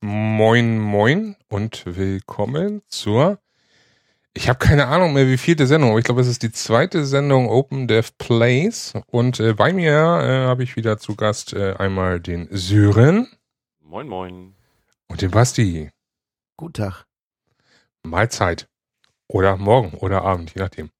Moin, moin und willkommen zur, ich habe keine Ahnung mehr, wie vierte Sendung, aber ich glaube, es ist die zweite Sendung Open Dev Plays und äh, bei mir äh, habe ich wieder zu Gast äh, einmal den Sören Moin, moin. und den Basti. Guten Tag. Mahlzeit. Oder morgen oder Abend, je nachdem.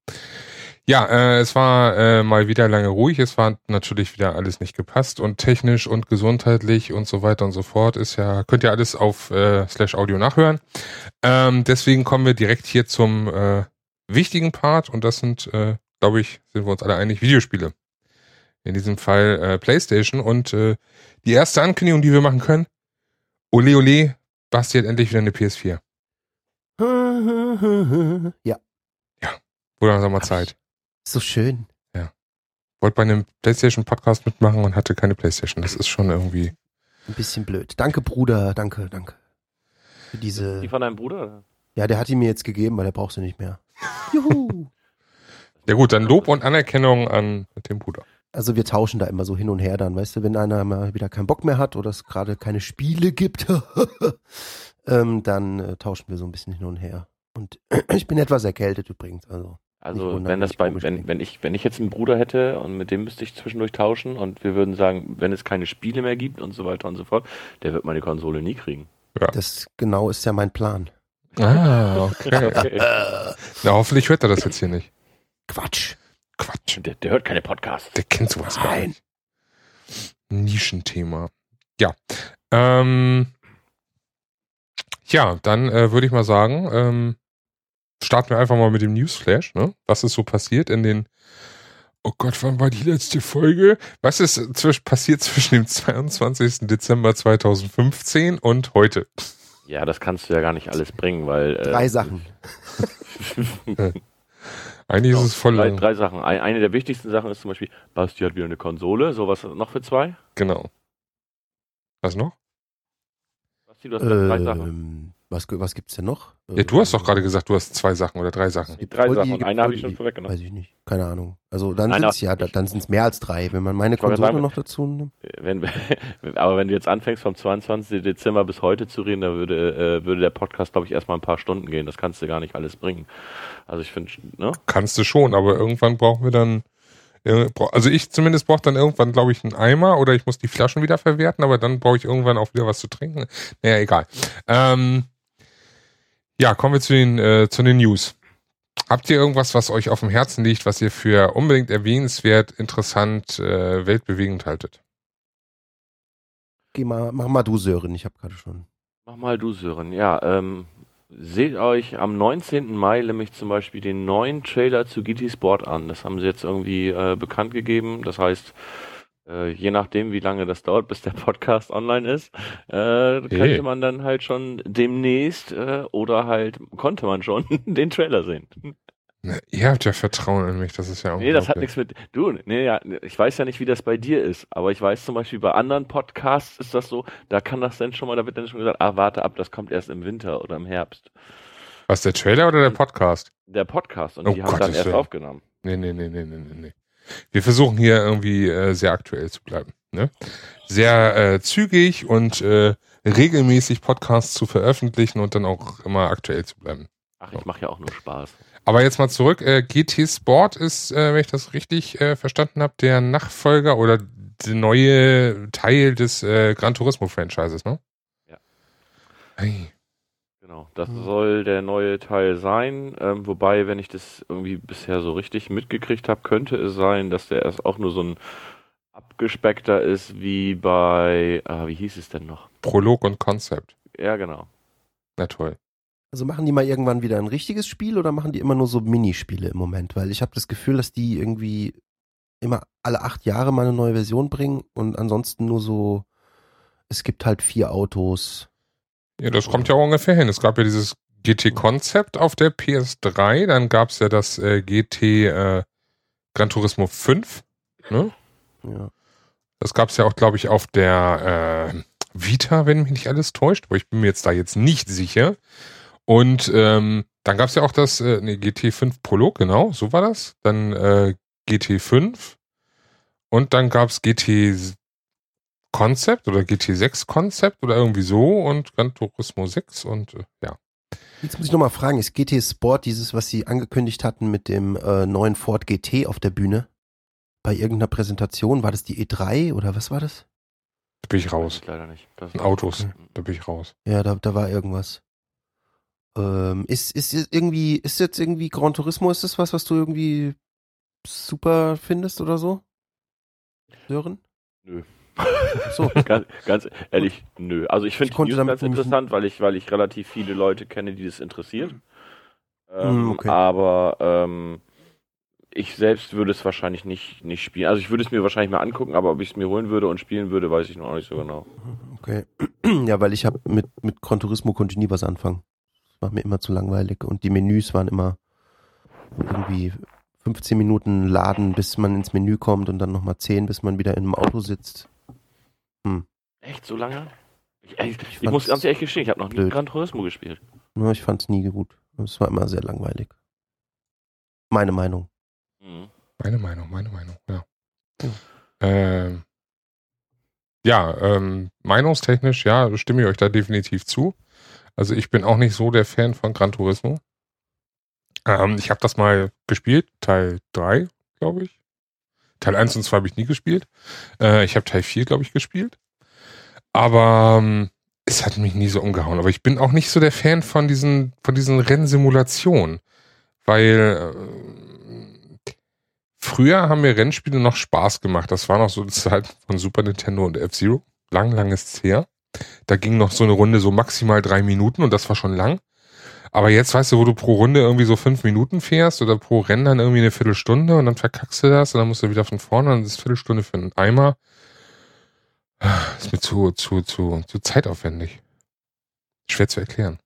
Ja, äh, es war äh, mal wieder lange ruhig. Es war natürlich wieder alles nicht gepasst und technisch und gesundheitlich und so weiter und so fort ist ja, könnt ihr alles auf äh, Slash Audio nachhören. Ähm, deswegen kommen wir direkt hier zum äh, wichtigen Part und das sind, äh, glaube ich, sind wir uns alle einig, Videospiele. In diesem Fall äh, PlayStation und äh, die erste Ankündigung, die wir machen können, ole ole, Basti hat endlich wieder eine PS4. Ja, Wurde langsam mal Zeit. So schön. wollte bei einem PlayStation-Podcast mitmachen und hatte keine PlayStation. Das ist schon irgendwie. Ein bisschen blöd. Danke, Bruder. Danke, danke. Für diese. Die von deinem Bruder? Ja, der hat die mir jetzt gegeben, weil er braucht sie nicht mehr. Juhu. Ja gut, dann Lob und Anerkennung an den Bruder. Also wir tauschen da immer so hin und her dann, weißt du, wenn einer mal wieder keinen Bock mehr hat oder es gerade keine Spiele gibt, ähm, dann äh, tauschen wir so ein bisschen hin und her. Und ich bin etwas erkältet übrigens, also. Also wenn das ich bei, wenn, wenn ich, wenn ich jetzt einen Bruder hätte und mit dem müsste ich zwischendurch tauschen und wir würden sagen, wenn es keine Spiele mehr gibt und so weiter und so fort, der wird meine Konsole nie kriegen. Das genau ist ja mein Plan. Ah, okay. Okay. Na, hoffentlich hört er das jetzt hier nicht. Quatsch. Quatsch. Der, der hört keine Podcasts. Der kennt sowas gar Nein. nicht. Nischenthema. Ja. Ähm, ja, dann äh, würde ich mal sagen, ähm, starten wir einfach mal mit dem Newsflash, ne? Was ist so passiert in den Oh Gott, wann war die letzte Folge? Was ist zwisch passiert zwischen dem 22. Dezember 2015 und heute? Ja, das kannst du ja gar nicht alles bringen, weil. Äh, Drei Sachen. Eigentlich ist es voll Drei, drei Sachen. Ein, eine der wichtigsten Sachen ist zum Beispiel, Basti hat wieder eine Konsole. So, was noch für zwei? Genau. Was noch? Basti, du hast drei Sachen. Was, was gibt's denn noch? Ja, du hast doch gerade gesagt, du hast zwei Sachen oder drei Sachen. Die drei Sachen. eine habe ich schon vorweggenommen. Weiß ich nicht. Keine Ahnung. Also dann sind's aber- ja, dann sind's mehr als drei. Wenn man meine Konsole sagen- noch dazu nimmt. Wenn, aber wenn du jetzt anfängst vom 22. Dezember bis heute zu reden, dann würde, äh, würde der Podcast, glaube ich, erstmal ein paar Stunden gehen. Das kannst du gar nicht alles bringen. Also ich finde, ne? Kannst du schon, aber irgendwann brauchen wir dann. äh, Also ich zumindest brauche dann irgendwann, glaube ich, einen Eimer oder ich muss die Flaschen wieder verwerten, aber dann brauche ich irgendwann auch wieder was zu trinken. Naja, egal. Ähm, ja, kommen wir zu den, äh, zu den News. Habt ihr irgendwas, was euch auf dem Herzen liegt, was ihr für unbedingt erwähnenswert, interessant, äh, weltbewegend haltet? Geh mal, mach mal du, Sören. Ich habe gerade schon. Mach mal du, Sören. Ja, ähm, seht euch am 19. Mai nämlich zum Beispiel den neuen Trailer zu GT Sport an. Das haben sie jetzt irgendwie äh, bekannt gegeben. Das heißt, äh, je nachdem, wie lange das dauert, bis der Podcast online ist, äh, Hey. könnte man dann halt schon demnächst äh, oder halt konnte man schon den Trailer sehen. Na, ihr habt ja Vertrauen in mich, das ist ja Nee, das hat nichts mit. Du, nee, ja, ich weiß ja nicht, wie das bei dir ist, aber ich weiß zum Beispiel bei anderen Podcasts ist das so, da kann das dann schon mal, da wird dann schon gesagt, ah, warte ab, das kommt erst im Winter oder im Herbst. Was, der Trailer oder der Podcast? Der Podcast und Oh die haben Gottes dann erst Willen. aufgenommen. Nee, nee, nee, nee, nee, nee. Wir versuchen hier irgendwie äh, sehr aktuell zu bleiben. Ne? Sehr äh, zügig und äh, regelmäßig Podcasts zu veröffentlichen und dann auch immer aktuell zu bleiben. Ach, ich mache ja auch nur Spaß. Aber jetzt mal zurück. Äh, GT Sport ist, äh, wenn ich das richtig äh, verstanden habe, der Nachfolger oder der neue Teil des äh, Gran Turismo Franchises, ne? Ja. Hey. Genau, das Hm. soll der neue Teil sein. Ähm, wobei, wenn ich das irgendwie bisher so richtig mitgekriegt habe, könnte es sein, dass der erst auch nur so ein abgespeckter ist wie bei, ah, wie hieß es denn noch? Prolog und Concept. Ja, genau. Na toll. Also machen die mal irgendwann wieder ein richtiges Spiel oder machen die immer nur so Minispiele im Moment? Weil ich habe das Gefühl, dass die irgendwie immer alle acht Jahre mal eine neue Version bringen und ansonsten nur so, es gibt halt vier Autos. Ja, das kommt ja auch ungefähr hin. Es gab ja dieses GT-Konzept auf der PS3, dann gab es ja das äh, GT äh, Gran Turismo 5. Ne? Ja. Das gab es ja auch, glaube ich, auf der äh, Vita, wenn mich nicht alles täuscht, aber ich bin mir jetzt da jetzt nicht sicher. Und ähm, dann gab es ja auch das äh, nee, GT5 Prolog, genau, so war das. Dann äh, GT5 und dann gab es GT Concept oder GT6 Concept oder irgendwie so und Gran Turismo 6 und äh, ja. Jetzt muss ich nochmal fragen, ist GT Sport dieses, was sie angekündigt hatten mit dem äh, neuen Ford GT auf der Bühne? Bei irgendeiner Präsentation, war das die E3 oder was war das? Da bin ich raus. Ich leider nicht. Das Autos, da bin ich raus. Ja, da, da war irgendwas. Ähm, ist, ist jetzt irgendwie, ist jetzt irgendwie Gran Turismo, ist das was, was du irgendwie super findest oder so? Sören? Nö. So. ganz, ganz ehrlich, nö. Also ich finde News damit ganz interessant, weil ich, weil ich relativ viele Leute kenne, die das interessiert. Ähm, Hm, okay. Aber ähm, ich selbst würde es wahrscheinlich nicht, nicht spielen. Also ich würde es mir wahrscheinlich mal angucken, aber ob ich es mir holen würde und spielen würde, weiß ich noch nicht so genau. Okay. Ja, weil ich habe mit, mit Gran Turismo konnte ich nie was anfangen. Das war mir immer zu langweilig und die Menüs waren immer irgendwie 15 Minuten laden, bis man ins Menü kommt und dann nochmal 10, bis man wieder in einem Auto sitzt. Echt, so lange? Ich, ich, ich fand's muss ganz ehrlich gestehen, ich habe noch nie blöd. Gran Turismo gespielt. Ja, ich fand es nie gut. Es war immer sehr langweilig. Meine Meinung. Mhm. Meine Meinung, meine Meinung, ja. Ja. Ähm, ja, ähm, meinungstechnisch, ja, stimme ich euch da definitiv zu. Also ich bin auch nicht so der Fan von Gran Turismo. Ähm, ich habe das mal gespielt, Teil 3, glaube ich. Teil 1 und 2 habe ich nie gespielt. Äh, ich habe Teil 4, glaube ich, gespielt. Aber ähm, es hat mich nie so umgehauen. Aber ich bin auch nicht so der Fan von diesen, von diesen Rennsimulationen. Weil äh, früher haben mir Rennspiele noch Spaß gemacht. Das war noch so die Zeit von Super Nintendo und F-Zero. Lang, lang ist es her. Da ging noch so eine Runde so maximal drei Minuten und das war schon lang. Aber jetzt weißt du, wo du pro Runde irgendwie so fünf Minuten fährst oder pro Rennen dann irgendwie eine Viertelstunde und dann verkackst du das und dann musst du wieder von vorne und das ist Viertelstunde für einen Eimer. Ist mir zu, zu, zu, zu zeitaufwendig. Schwer zu erklären.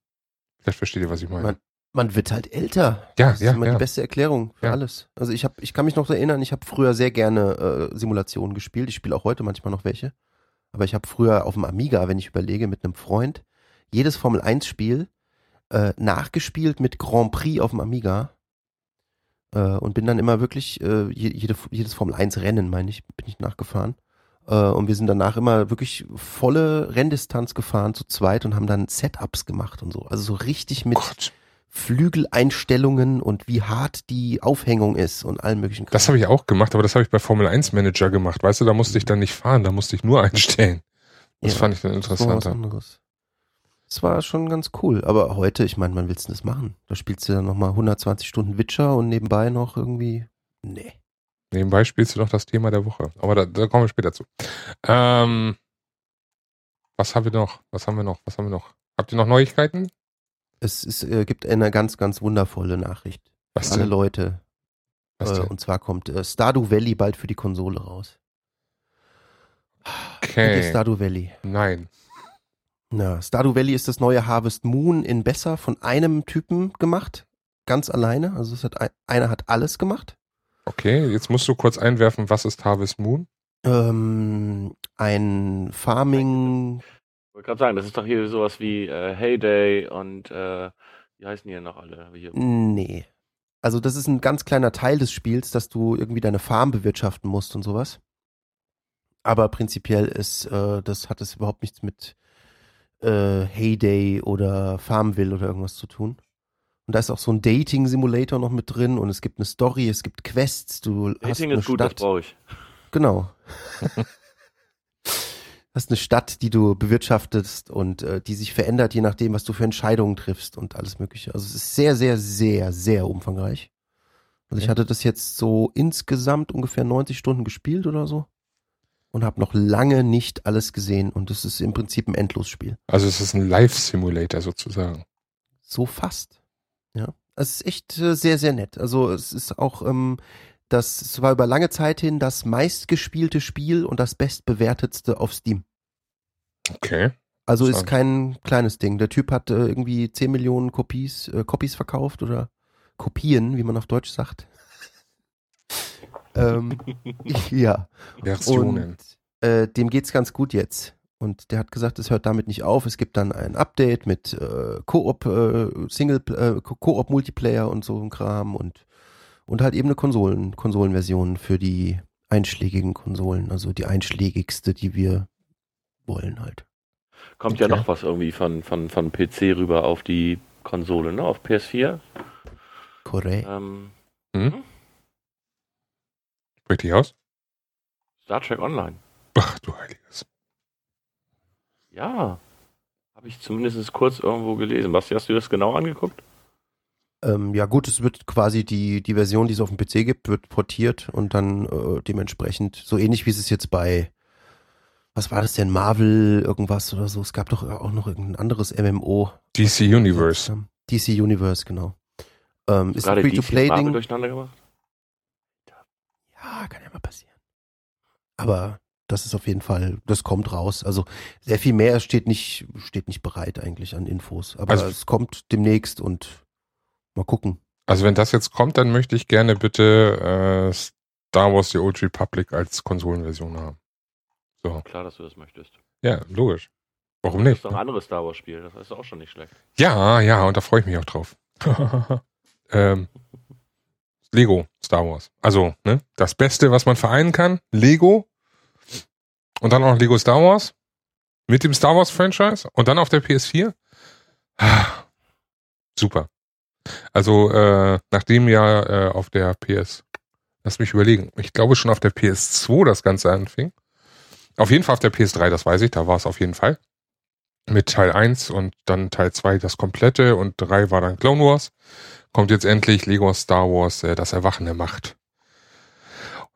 Vielleicht versteht ihr, was ich meine. Man- Man wird halt älter. Ja, das ja, ist immer ja. die beste Erklärung für Ja. alles. Also ich habe, ich kann mich noch erinnern, ich habe früher sehr gerne äh, Simulationen gespielt. Ich spiele auch heute manchmal noch welche. Aber ich habe früher auf dem Amiga, wenn ich überlege, mit einem Freund, jedes Formel 1 Spiel äh, nachgespielt mit Grand Prix auf dem Amiga. Äh, und bin dann immer wirklich, äh, je- jede, jedes Formel 1 Rennen, meine ich, bin ich nachgefahren. Äh, und wir sind danach immer wirklich volle Renndistanz gefahren zu zweit und haben dann Setups gemacht und so. Also so richtig mit Gott, Flügeleinstellungen und wie hart die Aufhängung ist und allen möglichen Kram. das habe ich auch gemacht, aber das habe ich bei Formel 1 Manager gemacht. Weißt du, da musste ich dann nicht fahren, da musste ich nur einstellen. Das Ja, fand ich dann war was interessanter. anderes. Das war schon ganz cool. Aber heute, ich meine, wann willst du das machen? Da spielst du dann nochmal 120 Stunden Witcher und nebenbei noch irgendwie. Nee. Nebenbei spielst du noch das Thema der Woche. Aber da, da kommen wir später zu. Ähm, was haben wir noch? Was haben wir noch? Was haben wir noch? Habt ihr noch Neuigkeiten? Es, es äh, gibt eine ganz, ganz wundervolle Nachricht. Was Für alle? Leute. Was Äh, und zwar kommt äh, Stardew Valley bald für die Konsole raus. Okay. Stardew Valley? Nein. Na, Stardew Valley ist das neue Harvest Moon in besser von einem Typen gemacht. Ganz alleine. Also es hat ein, einer hat alles gemacht. Okay, jetzt musst du kurz einwerfen, was ist Harvest Moon? Ähm, ein Farming. Ich wollte gerade sagen, das ist doch hier sowas wie äh, Heyday und äh, wie heißen die denn noch alle? Hier? Nee. Also das ist ein ganz kleiner Teil des Spiels, dass du irgendwie deine Farm bewirtschaften musst und sowas. Aber prinzipiell ist, äh, das hat es überhaupt nichts mit äh, Heyday oder Farmville oder irgendwas zu tun. Und da ist auch so ein Dating-Simulator noch mit drin und es gibt eine Story, es gibt Quests, du hast Dating eine ist gut, das Stadt. brauche ich. Genau. hast eine Stadt, die du bewirtschaftest und äh, die sich verändert, je nachdem, was du für Entscheidungen triffst und alles Mögliche. Also es ist sehr, sehr, sehr, sehr umfangreich. Also ich Okay. hatte das jetzt so insgesamt ungefähr 90 Stunden gespielt oder so und habe noch lange nicht alles gesehen und es ist im Prinzip ein Endlosspiel. Also es ist ein Live-Simulator sozusagen. So fast. Ja. Es ist echt äh, sehr, sehr nett. Also es ist auch, ähm, das, es war über lange Zeit hin das meistgespielte Spiel und das bestbewertetste auf Steam. Okay. Also ist kein kleines Ding. Der Typ hat äh, irgendwie 10 Millionen Kopies, äh, Copies verkauft oder Kopien, wie man auf Deutsch sagt. Ähm, ja. Versionen. Und äh, dem geht's ganz gut jetzt. Und der hat gesagt, es hört damit nicht auf. Es gibt dann ein Update mit äh, Koop, äh, Single, äh, Koop Multiplayer und so ein Kram und und halt eben eine Konsolen, Konsolenversion für die einschlägigen Konsolen, also die einschlägigste, die wir wollen halt. Kommt Okay. ja noch was irgendwie von, von, von PC rüber auf die Konsole, ne? Auf PS4. Korrekt. Ähm, Sprich dich aus? Star Trek Online. Ach du Heiliges. Ja. Habe ich zumindest kurz irgendwo gelesen. Basti, hast du das genau angeguckt? Ähm, ja gut, es wird quasi die, die Version, die es auf dem PC gibt, wird portiert und dann äh, dementsprechend so ähnlich wie es es jetzt bei, was war das denn, Marvel irgendwas oder so. Es gab doch auch noch irgendein anderes MMO. DC Universe. DC Universe, genau. Ähm, ist ein Free-to-Play-Ding. Ja, kann ja mal passieren. Aber das ist auf jeden Fall, das kommt raus. Also sehr viel mehr steht nicht, steht nicht bereit eigentlich an Infos. Aber Also- es kommt demnächst und mal gucken. Also wenn das jetzt kommt, dann möchte ich gerne bitte äh, Star Wars The Old Republic als Konsolenversion haben. So. Klar, dass du das möchtest. Ja, logisch. Warum Das nicht? ist doch ein anderes Star Wars Spiel. Das ist auch schon nicht schlecht. Ja, ja, und da freue ich mich auch drauf. ähm, Lego Star Wars. Also, ne, das Beste, was man vereinen kann, Lego und dann auch Lego Star Wars mit dem Star Wars Franchise und dann auf der PS4. Ah, Super. Also, äh, nachdem ja äh, auf der PS, lass mich überlegen, ich glaube schon auf der PS2 das Ganze anfing. Auf jeden Fall auf der PS3, das weiß ich, da war es auf jeden Fall mit Teil 1 und dann Teil 2 das komplette und 3 war dann Clone Wars. Kommt jetzt endlich Lego Star Wars, äh, das Erwachen der Macht.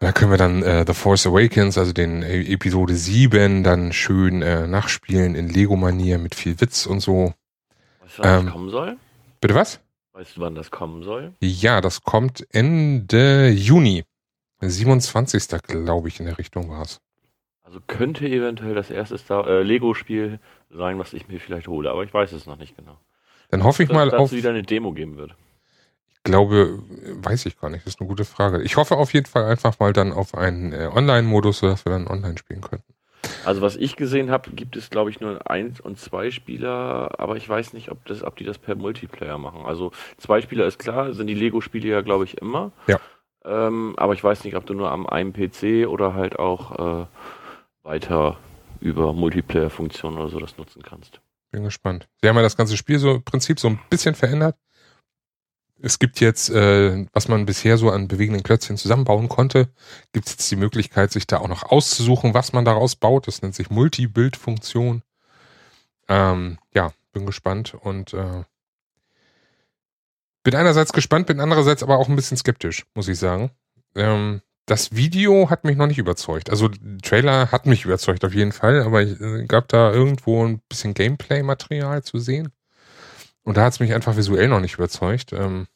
Und da können wir dann äh, The Force Awakens, also den äh, Episode 7, dann schön äh, nachspielen in Lego-Manier mit viel Witz und so. Weißt du, wann Ähm. das kommen soll? Bitte was? Weißt du, wann das kommen soll? Ja, das kommt Ende Juni. 27. glaube ich in der Richtung war es. Also könnte eventuell das erste Star äh, Lego-Spiel sein, was ich mir vielleicht hole, aber ich weiß es noch nicht genau. Dann hoffe ich Dass mal es dazu auf, wieder eine Demo geben wird. ich glaube, weiß ich gar nicht, das ist eine gute Frage. Ich hoffe auf jeden Fall einfach mal dann auf einen äh, Online-Modus, sodass wir dann online spielen können. Also was ich gesehen habe, gibt es glaube ich nur ein und zwei Spieler, aber ich weiß nicht, ob das, ob die das per Multiplayer machen. Also zwei Spieler ist klar, sind die Lego-Spiele ja glaube ich immer. Ja. Ähm, aber ich weiß nicht, ob du nur am einem PC oder halt auch äh, weiter über Multiplayer-Funktionen oder so das nutzen kannst. Bin gespannt. Sie haben ja das ganze Spiel so im Prinzip so ein bisschen verändert. Es gibt jetzt, äh, was man bisher so an bewegenden Klötzchen zusammenbauen konnte, gibt es jetzt die Möglichkeit, sich da auch noch auszusuchen, was man daraus baut. Das nennt sich Multi-Bild-Funktion. Ähm, ja, bin gespannt und äh, bin einerseits gespannt, bin andererseits aber auch ein bisschen skeptisch, muss ich sagen. Ähm, das Video hat mich noch nicht überzeugt. Also der Trailer hat mich überzeugt auf jeden Fall, aber ich äh, gab da irgendwo ein bisschen Gameplay-Material zu sehen. Und da hat es mich einfach visuell noch nicht überzeugt. Ähm,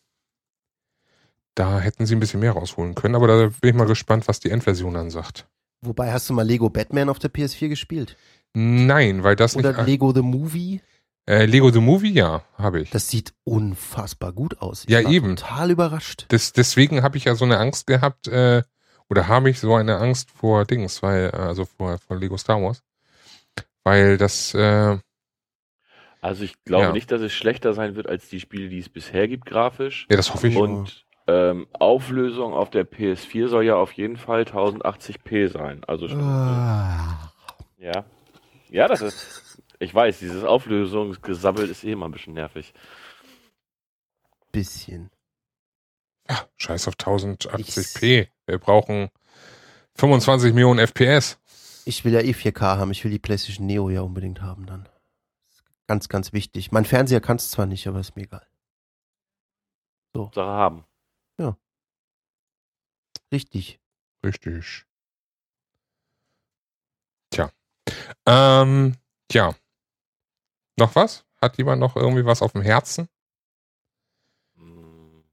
da hätten sie ein bisschen mehr rausholen können, aber da bin ich mal gespannt, was die Endversion dann sagt. Wobei, hast du mal Lego Batman auf der PS4 gespielt? Nein, weil das Oder nicht. Lego The Movie? Äh, Lego The Movie, ja, habe ich. Das sieht unfassbar gut aus. Ich Ja, war eben. total überrascht. Das, deswegen habe ich ja so eine Angst gehabt, äh, oder habe ich so eine Angst vor Dings, weil, äh, also vor, vor Lego Star Wars. Weil das, äh, Also ich glaube Ja. nicht, dass es schlechter sein wird als die Spiele, die es bisher gibt, grafisch. ja, das hoffe ich. Und ähm, Auflösung auf der PS4 soll ja auf jeden Fall 1080p sein. Also schon, Ah. ja. Ja, das ist. Ich weiß, dieses Auflösungsgesabbel ist eh immer ein bisschen nervig. Bisschen. Ja, scheiß auf 1080p. Wir brauchen 25 Millionen FPS. Ich will ja eh 4K haben. Ich will die PlayStation Neo ja unbedingt haben dann. Ganz, ganz wichtig. Mein Fernseher kann es zwar nicht, aber ist mir egal. Sache haben. Richtig. Richtig. Tja. Ähm, ja. Noch was? Hat jemand noch irgendwie was auf dem Herzen? Hm,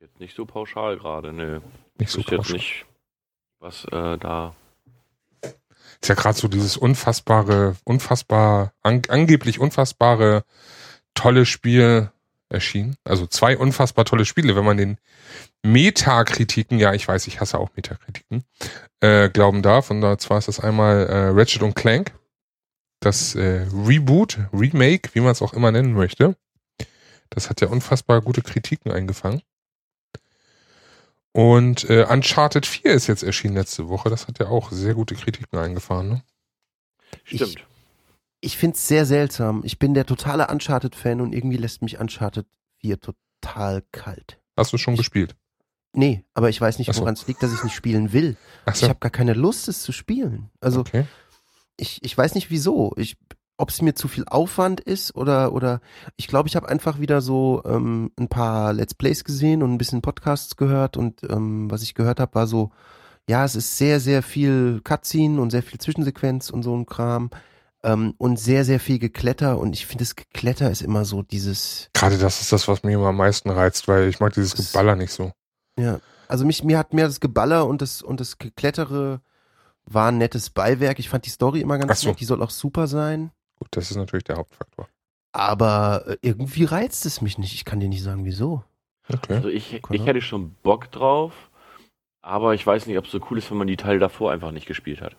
Jetzt nicht so pauschal gerade, nö. Nicht Ich so wüsste jetzt pauschal. nicht, was äh, da. Ist ja gerade so dieses unfassbare, unfassbar, an, angeblich unfassbare, tolle Spiel erschienen. Also zwei unfassbar tolle Spiele, wenn man den Metakritiken, ja, ich weiß, ich hasse auch Metakritiken, äh, glauben darf. Und zwar ist das einmal äh, Ratchet und Clank das äh, Reboot, Remake, wie man es auch immer nennen möchte. Das hat ja unfassbar gute Kritiken eingefangen. Und äh, Uncharted 4 ist jetzt erschienen letzte Woche. Das hat ja auch sehr gute Kritiken eingefahren. Ne? Stimmt. Ich, ich finde es sehr seltsam. Ich bin der totale Uncharted-Fan und irgendwie lässt mich Uncharted 4 total kalt. Hast du schon Ich- gespielt? Nee, aber ich weiß nicht, so. woran es liegt, dass ich nicht spielen will. Ach Ich habe gar keine Lust, es zu spielen. Also okay. ich, ich weiß nicht wieso. Ich, ob es mir zu viel Aufwand ist oder oder ich glaube, ich habe einfach wieder so ähm, ein paar Let's Plays gesehen und ein bisschen Podcasts gehört und ähm, was ich gehört habe, war so, ja, es ist sehr, sehr viel Cutscene und sehr viel Zwischensequenz und so ein Kram ähm, und sehr, sehr viel Gekletter und ich finde, das Gekletter ist immer so dieses, Gerade das ist das, was mich immer am meisten reizt, weil ich mag dieses Das- Geballer nicht so. ja, also mich, mir hat mehr das Geballer und das und das Geklettere war ein nettes Beiwerk. Ich fand die Story immer ganz so. nett, die soll auch super sein. Gut, das ist natürlich der Hauptfaktor. Aber äh, irgendwie reizt es mich nicht. Ich kann dir nicht sagen, wieso. Okay. Also ich, ich hätte schon Bock drauf, aber ich weiß nicht, ob es so cool ist, wenn man die Teile davor einfach nicht gespielt hat.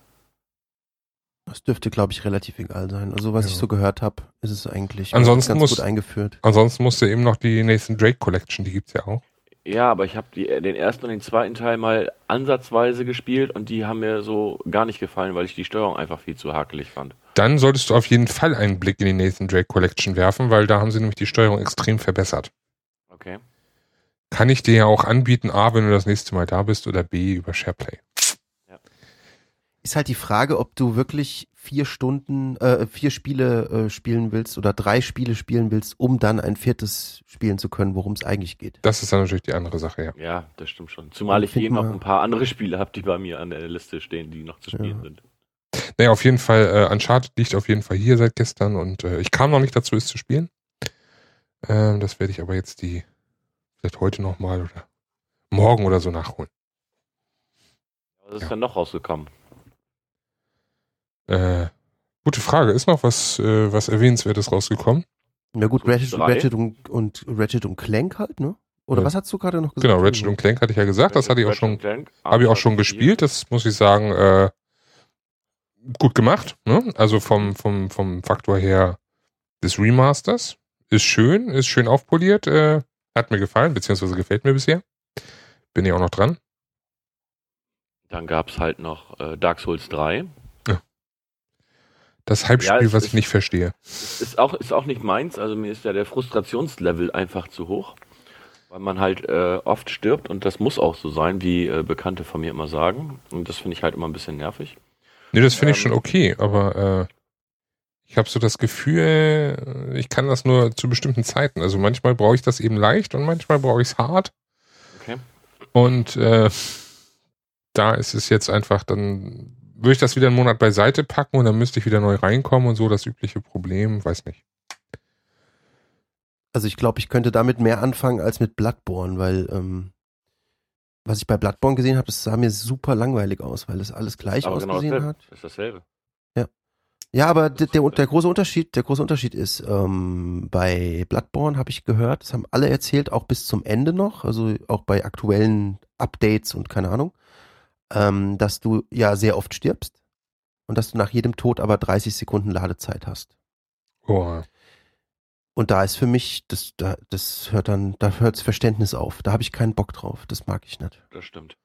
Das dürfte, glaube ich, relativ egal sein. Also, was Ja. ich so gehört habe, ist es eigentlich Ansonsten ganz muss- gut eingeführt. Ansonsten musst du eben noch die Nathan Drake Collection, die gibt's ja auch. Ja, aber ich habe den ersten und den zweiten Teil mal ansatzweise gespielt und die haben mir so gar nicht gefallen, weil ich die Steuerung einfach viel zu hakelig fand. Dann solltest du auf jeden Fall einen Blick in die Nathan Drake Collection werfen, weil da haben sie nämlich die Steuerung extrem verbessert. Okay. Kann ich dir ja auch anbieten, A, wenn du das nächste Mal da bist, oder B, über SharePlay. Ist halt die Frage, ob du wirklich vier Stunden, äh, vier Spiele äh, spielen willst oder drei Spiele spielen willst, um dann ein viertes spielen zu können, worum es eigentlich geht. Das ist dann natürlich die andere Sache, ja. Ja, das stimmt schon. Zumal ich hier noch ein paar andere Spiele habe, die bei mir an der Liste stehen, die noch zu spielen Ja. sind. Naja, auf jeden Fall, äh, Uncharted liegt auf jeden Fall hier seit gestern und äh, ich kam noch nicht dazu, es zu spielen. Ähm, das werde ich aber jetzt die, vielleicht heute nochmal oder morgen oder so nachholen. Was ist Ja. dann noch rausgekommen? Äh, gute Frage. Ist noch was, äh, was Erwähnenswertes rausgekommen? Na gut, So Ratchet? Ratchet und, und Ratchet und Clank halt, ne? Oder Ja. was hast du gerade noch gesagt? Genau, Ratchet und Clank hatte ich ja gesagt. Das hatte ich auch Ratchet schon, habe ich auch schon gespielt. Das muss ich sagen, äh, gut gemacht. Ne? Also vom, vom, vom Faktor her des Remasters. Ist schön, ist schön aufpoliert. Äh, hat mir gefallen, beziehungsweise gefällt mir bisher. Bin ich auch noch dran. Dann gab es halt noch äh, Dark Souls 3. Das Hype-Spiel, Ja, was ich ist- nicht verstehe. Ist auch, ist auch nicht meins, also mir ist ja der Frustrationslevel einfach zu hoch, weil man halt äh, oft stirbt und das muss auch so sein, wie äh, Bekannte von mir immer sagen. Und das finde ich halt immer ein bisschen nervig. Nee, das finde ich Ähm, schon okay, aber äh, ich habe so das Gefühl, ich kann das nur zu bestimmten Zeiten. Also manchmal brauche ich das eben leicht und manchmal brauche ich es hart. Okay. Und äh, da ist es jetzt einfach, dann würde ich das wieder einen Monat beiseite packen und dann müsste ich wieder neu reinkommen und so das übliche Problem, weiß nicht. Also ich glaube, ich könnte damit mehr anfangen als mit Bloodborne, weil ähm, was ich bei Bloodborne gesehen habe, das sah mir super langweilig aus, weil das alles gleich Aber genau ausgesehen dasselbe. hat. Das ist dasselbe. Ja, aber der, der, der große Unterschied, der große Unterschied ist, ähm, bei Bloodborne habe ich gehört, das haben alle erzählt, auch bis zum Ende noch, also auch bei aktuellen Updates und keine Ahnung, ähm, dass du ja sehr oft stirbst und dass du nach jedem Tod aber 30 Sekunden Ladezeit hast. Oh, Und da ist für mich, das, da, das hört dann, da hört das Verständnis auf. Da habe ich keinen Bock drauf. Das mag ich nicht. Das stimmt.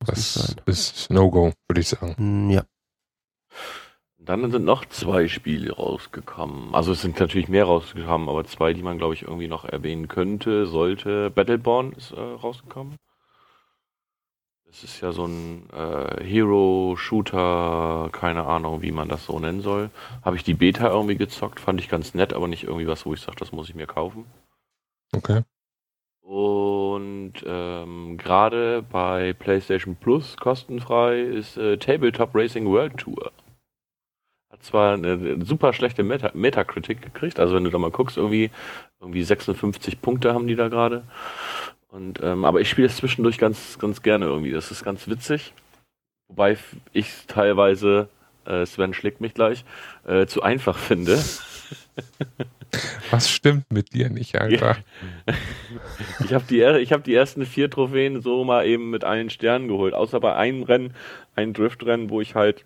Muss das ist No-Go, würde ich sagen. Hm, Ja. Dann sind noch zwei Spiele rausgekommen. Also es sind natürlich mehr rausgekommen, aber zwei, die man, glaube ich, irgendwie noch erwähnen könnte, sollte. Battleborn ist äh, rausgekommen. Das ist ja so ein äh, Hero-Shooter, keine Ahnung, wie man das so nennen soll. Habe ich die Beta irgendwie gezockt, fand ich ganz nett, aber nicht irgendwie was, wo ich sage, das muss ich mir kaufen. Okay. Und ähm, gerade bei PlayStation Plus kostenfrei ist äh, Tabletop Racing World Tour. Hat zwar eine, eine super schlechte Meta Metacritic gekriegt, also wenn du da mal guckst, irgendwie, irgendwie 56 Punkte haben die da gerade. Und ähm, aber ich spiele es zwischendurch ganz, ganz gerne irgendwie. Das ist ganz witzig. Wobei ich teilweise, äh, Sven schlägt mich gleich, äh, zu einfach finde. Was stimmt mit dir nicht, Alter? Ich habe die, ich hab die ersten vier Trophäen so mal eben mit allen Sternen geholt. Außer bei einem Rennen, ein Driftrennen, wo ich halt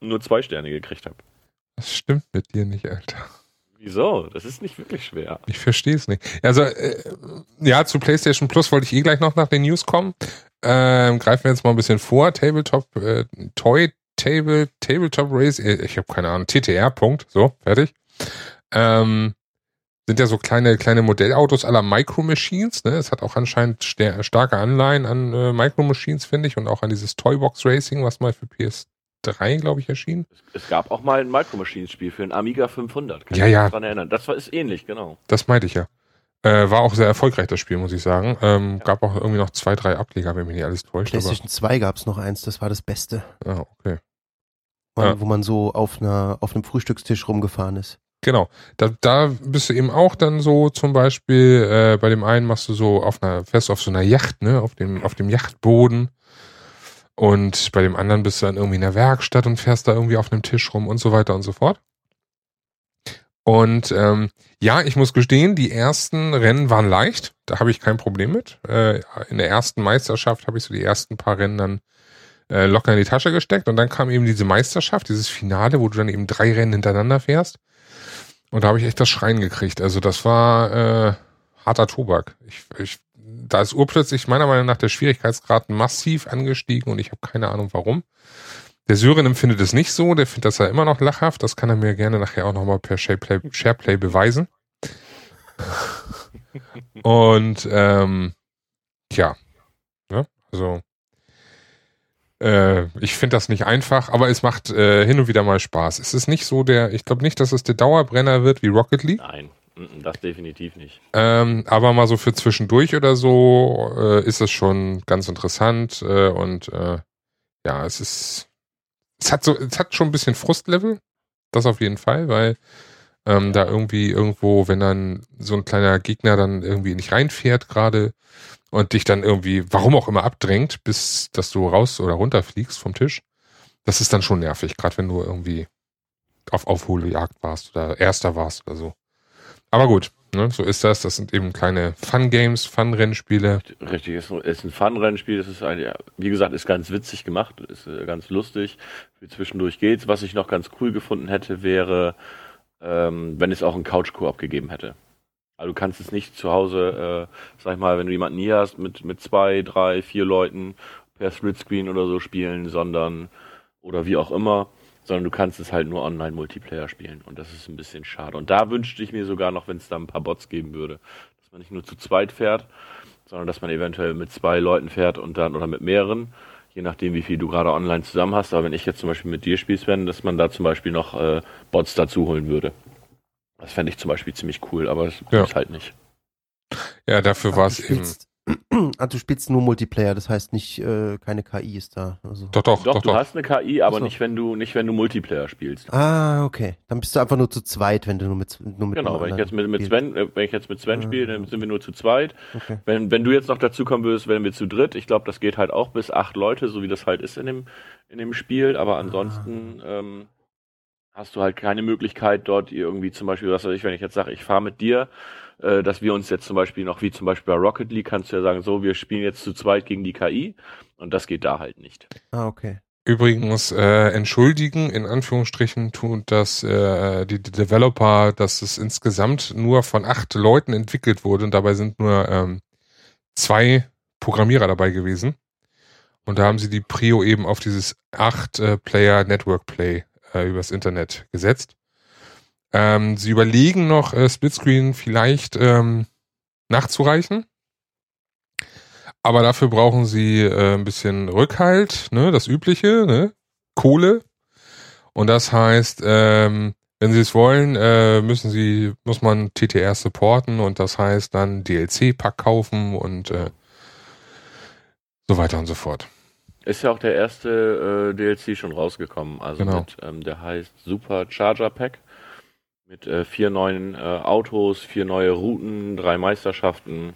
nur zwei Sterne gekriegt habe. Was stimmt mit dir nicht, Alter? Wieso? Das ist nicht wirklich schwer. Ich verstehe es nicht. Also, äh, ja, zu PlayStation Plus wollte ich eh gleich noch nach den News kommen. Ähm, greifen wir jetzt mal ein bisschen vor. Tabletop, äh, Toy Table, Tabletop Race, äh, ich habe keine Ahnung, TTR, Punkt, so, fertig. Ähm, sind ja so kleine, kleine Modellautos aller Micro Machines, ne? Es hat auch anscheinend starke Anleihen an äh, Micro Machines, finde ich, und auch an dieses Toybox Racing, was mal für PS3, glaube ich, erschien. Es, es, gab auch mal ein Micro Machines Spiel für ein Amiga 500, kann ja, ich mich ja. daran erinnern. Das war, ist ähnlich, genau. Das meinte ich ja. Äh, war auch sehr erfolgreich, das Spiel, muss ich sagen. Ähm, ja. Gab auch irgendwie noch zwei, drei Ableger, wenn mich nicht alles täuscht. PlayStation 2 gab es noch eins, das war das Beste. Ah, okay. Man, ja. Wo man so auf, einer, auf einem Frühstückstisch rumgefahren ist. Genau. Da, da bist du eben auch dann so zum Beispiel, äh, bei dem einen machst du so auf einer, fährst du auf so einer Yacht, ne, auf dem, auf dem Yachtboden. Und bei dem anderen bist du dann irgendwie in der Werkstatt und fährst da irgendwie auf einem Tisch rum und so weiter und so fort. Und ähm, ja, ich muss gestehen, die ersten Rennen waren leicht. Da habe ich kein Problem mit. Äh, in der ersten Meisterschaft habe ich so die ersten paar Rennen dann äh, locker in die Tasche gesteckt. Und dann kam eben diese Meisterschaft, dieses Finale, wo du dann eben drei Rennen hintereinander fährst. Und da habe ich echt das Schreien gekriegt. Also das war äh, harter Tobak. Ich, ich, da ist urplötzlich meiner Meinung nach der Schwierigkeitsgrad massiv angestiegen und ich habe keine Ahnung warum. Der Syren empfindet es nicht so, der findet das ja immer noch lachhaft. Das kann er mir gerne nachher auch nochmal per Shareplay, Shareplay beweisen. Und ähm, ja, ja also äh, ich finde das nicht einfach, aber es macht äh, hin und wieder mal Spaß. Es ist nicht so der, ich glaube nicht, dass es der Dauerbrenner wird wie Rocket League. Nein, das definitiv nicht. Ähm, aber mal so für zwischendurch oder so äh, ist es schon ganz interessant äh, und äh, ja, es ist es hat so, es hat schon ein bisschen Frustlevel. Das auf jeden Fall, weil ähm, da irgendwie irgendwo, wenn dann so ein kleiner Gegner dann irgendwie nicht reinfährt gerade und dich dann irgendwie, warum auch immer, abdrängt, bis dass du raus oder runter fliegst vom Tisch, das ist dann schon nervig, gerade wenn du irgendwie auf Aufholjagd warst oder Erster warst oder so. Aber gut, Ne, so ist das. Das sind eben kleine Fun-Games, Fun-Rennspiele. Richtig, es ist ein Fun-Rennspiel. Das ist ein, wie gesagt, ist ganz witzig gemacht, ist äh, ganz lustig. Wie zwischendurch geht's. Was ich noch ganz cool gefunden hätte, wäre, ähm, wenn es auch einen Couch-Koop gegeben hätte. Also du kannst es nicht zu Hause, äh, sag ich mal, wenn du jemanden hier hast, mit, mit zwei, drei, vier Leuten per Splitscreen oder so spielen, sondern oder wie auch immer sondern du kannst es halt nur Online-Multiplayer spielen. Und das ist ein bisschen schade. Und da wünschte ich mir sogar noch, wenn es da ein paar Bots geben würde, dass man nicht nur zu zweit fährt, sondern dass man eventuell mit zwei Leuten fährt und dann oder mit mehreren, je nachdem, wie viel du gerade online zusammen hast. Aber wenn ich jetzt zum Beispiel mit dir spiele, Sven, dass man da zum Beispiel noch äh, Bots dazu holen würde. Das fände ich zum Beispiel ziemlich cool, aber das ja. ist halt nicht. Ja, dafür war es eben. du spielst nur Multiplayer, das heißt nicht, äh, keine KI ist da. Also. Doch, doch, doch, doch. Du hast eine KI, aber so. nicht, wenn du, nicht, wenn du Multiplayer spielst. Ah, okay. Dann bist du einfach nur zu zweit, wenn du nur mit, nur mit Genau, wenn ich jetzt mit, mit Sven, äh, wenn ich jetzt mit Sven ah. spiele, dann sind wir nur zu zweit. Okay. Wenn, wenn du jetzt noch dazu kommen würdest, wären wir zu dritt. Ich glaube, das geht halt auch bis acht Leute, so wie das halt ist in dem, in dem Spiel. Aber ansonsten, ah. ähm, hast du halt keine Möglichkeit dort irgendwie zum Beispiel, was weiß ich, wenn ich jetzt sage, ich fahre mit dir, äh, dass wir uns jetzt zum Beispiel noch, wie zum Beispiel bei Rocket League, kannst du ja sagen, so, wir spielen jetzt zu zweit gegen die KI und das geht da halt nicht. Ah, okay. Übrigens, äh, entschuldigen, in Anführungsstrichen, tut das äh, die, die Developer, dass es insgesamt nur von acht Leuten entwickelt wurde und dabei sind nur ähm, zwei Programmierer dabei gewesen. Und da haben sie die Prio eben auf dieses acht äh, Player Network Play äh, übers Internet gesetzt. Ähm, sie überlegen noch, äh, Splitscreen vielleicht ähm, nachzureichen. Aber dafür brauchen sie äh, ein bisschen Rückhalt, ne, das Übliche, ne, Kohle. Und das heißt, ähm, wenn sie es wollen, äh, müssen sie, muss man TTR supporten und das heißt dann DLC-Pack kaufen und äh, so weiter und so fort. Ist ja auch der erste äh, DLC schon rausgekommen. Also genau. mit, ähm, der heißt Super Charger Pack. Mit äh, vier neuen äh, Autos, vier neue Routen, drei Meisterschaften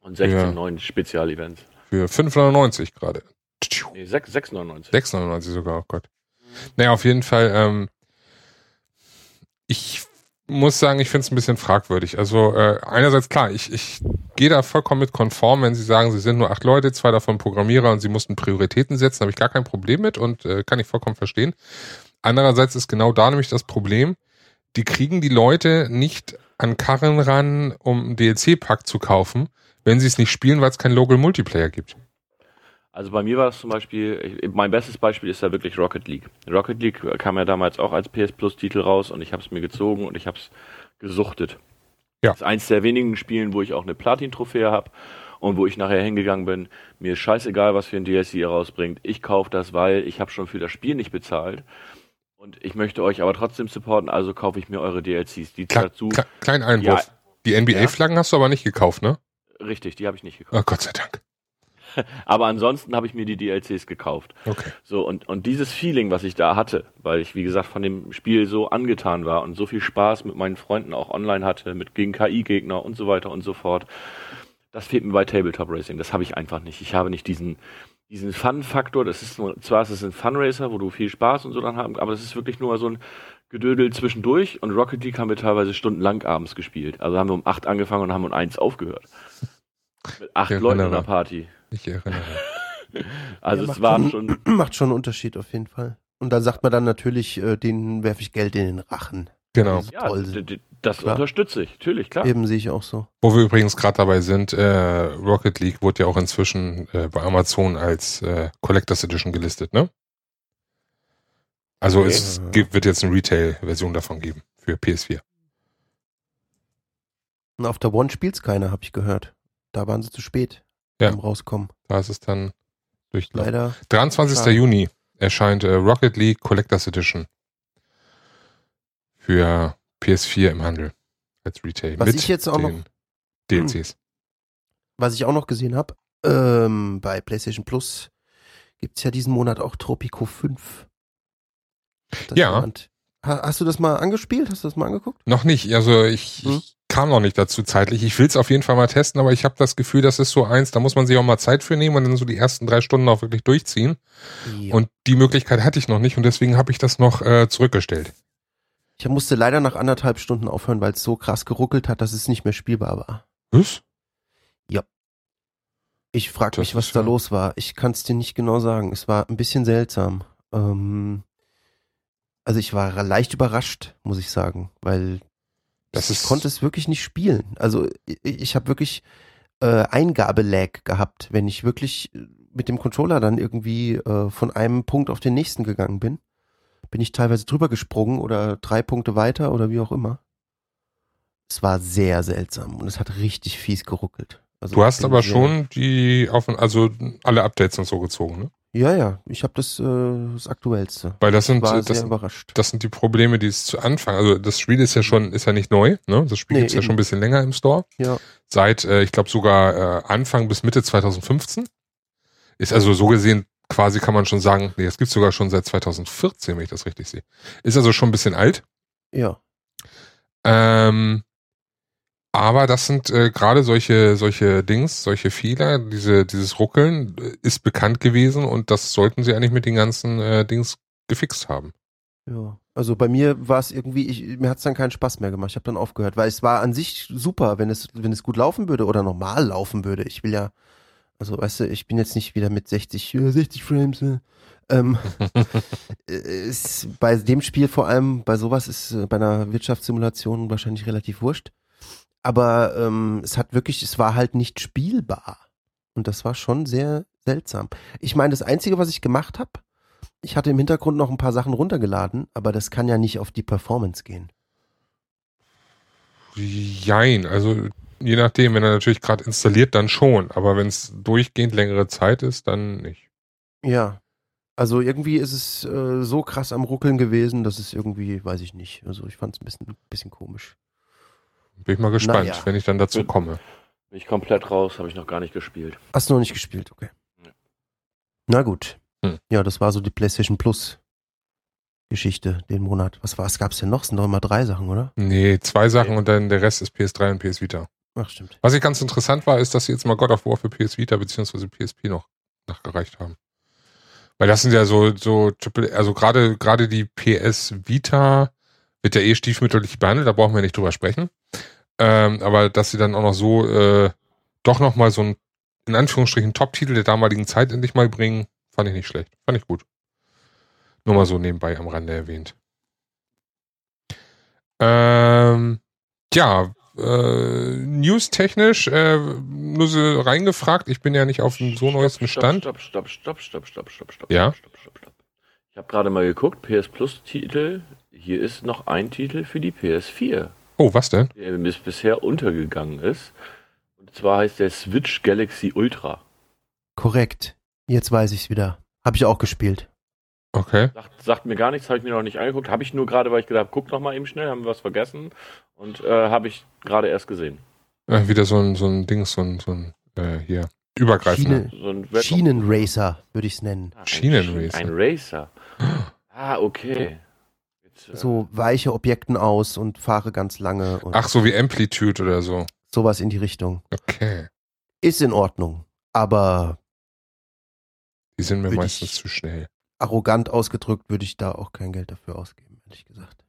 und 16 ja. neuen Spezialevents. Für 5,99 gerade. Nee, 6,99. 6,99 sogar, oh Gott. Naja, auf jeden Fall, ähm, ich muss sagen, ich finde es ein bisschen fragwürdig. Also äh, einerseits klar, ich, ich gehe da vollkommen mit konform, wenn Sie sagen, Sie sind nur acht Leute, zwei davon Programmierer und Sie mussten Prioritäten setzen, habe ich gar kein Problem mit und äh, kann ich vollkommen verstehen. andererseits ist genau da nämlich das Problem, die kriegen die Leute nicht an Karren ran, um einen DLC-Pack zu kaufen, wenn sie es nicht spielen, weil es keinen Local Multiplayer gibt. Also bei mir war es zum Beispiel, ich, mein bestes Beispiel ist da wirklich Rocket League. Rocket League kam ja damals auch als PS Plus Titel raus und ich habe es mir gezogen und ich habe es gesuchtet. Ja. Das ist eins der wenigen Spielen, wo ich auch eine Platin-Trophäe habe und wo ich nachher hingegangen bin. Mir ist scheißegal, was für ein DLC ihr rausbringt. Ich kaufe das, weil ich habe schon für das Spiel nicht bezahlt. Und ich möchte euch aber trotzdem supporten, also kaufe ich mir eure DLCs. Die Kle dazu. kle kleinen Einwurf. Die NBA-Flaggen hast du aber nicht gekauft, ne? Richtig, die habe ich nicht gekauft. Oh, Gott sei Dank. Aber ansonsten habe ich mir die DLCs gekauft. Okay. So, und, und dieses Feeling, was ich da hatte, weil ich, wie gesagt, von dem Spiel so angetan war und so viel Spaß mit meinen Freunden auch online hatte, mit gegen KI-Gegner und so weiter und so fort, das fehlt mir bei Tabletop Racing. Das habe ich einfach nicht. Ich habe nicht diesen, diesen Fun-Faktor. Das ist nur, zwar ist es ein Fun-Racer, wo du viel Spaß und so dann haben, aber es ist wirklich nur so ein Gedödel zwischendurch und Rocket League haben wir teilweise stundenlang abends gespielt. Also haben wir um acht angefangen und haben um eins aufgehört. Mit acht Leuten in der Party. Ich erinnere. Also Ja, es macht war schon, Macht schon einen Unterschied auf jeden Fall. Und da sagt man dann natürlich, äh, denen werfe ich Geld in den Rachen. Genau. Ja, das Klar. unterstütze ich, natürlich, klar. Eben sehe ich auch so. Wo wir übrigens gerade dabei sind, äh, Rocket League wurde ja auch inzwischen äh, bei Amazon als äh, Collectors Edition gelistet, ne? Also Okay. es gibt, wird jetzt eine Retail-Version davon geben für PS4. Und auf der One spielt's keiner, habe ich gehört. Da waren sie zu spät Ja. beim Rauskommen. Da ist es dann durchgelaufen. Leider. 23. Schade. Juni erscheint äh, Rocket League Collectors Edition für PS4 im Handel als Retail. Was ich jetzt auch noch- DLCs. Was ich auch noch gesehen habe, ähm, bei PlayStation Plus gibt's ja diesen Monat auch Tropico 5. Hat das Ja. Ha, hast du das mal angespielt? Hast du das mal angeguckt? Noch nicht, also ich, Hm? ich kam noch nicht dazu zeitlich. Ich will es auf jeden Fall mal testen, aber ich habe das Gefühl, das ist so eins, da muss man sich auch mal Zeit für nehmen und dann so die ersten drei Stunden auch wirklich durchziehen. Ja. Und die Möglichkeit hatte ich noch nicht und deswegen habe ich das noch äh, zurückgestellt. Ich musste leider nach anderthalb Stunden aufhören, weil es so krass geruckelt hat, dass es nicht mehr spielbar war. Was? Ich frage mich, was da ja- los war. Ich kann es dir nicht genau sagen. Es war ein bisschen seltsam. Ähm, also ich war leicht überrascht, muss ich sagen, weil Das ich konnte es wirklich nicht spielen. Also ich, ich habe wirklich äh, Eingabelag gehabt, wenn ich wirklich äh, mit dem Controller dann irgendwie äh, von einem Punkt auf den nächsten gegangen bin. Bin ich teilweise drüber gesprungen oder drei Punkte weiter oder wie auch immer. Es war sehr seltsam und es hat richtig fies geruckelt. Also Du hast aber schon die auf, also alle Updates und so gezogen, ne? Ja, ja, ich habe das, äh, das Aktuellste. Weil das sind, das, sehr sind- überrascht. das sind die Probleme, die es zu Anfang, also das Spiel ist ja schon, ist ja nicht neu, ne? Das Spiel Nee, gibt's ja eben. schon ein bisschen länger im Store. Ja. Seit, äh, ich glaube sogar äh, Anfang bis Mitte 2015. Ist also so gesehen, quasi kann man schon sagen, nee, das gibt's sogar schon seit 2014, wenn ich das richtig sehe. Ist also schon ein bisschen alt. Ja. Ähm, aber das sind äh, gerade solche, solche Dings, solche Fehler, diese, dieses Ruckeln äh, ist bekannt gewesen und das sollten sie eigentlich mit den ganzen äh, Dings gefixt haben. Ja. Also bei mir war es irgendwie, ich, mir hat's dann keinen Spaß mehr gemacht. Ich habe dann aufgehört, weil es war an sich super, wenn es, wenn es gut laufen würde oder normal laufen würde. Ich will ja, also weißt du, ich bin jetzt nicht wieder mit 60, äh, 60 Frames. Äh. Ähm, äh, ist bei dem Spiel vor allem, bei sowas ist äh, bei einer Wirtschaftssimulation wahrscheinlich relativ wurscht. Aber ähm, es hat wirklich, es war halt nicht spielbar. Und das war schon sehr seltsam. Ich meine, das Einzige, was ich gemacht habe, ich hatte im Hintergrund noch ein paar Sachen runtergeladen, aber das kann ja nicht auf die Performance gehen. Jein, also je nachdem, wenn er natürlich gerade installiert, dann schon, aber wenn es durchgehend längere Zeit ist, dann nicht. Ja. Also irgendwie ist es äh, so krass am Ruckeln gewesen, dass es irgendwie, weiß ich nicht. Also ich fand es ein bisschen, bisschen komisch. Bin ich mal gespannt, Naja. wenn ich dann dazu komme. Bin ich komplett raus, habe ich noch gar nicht gespielt. Hast du noch nicht gespielt, okay. Ja. Na gut. Hm. Ja, das war so die PlayStation Plus Geschichte den Monat. Was war, was gab's denn noch? Es sind doch immer drei Sachen, oder? Nee, zwei Sachen Nee. und dann der Rest ist PS3 und PS Vita. Ach, stimmt. Was ich ganz interessant war, ist, dass sie jetzt mal God of War für PS Vita bzw. PSP noch nachgereicht haben. Weil das sind ja so, so Triple, also gerade, gerade die PS Vita wird ja eh stiefmütterlich behandelt, da brauchen wir nicht drüber sprechen. Ähm, aber dass sie dann auch noch so, äh, doch noch mal so ein, in Anführungsstrichen, Top-Titel der damaligen Zeit endlich mal bringen, fand ich nicht schlecht. Fand ich gut. Nur mal so nebenbei am Rande erwähnt. Ähm, ja, äh, news-technisch, äh, nur so reingefragt, ich bin ja nicht auf dem so neuesten Stand. Stopp, stopp, stopp, stopp, stopp, stopp, stopp, Ja? stopp, stopp, stopp. Ich habe gerade mal geguckt, PS Plus Titel. Hier ist noch ein Titel für die PS4, Oh, was denn? der bis bisher untergegangen ist. Und zwar heißt der Switch Galaxy Ultra. Korrekt. Jetzt weiß ich's wieder. Habe ich auch gespielt. Okay. Sagt, sagt mir gar nichts, habe ich mir noch nicht angeguckt. Habe ich nur gerade, weil ich gedacht habe, guck noch mal eben schnell, haben wir was vergessen. Und äh, habe ich gerade erst gesehen. Äh, wieder so ein, so ein Ding, so ein, so ein, äh, hier, übergreifender. Schiene- So Schienenracer, würde ich's nennen. Ah, ein Schienenracer. Ein Racer. Ah, okay. Jetzt, äh, So weiche Objekten aus und fahre ganz lange und Ach, so wie Amplitude oder so. sowas in die Richtung. Okay. Ist in Ordnung. Aber Die sind mir meistens ich- zu schnell. Arrogant ausgedrückt würde ich da auch kein Geld dafür ausgeben, ehrlich gesagt.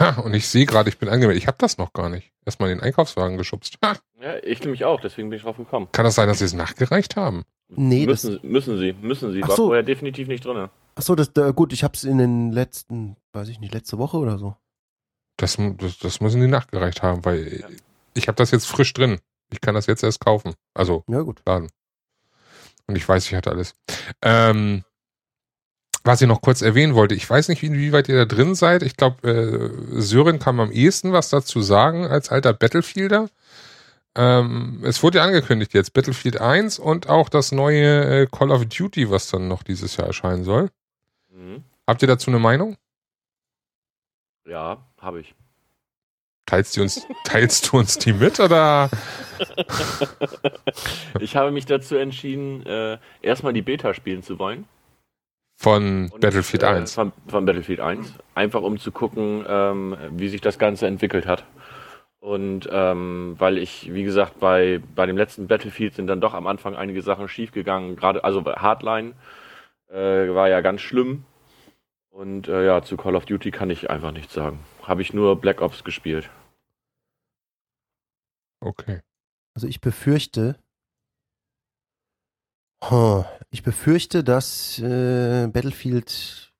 Ha, und ich sehe gerade, ich bin angemeldet. Ich habe das noch gar nicht. Erstmal in den Einkaufswagen geschubst. Ha, Ja, ich nämlich auch, deswegen bin ich drauf gekommen. kann das sein, dass sie es nachgereicht haben? Nee, das, müssen, müssen sie, müssen sie. Ach War so. vorher definitiv nicht drin. achso, das, gut, ich habe es in den letzten, weiß ich nicht, letzte Woche oder so. Das, das, das müssen die nachgereicht haben, weil Ja. ich habe das jetzt frisch drin. Ich kann das jetzt erst kaufen. Also Ja, gut. laden. Und ich weiß, ich hatte alles. Ähm, was ich noch kurz erwähnen wollte, ich weiß nicht, inwieweit ihr da drin seid. Ich glaube, äh, Sören kann am ehesten was dazu sagen als alter Battlefielder. Ähm, es wurde ja angekündigt jetzt, Battlefield 1 und auch das neue äh, Call of Duty, was dann noch dieses Jahr erscheinen soll. Mhm. Habt ihr dazu eine Meinung? Ja, habe ich. Teilst du uns, teilst du uns die mit oder? ich habe mich dazu entschieden, äh, erstmal die Beta spielen zu wollen. Von Und, Battlefield äh, 1. Von, von Battlefield 1. Einfach um zu gucken, ähm, wie sich das Ganze entwickelt hat. Und ähm, weil ich, wie gesagt, bei, bei dem letzten Battlefield sind dann doch am Anfang einige Sachen schiefgegangen. Gerade, also bei Hardline äh, war ja ganz schlimm. Und äh, ja, zu Call of Duty kann ich einfach nichts sagen. Habe ich nur Black Ops gespielt. Okay. Also ich befürchte, ich befürchte, dass äh, Battlefield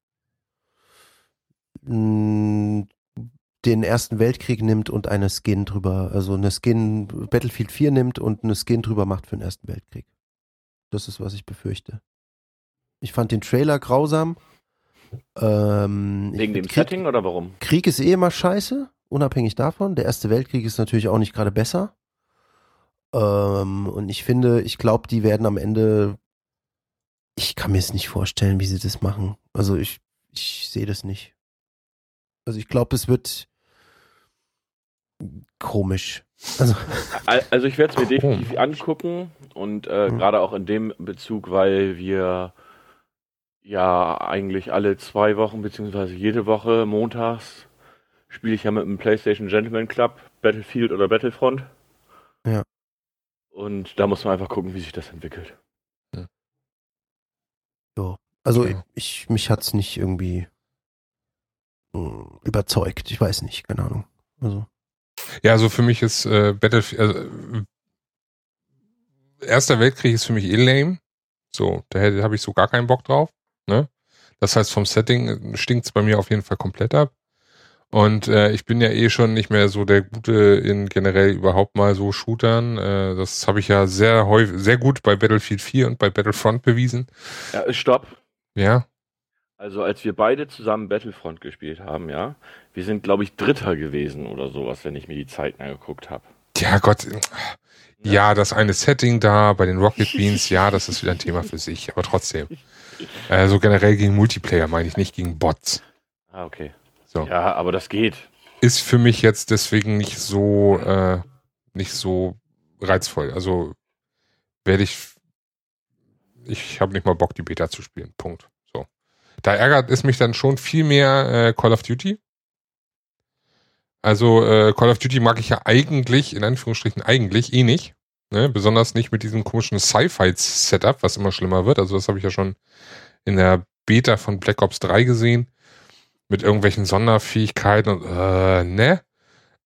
mh, den Ersten Weltkrieg nimmt und eine Skin drüber, also eine Skin Battlefield 4 nimmt und eine Skin drüber macht für den Ersten Weltkrieg. Das ist, was ich befürchte. Ich fand den Trailer grausam. Ähm, Wegen dem Krieg, Setting oder warum? Krieg ist eh immer scheiße, unabhängig davon. Der Erste Weltkrieg ist natürlich auch nicht gerade besser. Ähm, und ich finde, ich glaube, die werden am Ende. Ich kann mir es nicht vorstellen, wie sie das machen. Also ich, ich sehe das nicht. Also ich glaube, es wird komisch. Also Al- Also ich werde es mir definitiv angucken und äh, Mhm. gerade auch in dem Bezug, weil wir ja eigentlich alle zwei Wochen beziehungsweise jede Woche montags spiele ich ja mit dem PlayStation Gentleman Club Battlefield oder Battlefront. Ja. Und da muss man einfach gucken, wie sich das entwickelt. Also Ja. ich, mich hat's nicht irgendwie mh, überzeugt. Ich weiß nicht, keine Ahnung. Also Ja, also für mich ist äh, Battlefield, also, äh, Erster Weltkrieg ist für mich eh lame. So, da hätte- habe ich so gar keinen Bock drauf. Ne? Das heißt, vom Setting stinkt's bei mir auf jeden Fall komplett ab. Und äh, ich bin ja eh schon nicht mehr so der Gute in generell überhaupt mal so Shootern. Äh, das habe ich ja sehr häufig, sehr gut bei Battlefield 4 und bei Battlefront bewiesen. Ja, stopp. Ja, Also als wir beide zusammen Battlefront gespielt haben, ja, wir sind glaube ich Dritter gewesen oder sowas, wenn ich mir die Zeiten angeguckt habe. ja Gott. Ja, das eine Setting da bei den Rocket Beans, ja, das ist wieder ein Thema für sich, aber trotzdem. Äh, so generell gegen Multiplayer meine ich nicht gegen Bots. Ah, okay. So. Ja, aber das geht. Ist für mich jetzt deswegen nicht so, äh, nicht so reizvoll. Also werde ich, ich habe nicht mal Bock, die Beta zu spielen. Punkt. So. Da ärgert es mich dann schon viel mehr äh, Call of Duty. Also äh, Call of Duty mag ich ja eigentlich, in Anführungsstrichen eigentlich, eh nicht. Ne? Besonders nicht mit diesem komischen Sci-Fi-Setup, was immer schlimmer wird. Also das habe ich ja schon in der Beta von Black Ops 3 gesehen. Mit irgendwelchen Sonderfähigkeiten und äh, ne?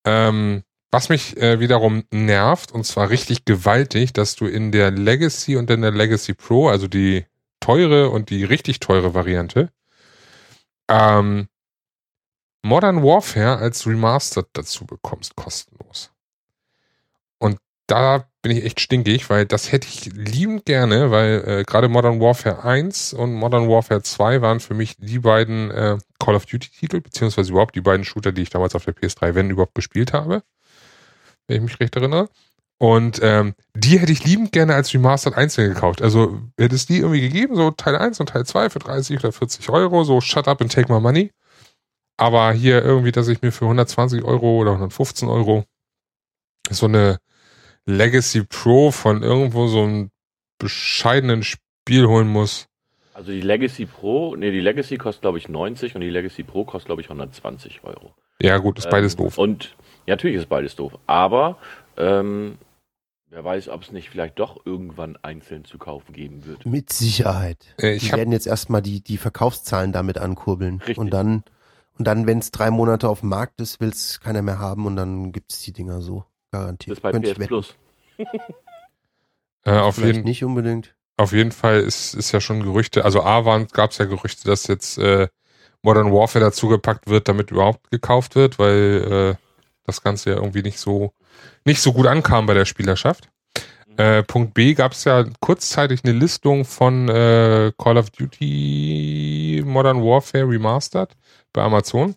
Ähm, was mich äh, wiederum nervt, und zwar richtig gewaltig, dass du in der Legacy und in der Legacy Pro, also die teure und die richtig teure Variante, ähm, Modern Warfare als Remastered dazu bekommst, kostenlos. Und da bin ich echt stinkig, weil das hätte ich liebend gerne, weil äh, gerade Modern Warfare 1 und Modern Warfare 2 waren für mich die beiden äh, Call of Duty-Titel, beziehungsweise überhaupt die beiden Shooter, die ich damals auf der PS3, wenn überhaupt, gespielt habe. Wenn ich mich recht erinnere. Und ähm, die hätte ich liebend gerne als Remastered einzeln gekauft. Also hätte es die irgendwie gegeben, so Teil 1 und Teil 2 für 30 oder 40 Euro, so shut up and take my money. Aber hier irgendwie, dass ich mir für 120 Euro oder 115 Euro so eine Legacy Pro von irgendwo so einem bescheidenen Spiel holen muss. Also die Legacy Pro, nee, die Legacy kostet glaube ich 90 und die Legacy Pro kostet glaube ich 120 Euro. Ja gut, ist beides Ähm, doof. Und ja, natürlich ist beides doof. Aber ähm, wer weiß, ob es nicht vielleicht doch irgendwann einzeln zu kaufen geben wird. Mit Sicherheit. Äh, Die werden jetzt erstmal die, die Verkaufszahlen damit ankurbeln. Richtig. Und dann, und dann, wenn es drei Monate auf dem Markt ist, will es keiner mehr haben und dann gibt es die Dinger so. Garantiert. Das ist bei Könnte ich PS. Plus. äh, auf, Vielleicht jeden, nicht unbedingt. auf jeden Fall ist, ist ja schon Gerüchte, also A gab es ja Gerüchte, dass jetzt äh, Modern Warfare dazugepackt wird, damit überhaupt gekauft wird, weil äh, das Ganze ja irgendwie nicht so nicht so gut ankam bei der Spielerschaft. Äh, Punkt B gab es ja kurzzeitig eine Listung von äh, Call of Duty Modern Warfare Remastered bei Amazon,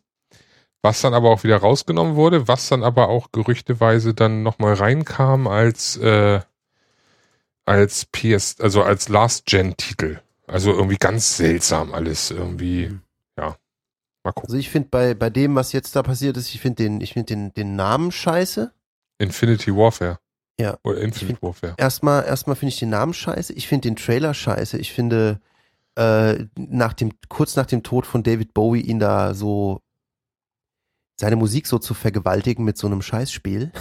was dann aber auch wieder rausgenommen wurde, was dann aber auch gerüchteweise dann nochmal reinkam als äh, als PS, also als Last-Gen-Titel. Also irgendwie ganz seltsam alles irgendwie. Mhm. Ja, mal gucken. Also ich finde bei, bei dem, was jetzt da passiert ist, ich finde den, ich finde den, den Namen scheiße. Infinity Warfare. Ja. Oder Infinite find- Warfare. Erstmal, erstmal finde ich den Namen scheiße. Ich finde den Trailer scheiße. Ich finde, äh, nach dem, kurz nach dem Tod von David Bowie ihn da so, seine Musik so zu vergewaltigen mit so einem Scheißspiel.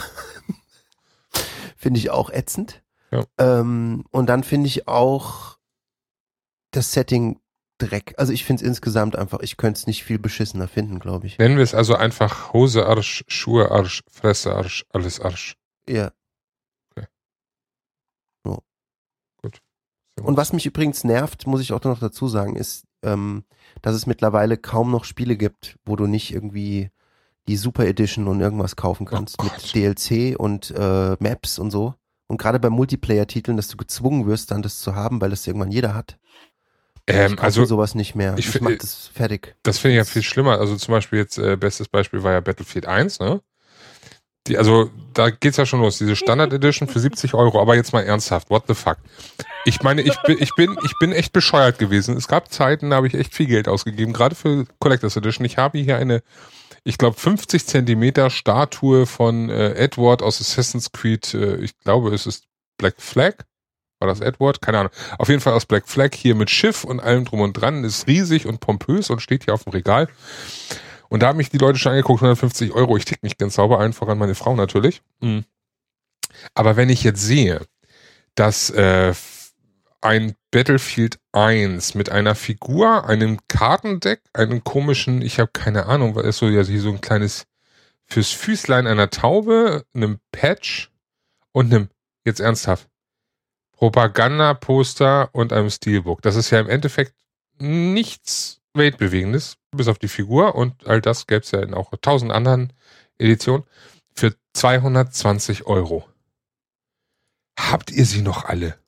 finde ich auch ätzend. Ja. Ähm, und dann finde ich auch das Setting Dreck. Also ich finde es insgesamt einfach, ich könnte es nicht viel beschissener finden, glaube ich. Nennen wir es also einfach Hose Arsch, Schuhe Arsch, Fresse Arsch, alles Arsch. Ja. Gut. Und was mich übrigens nervt, muss ich auch noch dazu sagen, ist, ähm, dass es mittlerweile kaum noch Spiele gibt, wo du nicht irgendwie die Super Edition und irgendwas kaufen kannst Oh mit. DLC und äh, Maps und so. Und gerade bei Multiplayer-Titeln, dass du gezwungen wirst, dann das zu haben, weil das irgendwann jeder hat. Ähm, ich also sowas nicht mehr. ich Ich, mach das fertig. Das finde ich ja viel schlimmer. Also zum Beispiel jetzt, äh, bestes Beispiel war ja Battlefield 1, ne? Die, also da geht's ja schon los, diese Standard Edition für 70 Euro, aber jetzt mal ernsthaft, what the fuck? Ich meine, ich bin, ich bin, ich bin echt bescheuert gewesen. Es gab Zeiten, da habe ich echt viel Geld ausgegeben, gerade für Collectors Edition. Ich habe hier eine, ich glaube, 50 Zentimeter Statue von äh, Edward aus Assassin's Creed, äh, ich glaube, es ist Black Flag. War das Edward? Keine Ahnung. Auf jeden Fall aus Black Flag hier mit Schiff und allem drum und dran. Ist riesig und pompös und steht hier auf dem Regal. Und da haben mich die Leute schon angeguckt, 150 Euro. Ich tick nicht ganz sauber, allen voran meine Frau natürlich. Mhm. Aber wenn ich jetzt sehe, dass äh, ein Battlefield 1 mit einer Figur, einem Kartendeck, einem komischen, ich habe keine Ahnung, was ist so ja so ein kleines fürs Füßlein einer Taube, einem Patch und einem, jetzt ernsthaft, Propaganda-Poster und einem Steelbook. Das ist ja im Endeffekt nichts Weltbewegendes, bis auf die Figur und all das gäbe es ja in auch tausend anderen Editionen für 220 Euro. Habt ihr sie noch alle?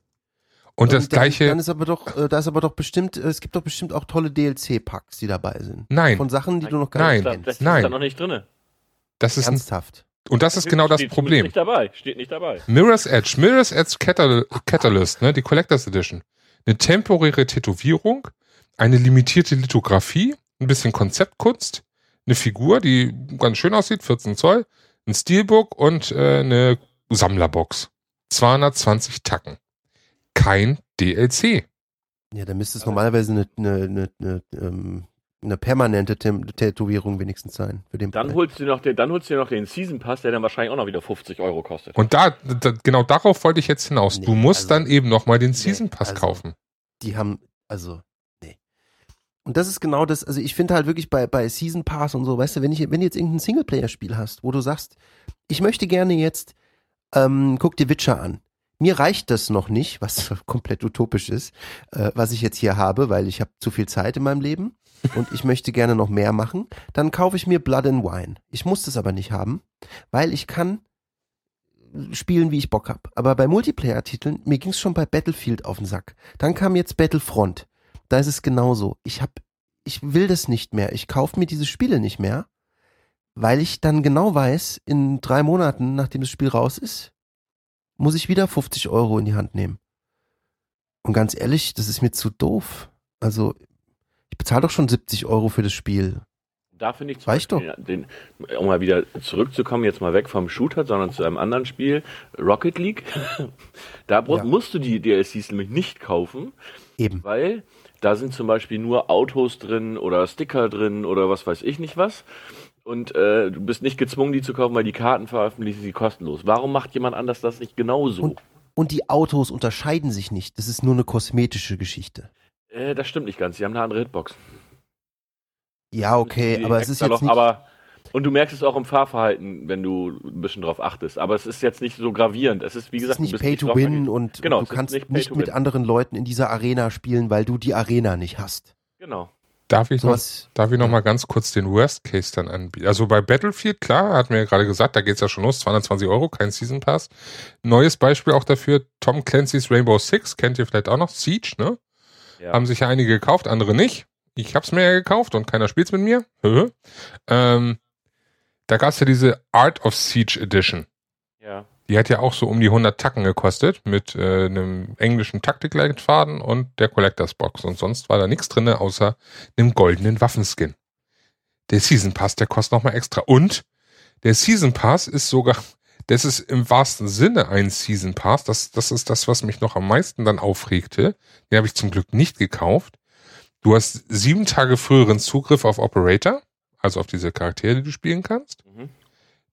Und, das dann, gleiche, Dann ist aber doch, äh, da ist aber doch bestimmt, äh, es gibt doch bestimmt auch tolle DLC-Packs, die dabei sind. nein, Von Sachen, die du noch gar Nein, nicht kennst. das ist Nein. da noch nicht drin. das ist Ernsthaft. und das ist genau das Steht Problem. Nicht dabei. Steht nicht dabei. Mirror's Edge, Mirror's Edge Catal Catalyst, ne, die Collectors Edition. Eine temporäre Tätowierung, eine limitierte Lithografie, ein bisschen Konzeptkunst, eine Figur, die ganz schön aussieht, 14 Zoll, ein Steelbook und äh, eine Sammlerbox. 220 Tacken. Kein DLC. Ja, dann müsste es normalerweise eine, eine, eine, eine, ähm, eine permanente Tätowierung wenigstens sein. Für den Dann holst du noch den, dann holst du dir noch den Season Pass, der dann wahrscheinlich auch noch wieder 50 Euro kostet. Und da, da genau darauf wollte ich jetzt hinaus. du Nee, musst also- dann eben nochmal den Nee, Season Pass also- kaufen. die haben, also, nee. Und das ist genau das, also ich finde halt wirklich bei, bei Season Pass und so, weißt du, wenn, ich, wenn du jetzt irgendein Singleplayer-Spiel hast, wo du sagst, ich möchte gerne jetzt, ähm, guck dir Witcher an. Mir reicht das noch nicht, was komplett utopisch ist, äh, was ich jetzt hier habe, weil ich habe zu viel Zeit in meinem Leben und ich möchte gerne noch mehr machen, dann kaufe ich mir Blood and Wine. Ich muss das aber nicht haben, weil ich kann spielen, wie ich Bock hab. Aber bei Multiplayer-Titeln, mir ging's schon bei Battlefield auf den Sack. Dann kam jetzt Battlefront. Da ist es genauso. Ich hab, ich will das nicht mehr. Ich kaufe mir diese Spiele nicht mehr, weil ich dann genau weiß, in drei Monaten, nachdem das Spiel raus ist, muss ich wieder 50 Euro in die Hand nehmen. Und ganz ehrlich, das ist mir zu doof. Also, ich bezahle doch schon 70 Euro für das Spiel. Da finde ich zum Reicht Beispiel Den, um mal wieder zurückzukommen, jetzt mal weg vom Shooter, sondern zu einem anderen Spiel, Rocket League. da Ja. musst du die DLCs nämlich nicht kaufen, Eben. weil da sind zum Beispiel nur Autos drin oder Sticker drin oder was weiß ich nicht was. Und äh, du bist nicht gezwungen, die zu kaufen, weil die Karten veröffentlichen sie kostenlos. Warum macht jemand anders das nicht genauso? Und- Und die Autos unterscheiden sich nicht. Das ist nur eine kosmetische Geschichte. äh, das stimmt nicht ganz. Sie haben eine andere Hitbox. Ja, okay, aber es ist jetzt noch- nicht. Aber, und du merkst es auch im Fahrverhalten, wenn du ein bisschen drauf achtest. Aber es ist jetzt nicht so gravierend. Es ist, wie es gesagt, ist nicht Pay to Win und, Genau, es du kannst nicht nicht, mit anderen Leuten in dieser Arena spielen, weil du die Arena nicht hast. Genau. Darf ich noch, darf ich noch mal ganz kurz den Worst Case dann anbieten? Also bei Battlefield, klar, hat mir ja gerade gesagt, da geht's ja schon los, 220 Euro, kein Season Pass. Neues Beispiel auch dafür, Tom Clancy's Rainbow Six, kennt ihr vielleicht auch noch, Siege, ne? Ja. Haben sich ja einige gekauft, andere nicht. Ich hab's mir ja gekauft und keiner spielt's mit mir. Ähm, da gab's ja diese Art of Siege Edition. ja. Die hat ja auch so um die 100 Tacken gekostet mit äh, einem englischen Taktikleitfaden und der Collectors Box. Und sonst war da nichts drin, außer einem goldenen Waffenskin. Der Season Pass, der kostet nochmal extra. Und der Season Pass ist sogar, das ist im wahrsten Sinne ein Season Pass. Das, das ist das, was mich noch am meisten dann aufregte. Den habe ich zum Glück nicht gekauft. Du hast sieben Tage früheren Zugriff auf Operator, also auf diese Charaktere, die du spielen kannst. Mhm.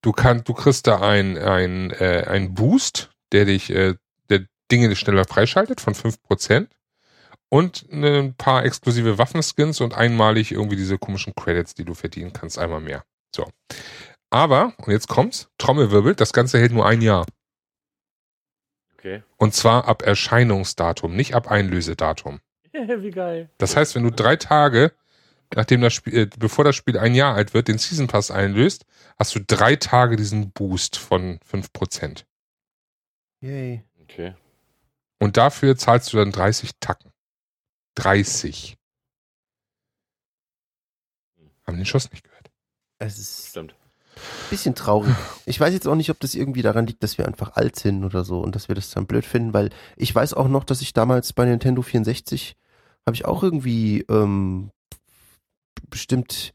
Du kannst, du kriegst da ein, ein, äh, ein Boost, der dich, äh, der Dinge schneller freischaltet von 5%. Und ein paar exklusive Waffenskins und einmalig irgendwie diese komischen Credits, die du verdienen kannst, einmal mehr. So. Aber, und jetzt kommt's, Trommelwirbel, das Ganze hält nur ein Jahr. Okay. Und zwar ab Erscheinungsdatum, nicht ab Einlösedatum. wie geil. Das heißt, wenn du drei Tage, nachdem das Spiel, äh, bevor das Spiel ein Jahr alt wird, den Season Pass einlöst, hast du drei Tage diesen Boost von 5%. yay. Okay. Und dafür zahlst du dann 30 Tacken. 30. Haben den Schuss nicht gehört. Es ist Stimmt. ein bisschen traurig. Ich weiß jetzt auch nicht, ob das irgendwie daran liegt, dass wir einfach alt sind oder so und dass wir das dann blöd finden, weil ich weiß auch noch, dass ich damals bei Nintendo 64 habe ich auch irgendwie ähm, bestimmt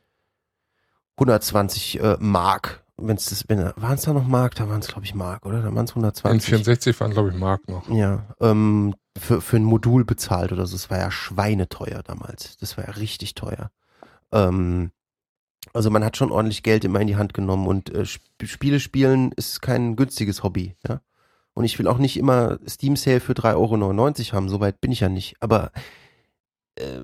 120 äh, Mark. Wenn es das, wenn waren es da noch Mark, da waren es glaube ich Mark, oder? Da waren es In 120. 64 waren, glaube ich, Mark noch. Ja, ähm, für, für ein Modul bezahlt oder so. Das war ja schweineteuer damals. Das war ja richtig teuer. Ähm, also man hat schon ordentlich Geld immer in die Hand genommen und äh, Sp Spiele spielen ist kein günstiges Hobby, ja. Und ich will auch nicht immer Steam Sale für 3,99 Euro haben, soweit bin ich ja nicht. Aber äh,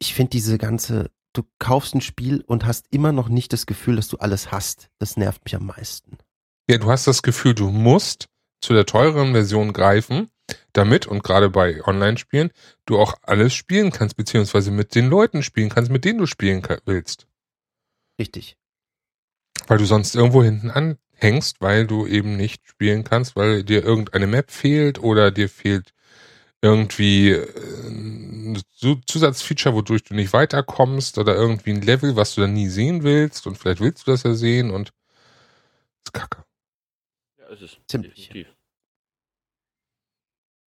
ich finde diese ganze, du kaufst ein Spiel und hast immer noch nicht das Gefühl, dass du alles hast. Das nervt mich am meisten. Ja, du hast das Gefühl, du musst zu der teureren Version greifen, damit, und gerade bei Online-Spielen, du auch alles spielen kannst, beziehungsweise mit den Leuten spielen kannst, mit denen du spielen willst. Richtig. Weil du sonst irgendwo hinten anhängst, weil du eben nicht spielen kannst, weil dir irgendeine Map fehlt oder dir fehlt irgendwie äh, ein Zu- Zusatzfeature, wodurch du nicht weiterkommst oder irgendwie ein Level, was du dann nie sehen willst und vielleicht willst du das ja sehen und das ist kacke. Ja, es ist Ziemlich. definitiv.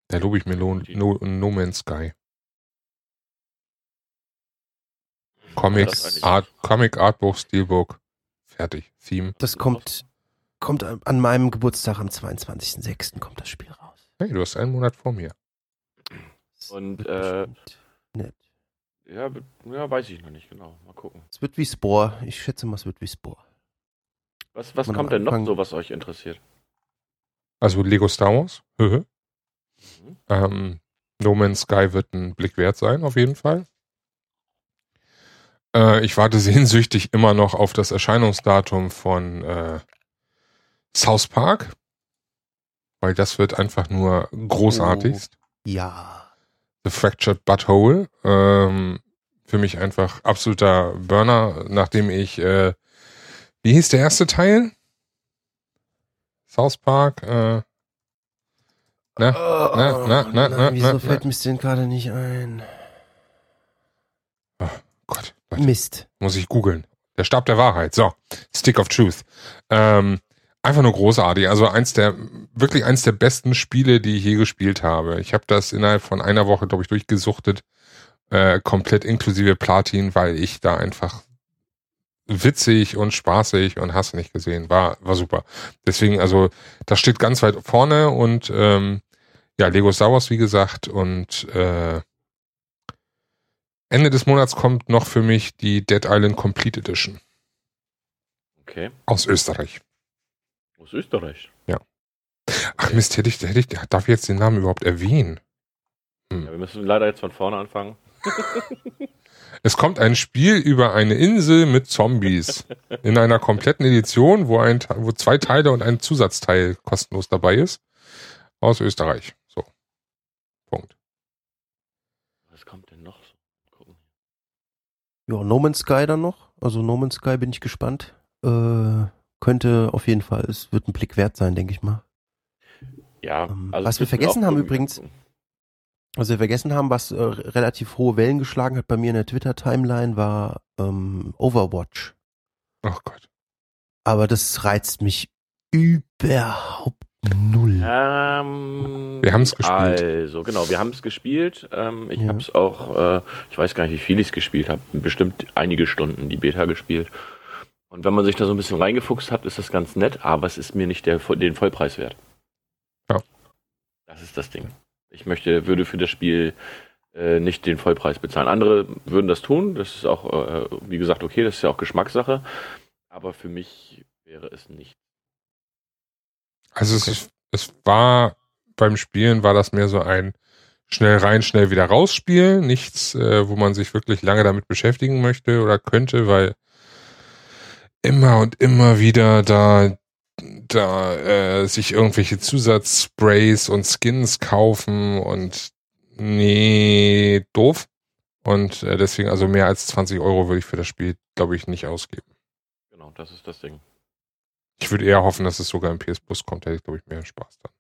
Da lobe ich mir no, no, no Man's Sky. Comics, Art, Comic, Artbook, Steelbook. Fertig. Theme. Das kommt, kommt an an meinem Geburtstag am 22.06. kommt das Spiel raus. Hey, du hast einen Monat vor mir. Und, äh, nett. Ja, ja, weiß ich noch nicht genau. Mal gucken. Es wird wie Spore. Ich schätze mal, es wird wie Spore. Was, was Man kommt denn noch so, was euch interessiert? Also Lego Star Wars. Mhm. Ähm, no Man's Sky wird ein Blick wert sein, auf jeden Fall. Äh, ich warte sehnsüchtig immer noch auf das Erscheinungsdatum von äh, South Park. weil das wird einfach nur großartigst. Ja. The Fractured Butthole. Ähm, für mich einfach absoluter Burner, nachdem ich, äh, wie hieß der erste Teil? South Park, äh, na, Oh, na, na, na, nein, na, wieso na, fällt mir denn gerade nicht ein? Gott, Leute, Mist. muss ich googeln. Der Stab der Wahrheit. So, Stick of Truth. Ähm, einfach nur großartig. Also eins der, wirklich eins der besten Spiele, die ich je gespielt habe. Ich habe das innerhalb von einer Woche, glaube ich, durchgesuchtet. Äh, komplett inklusive Platin, weil ich da einfach witzig und spaßig und hast nicht gesehen. War, war super. Deswegen, also, das steht ganz weit vorne und ähm, ja, Lego Star Wars, wie gesagt, und äh, Ende des Monats kommt noch für mich die Dead Island Complete Edition Okay. aus Österreich. Aus Österreich. Ach Mist, hätte ich, hätte ich, darf ich jetzt den Namen überhaupt erwähnen? Ja, wir müssen leider jetzt von vorne anfangen. Es kommt ein Spiel über eine Insel mit Zombies in einer kompletten Edition, wo ein, wo zwei Teile und ein Zusatzteil kostenlos dabei ist. Aus Österreich. So. Punkt. Was kommt denn noch? so? Gucken. Ja, No Man's Sky dann noch. Also No Man's Sky bin ich gespannt. Äh, könnte auf jeden Fall, es wird ein Blick wert sein, denke ich mal. Ja, Ähm, also was wir vergessen haben übrigens-. Was wir vergessen haben, was äh, relativ hohe Wellen geschlagen hat bei mir in der Twitter-Timeline, war ähm, Overwatch. Ach Gott. Aber das reizt mich überhaupt null. Ähm, Wir haben's gespielt. Also, genau, wir haben es gespielt. Ähm, ich Ja. habe es auch, äh, ich weiß gar nicht, wie viel ich es gespielt habe. Bestimmt einige Stunden die Beta gespielt. Und wenn man sich da so ein bisschen reingefuchst hat, ist das ganz nett, aber es ist mir nicht der, den Vollpreis wert. Ja. Das ist das Ding. Ich möchte, würde für das Spiel äh, nicht den Vollpreis bezahlen. Andere würden das tun. Das ist auch, äh, wie gesagt, okay, das ist ja auch Geschmackssache. Aber für mich wäre es nicht. Also es, ist, es war beim Spielen war das mehr so ein schnell rein, schnell wieder raus Spiel. Nichts, äh, wo man sich wirklich lange damit beschäftigen möchte oder könnte, weil immer und immer wieder da da äh, sich irgendwelche Zusatzsprays und Skins kaufen und nee, doof. Und äh, deswegen also mehr als 20 Euro würde ich für das Spiel, glaube ich, nicht ausgeben. Genau, das ist das Ding. Ich würde eher hoffen, dass es sogar im PS Plus kommt, hätte ich, glaube ich, mehr Spaß dann.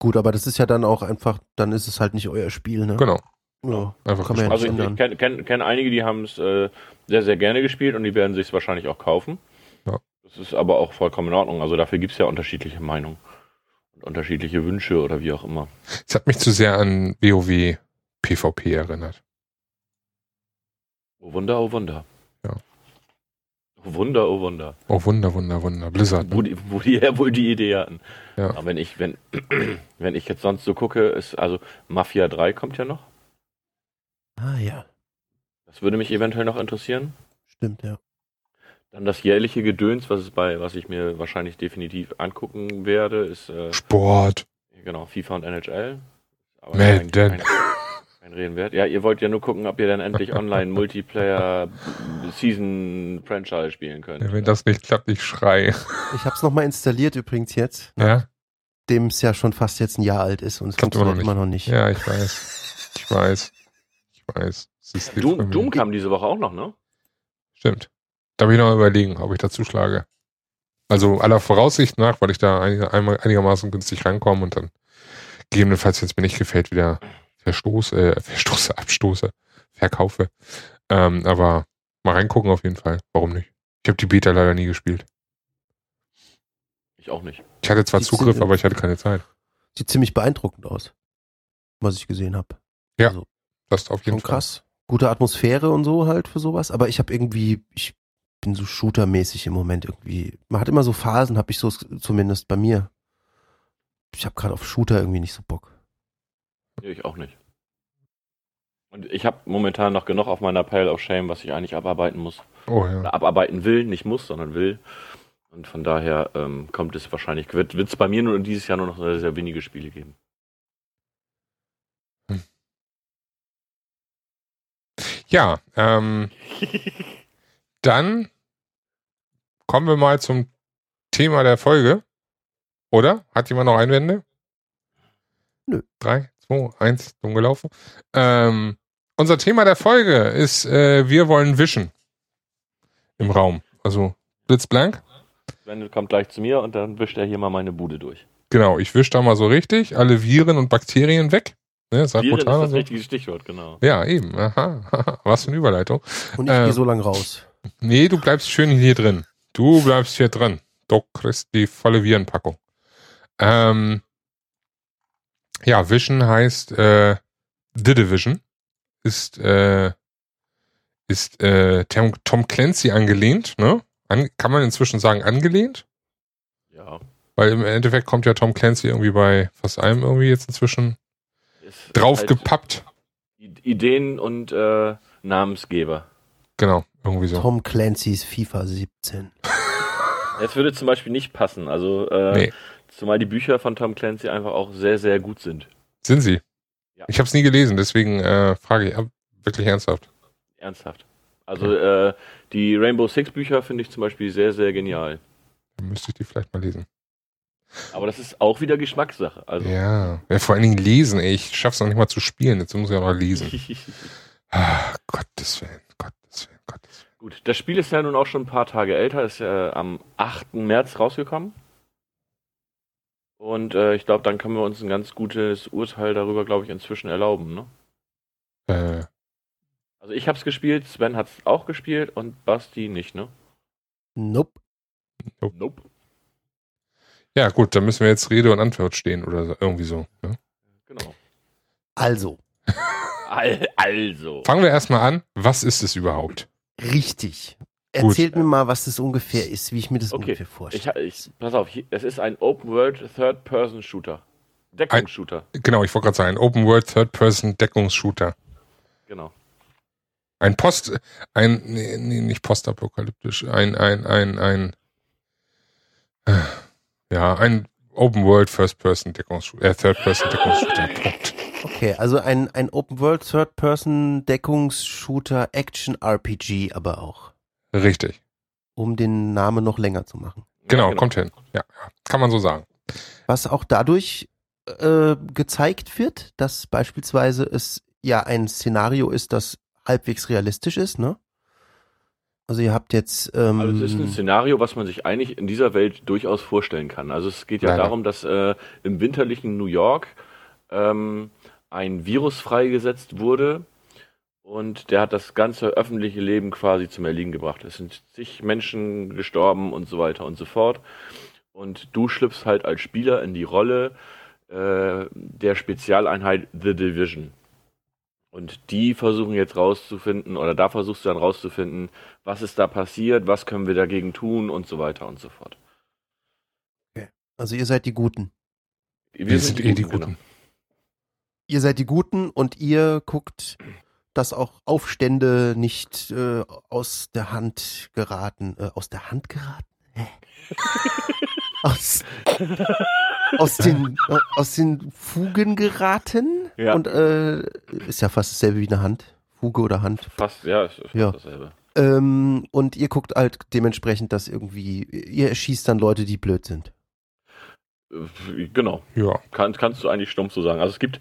Gut, aber das ist ja dann auch einfach, dann ist es halt nicht euer Spiel, ne? Genau, Ja. einfach Kann. Also ich, ich kenne kenn, kenn einige, die haben es äh, sehr, sehr gerne gespielt und die werden sich wahrscheinlich auch kaufen. Ja. Das ist aber auch vollkommen in Ordnung. Also dafür gibt es ja unterschiedliche Meinungen und unterschiedliche Wünsche oder wie auch immer. Es hat mich zu sehr an WoW PvP erinnert. Oh Wunder, oh Wunder. Ja. Oh Wunder, oh Wunder. Oh Wunder, Wunder, Wunder. Blizzard. Wo Ne? die, wo die ja wohl die Idee hatten. Ja. Aber wenn ich, wenn, wenn ich jetzt sonst so gucke, ist, also Mafia 3 kommt ja noch. Ah ja, Das würde mich eventuell noch interessieren. stimmt, ja. Dann das jährliche Gedöns, was es bei, was ich mir wahrscheinlich definitiv angucken werde, ist äh, Sport. genau FIFA und NHL. Aber Madden. kein, kein, kein Reden wert. Ja, ihr wollt ja nur gucken, ob ihr dann endlich online Multiplayer Season Franchise spielen könnt. Wenn das nicht klappt, ich schrei. Ich hab's nochmal installiert übrigens jetzt, Ja? nachdem es ja schon fast jetzt ein Jahr alt ist und es Klappt immer funktioniert noch immer noch nicht. Ja, ich weiß. Ich weiß. Ich weiß. Doom. Doom kam diese Woche auch noch, ne? Stimmt. Da will ich noch mal überlegen, ob ich dazu schlage. Also aller Voraussicht nach, weil ich da einig- einigermaßen günstig rankomme und dann gegebenenfalls, wenn es mir nicht gefällt, wieder verstoße, äh, verstoße, abstoße, verkaufe. Ähm, aber mal reingucken auf jeden Fall. Warum nicht? Ich habe die Beta leider nie gespielt. Ich auch nicht. Ich hatte zwar Die Zugriff, aber ich hatte keine Zeit. Sieht ziemlich beeindruckend aus, was ich gesehen habe. Ja, Also, Das auf jeden schon Fall. krass. Gute Atmosphäre und so halt für sowas. Aber ich habe irgendwie, ich bin so shootermäßig im Moment irgendwie. Man hat immer so Phasen, habe ich so zumindest bei mir. Ich habe gerade auf Shooter irgendwie nicht so Bock. Ich auch nicht. Und ich habe momentan noch genug auf meiner Pile of Shame, was ich eigentlich abarbeiten muss. Oh ja. Abarbeiten will, nicht muss, sondern will. Und von daher ähm, kommt es wahrscheinlich, wird es bei mir nur dieses Jahr nur noch sehr, sehr wenige Spiele geben. Ja, ähm, dann kommen wir mal zum Thema der Folge. Oder? Hat jemand noch Einwände? Nö. Drei, zwei, eins, dumm gelaufen. Ähm, unser Thema der Folge ist, äh, wir wollen wischen. Im Raum. Also blitzblank. Sven kommt gleich zu mir und dann wischt er hier mal meine Bude durch. Genau, ich wische da mal so richtig alle Viren und Bakterien weg. Ne, Viren ist Salbutan und das so. richtige Stichwort, genau. Ja, eben. Aha. Was für eine Überleitung. Und ich Ähm. gehe so lang raus. Nee, du bleibst schön hier drin. Du bleibst hier drin. Du kriegst die volle Virenpackung. Ähm, ja, Vision heißt äh, The Division. Ist, äh, ist äh, Tom, Clancy angelehnt, ne? An, kann man inzwischen sagen, angelehnt? Ja. Weil im Endeffekt kommt ja Tom Clancy irgendwie bei fast allem irgendwie jetzt inzwischen Ist draufgepappt. halt Ideen und äh, Namensgeber. Genau, irgendwie so. Tom Clancy's FIFA 17. Es würde zum Beispiel nicht passen. Also, äh, Nee. zumal die Bücher von Tom Clancy einfach auch sehr, sehr gut sind. Sind sie? Ja. Ich habe es nie gelesen, deswegen äh, frage ich ab, wirklich ernsthaft. Ernsthaft. Also, äh, die Rainbow Six Bücher finde ich zum Beispiel sehr, sehr genial. Dann müsste ich die vielleicht mal lesen. Aber das ist auch wieder Geschmackssache. Also, Ja, ja vor allen Dingen lesen, ey. Ich schaff's noch nicht mal zu spielen, jetzt muss ich auch noch lesen. Ah, Gottes Willen, Gottes Willen, Gottes Willen. Gut, das Spiel ist ja nun auch schon ein paar Tage älter, ist ja am 8. März rausgekommen. Und äh, ich glaube, dann können wir uns ein ganz gutes Urteil darüber, glaube ich, inzwischen erlauben. Ne? Äh, Also ich habe es gespielt, Sven hat es auch gespielt und Basti nicht, ne? Nope. Nope. Ja, gut, dann müssen wir jetzt Rede und Antwort stehen oder so, irgendwie so. Ne? Genau. Also, Al also. Fangen wir erstmal an. Was ist es überhaupt? richtig. Gut. Erzählt mir mal, was das ungefähr ist, wie ich mir das Okay, ungefähr Ich, vorstelle. ich, pass auf, es ist ein Open-World Third-Person-Shooter. Deckungsshooter. Genau, ich wollte gerade sagen, Open World Third Person Deckungsshooter. Genau. Ein Post, ein, nee, nee, nicht postapokalyptisch, ein, ein, ein, ein, äh, ja, ein Open World First Person Deckungsshooter, äh, Third Person Deckungsshooter. Okay, also ein, ein Open-World Third-Person-Deckungsshooter Action-RPG aber auch, Richtig. um den Namen noch länger zu machen. Genau, Ja, kommt hin. Ja, ja, kann man so sagen. Was auch dadurch äh, gezeigt wird, dass beispielsweise es ja ein Szenario ist, das halbwegs realistisch ist, ne? Also ihr habt jetzt ähm, Also es ist ein Szenario, was man sich eigentlich in dieser Welt durchaus vorstellen kann. Also es geht ja Leider. darum, dass äh, im winterlichen New York ähm, ein Virus freigesetzt wurde und der hat das ganze öffentliche Leben quasi zum Erliegen gebracht. Es sind zig Menschen gestorben und so weiter und so fort. Und du schlüpfst halt als Spieler in die Rolle äh, der Spezialeinheit The Division. Und die versuchen jetzt rauszufinden, oder da versuchst du dann rauszufinden, was ist da passiert, was können wir dagegen tun und so weiter und so fort. also ihr seid die Guten. Wir, sind, eh die genau. Guten. Ihr seid die Guten und ihr guckt, dass auch Aufstände nicht äh, aus der Hand geraten. Äh, aus der Hand geraten? Hä? aus, aus, den, aus den Fugen geraten? Ja. Und äh, ist ja fast dasselbe wie eine Hand. Fuge oder Hand. Fast, ja, ist fast Ja. dasselbe. Ähm, und ihr guckt halt dementsprechend, dass irgendwie, ihr erschießt dann Leute, die blöd sind. Genau, Ja, Kann, kannst du eigentlich stumpf so sagen. Also es gibt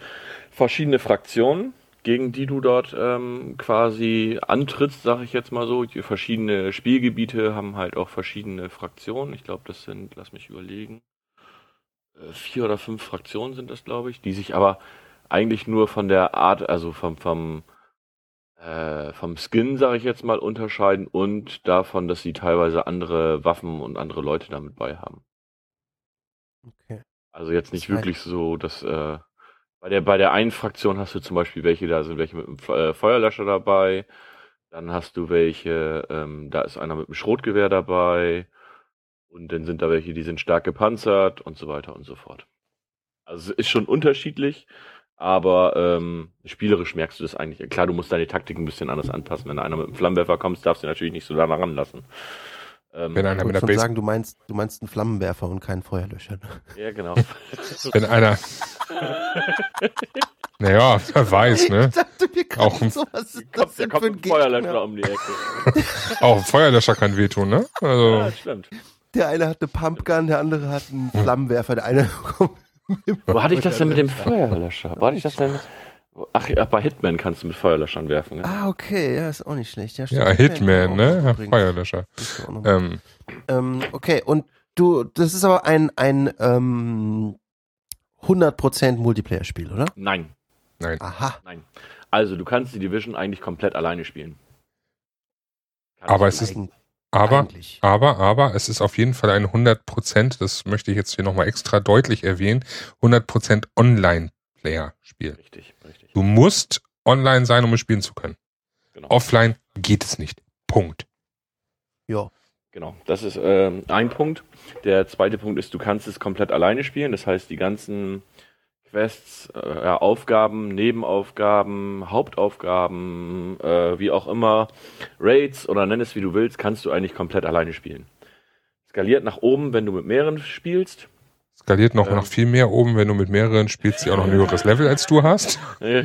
verschiedene Fraktionen, gegen die du dort ähm, quasi antrittst, sage ich jetzt mal so. Die verschiedene Spielgebiete haben halt auch verschiedene Fraktionen. Ich glaube, das sind, lass mich überlegen, vier oder fünf Fraktionen sind das, glaube ich, die sich aber eigentlich nur von der Art, also vom, vom, äh, vom Skin, sage ich jetzt mal, unterscheiden und davon, dass sie teilweise andere Waffen und andere Leute damit bei haben. Okay. Also jetzt nicht Das heißt- wirklich so, dass äh, bei der bei der einen Fraktion hast du zum Beispiel welche, da sind welche mit einem äh, Feuerlöscher dabei, dann hast du welche, ähm, da ist einer mit einem Schrotgewehr dabei und dann sind da welche, die sind stark gepanzert und so weiter und so fort. Also es ist schon unterschiedlich, aber ähm, spielerisch merkst du das eigentlich. Klar, du musst deine Taktik ein bisschen anders anpassen. Wenn da einer mit einem Flammenwerfer kommt, darfst du natürlich nicht so nah ranlassen. Ähm, wenn Ich einer mit einer Base, sagen, du meinst, du meinst einen Flammenwerfer und keinen Feuerlöscher. ne? ja, genau. wenn einer, naja, wer weiß, ne? Ich dachte mir Auch ein- so, was ist kommt, das da denn kommt für ein ein Feuerlöscher um die Ecke. Auch ein Feuerlöscher kann wehtun, ne? Also, Ja, stimmt. Der eine hat eine Pumpgun, der andere hat einen Flammenwerfer, der eine kommt Wo hatte ich das denn mit dem Feuerlöscher? Wo hatte ich das denn? Ach, ja, bei Hitman kannst du mit Feuerlöschern werfen. Ne? Ah, okay, ja, ist auch nicht schlecht. Ja, Ja, Hitman, ne? übrigens. Feuerlöscher. Ähm, Ähm, okay, und du, das ist aber ein, ein ähm, 100% Multiplayer-Spiel, oder? Nein, Aha. nein. Also, du kannst die Division eigentlich komplett alleine spielen. Kannst Aber es ist- aber, eigentlich. aber, aber, es ist auf jeden Fall ein 100%, das möchte ich jetzt hier nochmal extra deutlich erwähnen, 100% Online-Player-Spiel. Richtig, richtig. Du musst online sein, um es spielen zu können. Genau. Offline geht es nicht. Punkt. Ja. Genau, das ist ähm, ein Punkt. Der zweite Punkt ist, du kannst es komplett alleine spielen. Das heißt, die ganzen Quests, äh, ja, Aufgaben, Nebenaufgaben, Hauptaufgaben, äh, wie auch immer, Raids oder nenn es wie du willst, kannst du eigentlich komplett alleine spielen. Skaliert nach oben, wenn du mit mehreren spielst. Skaliert noch, Ähm. noch viel mehr oben, wenn du mit mehreren spielst, die auch noch ein höheres Level als du hast.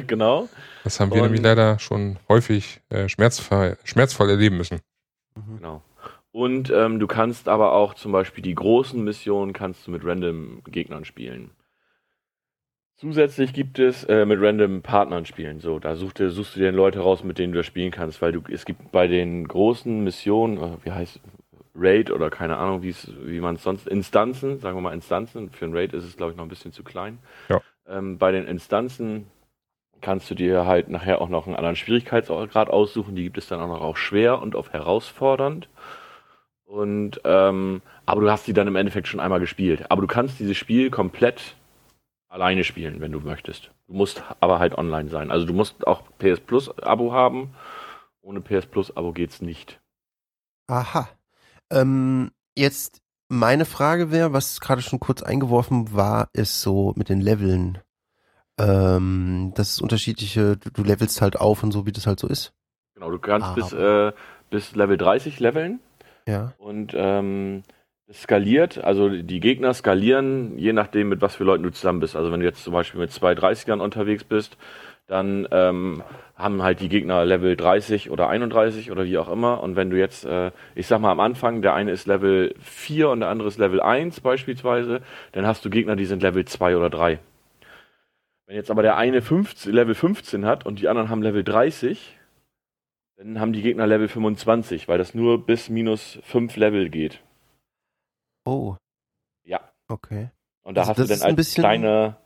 Genau. Das haben wir Und- nämlich leider schon häufig äh, schmerzvoll, schmerzvoll erleben müssen. Mhm. Genau. Und ähm, du kannst aber auch zum Beispiel die großen Missionen kannst du mit random Gegnern spielen. Zusätzlich gibt es äh, mit random Partnern spielen. So, da such dir, suchst du dir Leute raus, mit denen du das spielen kannst, weil du es gibt bei den großen Missionen, äh, wie heißt Raid oder keine Ahnung, wie man es sonst Instanzen, sagen wir mal Instanzen. Für ein Raid ist es glaube ich noch ein bisschen zu klein. Ja. Ähm, bei den Instanzen kannst du dir halt nachher auch noch einen anderen Schwierigkeitsgrad aussuchen. Die gibt es dann auch noch auf schwer und auf herausfordernd. Und ähm, aber du hast die dann im Endeffekt schon einmal gespielt. Aber du kannst dieses Spiel komplett alleine spielen, wenn du möchtest. Du musst aber halt online sein. Also du musst auch PS Plus Abo haben. Ohne PS Plus Abo geht's nicht. Aha. Ähm, jetzt meine Frage wäre, was gerade schon kurz eingeworfen war, ist so mit den Leveln. Ähm, das ist unterschiedliche, du, du levelst halt auf und so, wie das halt so ist. Genau, du kannst Ah, bis, äh, bis Level 30 leveln. Ja. Und ähm, es skaliert, also die Gegner skalieren, je nachdem, mit was für Leuten du zusammen bist. Also wenn du jetzt zum Beispiel mit zwei 30ern unterwegs bist, dann ähm, haben halt die Gegner Level 30 oder 31 oder wie auch immer. Und wenn du jetzt, äh, ich sag mal am Anfang, der eine ist Level 4 und der andere ist Level 1 beispielsweise, dann hast du Gegner, die sind Level 2 oder 3. Wenn jetzt aber der eine 15, Level 15 hat und die anderen haben Level 30, dann haben die Gegner Level 25, weil das nur bis minus 5 Level geht. Oh, Ja. okay. Und da Also hast du dann ein als bisschen- kleiner,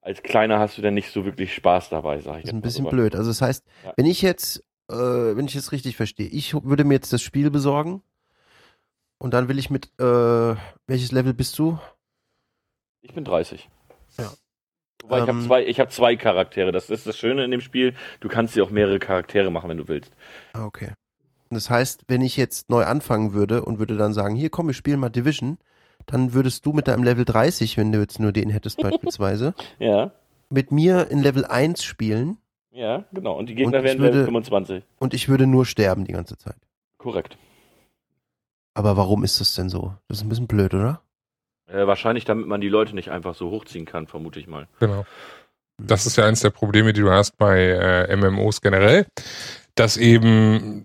als kleiner hast du dann nicht so wirklich Spaß dabei, sag ich Das ist ein bisschen so. blöd. Also das heißt, Ja. wenn ich jetzt, äh, wenn ich es richtig verstehe, ich würde mir jetzt das Spiel besorgen und dann will ich mit, äh, welches Level bist du? Ich bin 30. Ja. Wobei ich habe Ähm, zwei, ich habe zwei Charaktere. Das ist das Schöne in dem Spiel. Du kannst dir auch mehrere Charaktere machen, wenn du willst. Ah, okay. Das heißt, wenn ich jetzt neu anfangen würde und würde dann sagen, hier komm, wir spielen mal Division, dann würdest du mit deinem Level 30, wenn du jetzt nur den hättest beispielsweise, Ja, mit mir in Level 1 spielen ja, genau. Und die Gegner ich werden würde- Level 25. und ich würde nur sterben die ganze Zeit. Korrekt. Aber warum ist das denn so? Das ist ein bisschen blöd, oder? Äh, wahrscheinlich, damit man die Leute nicht einfach so hochziehen kann, vermute ich mal. Genau. Das ist ja eins der Probleme, die du hast bei äh, MMOs generell, dass eben,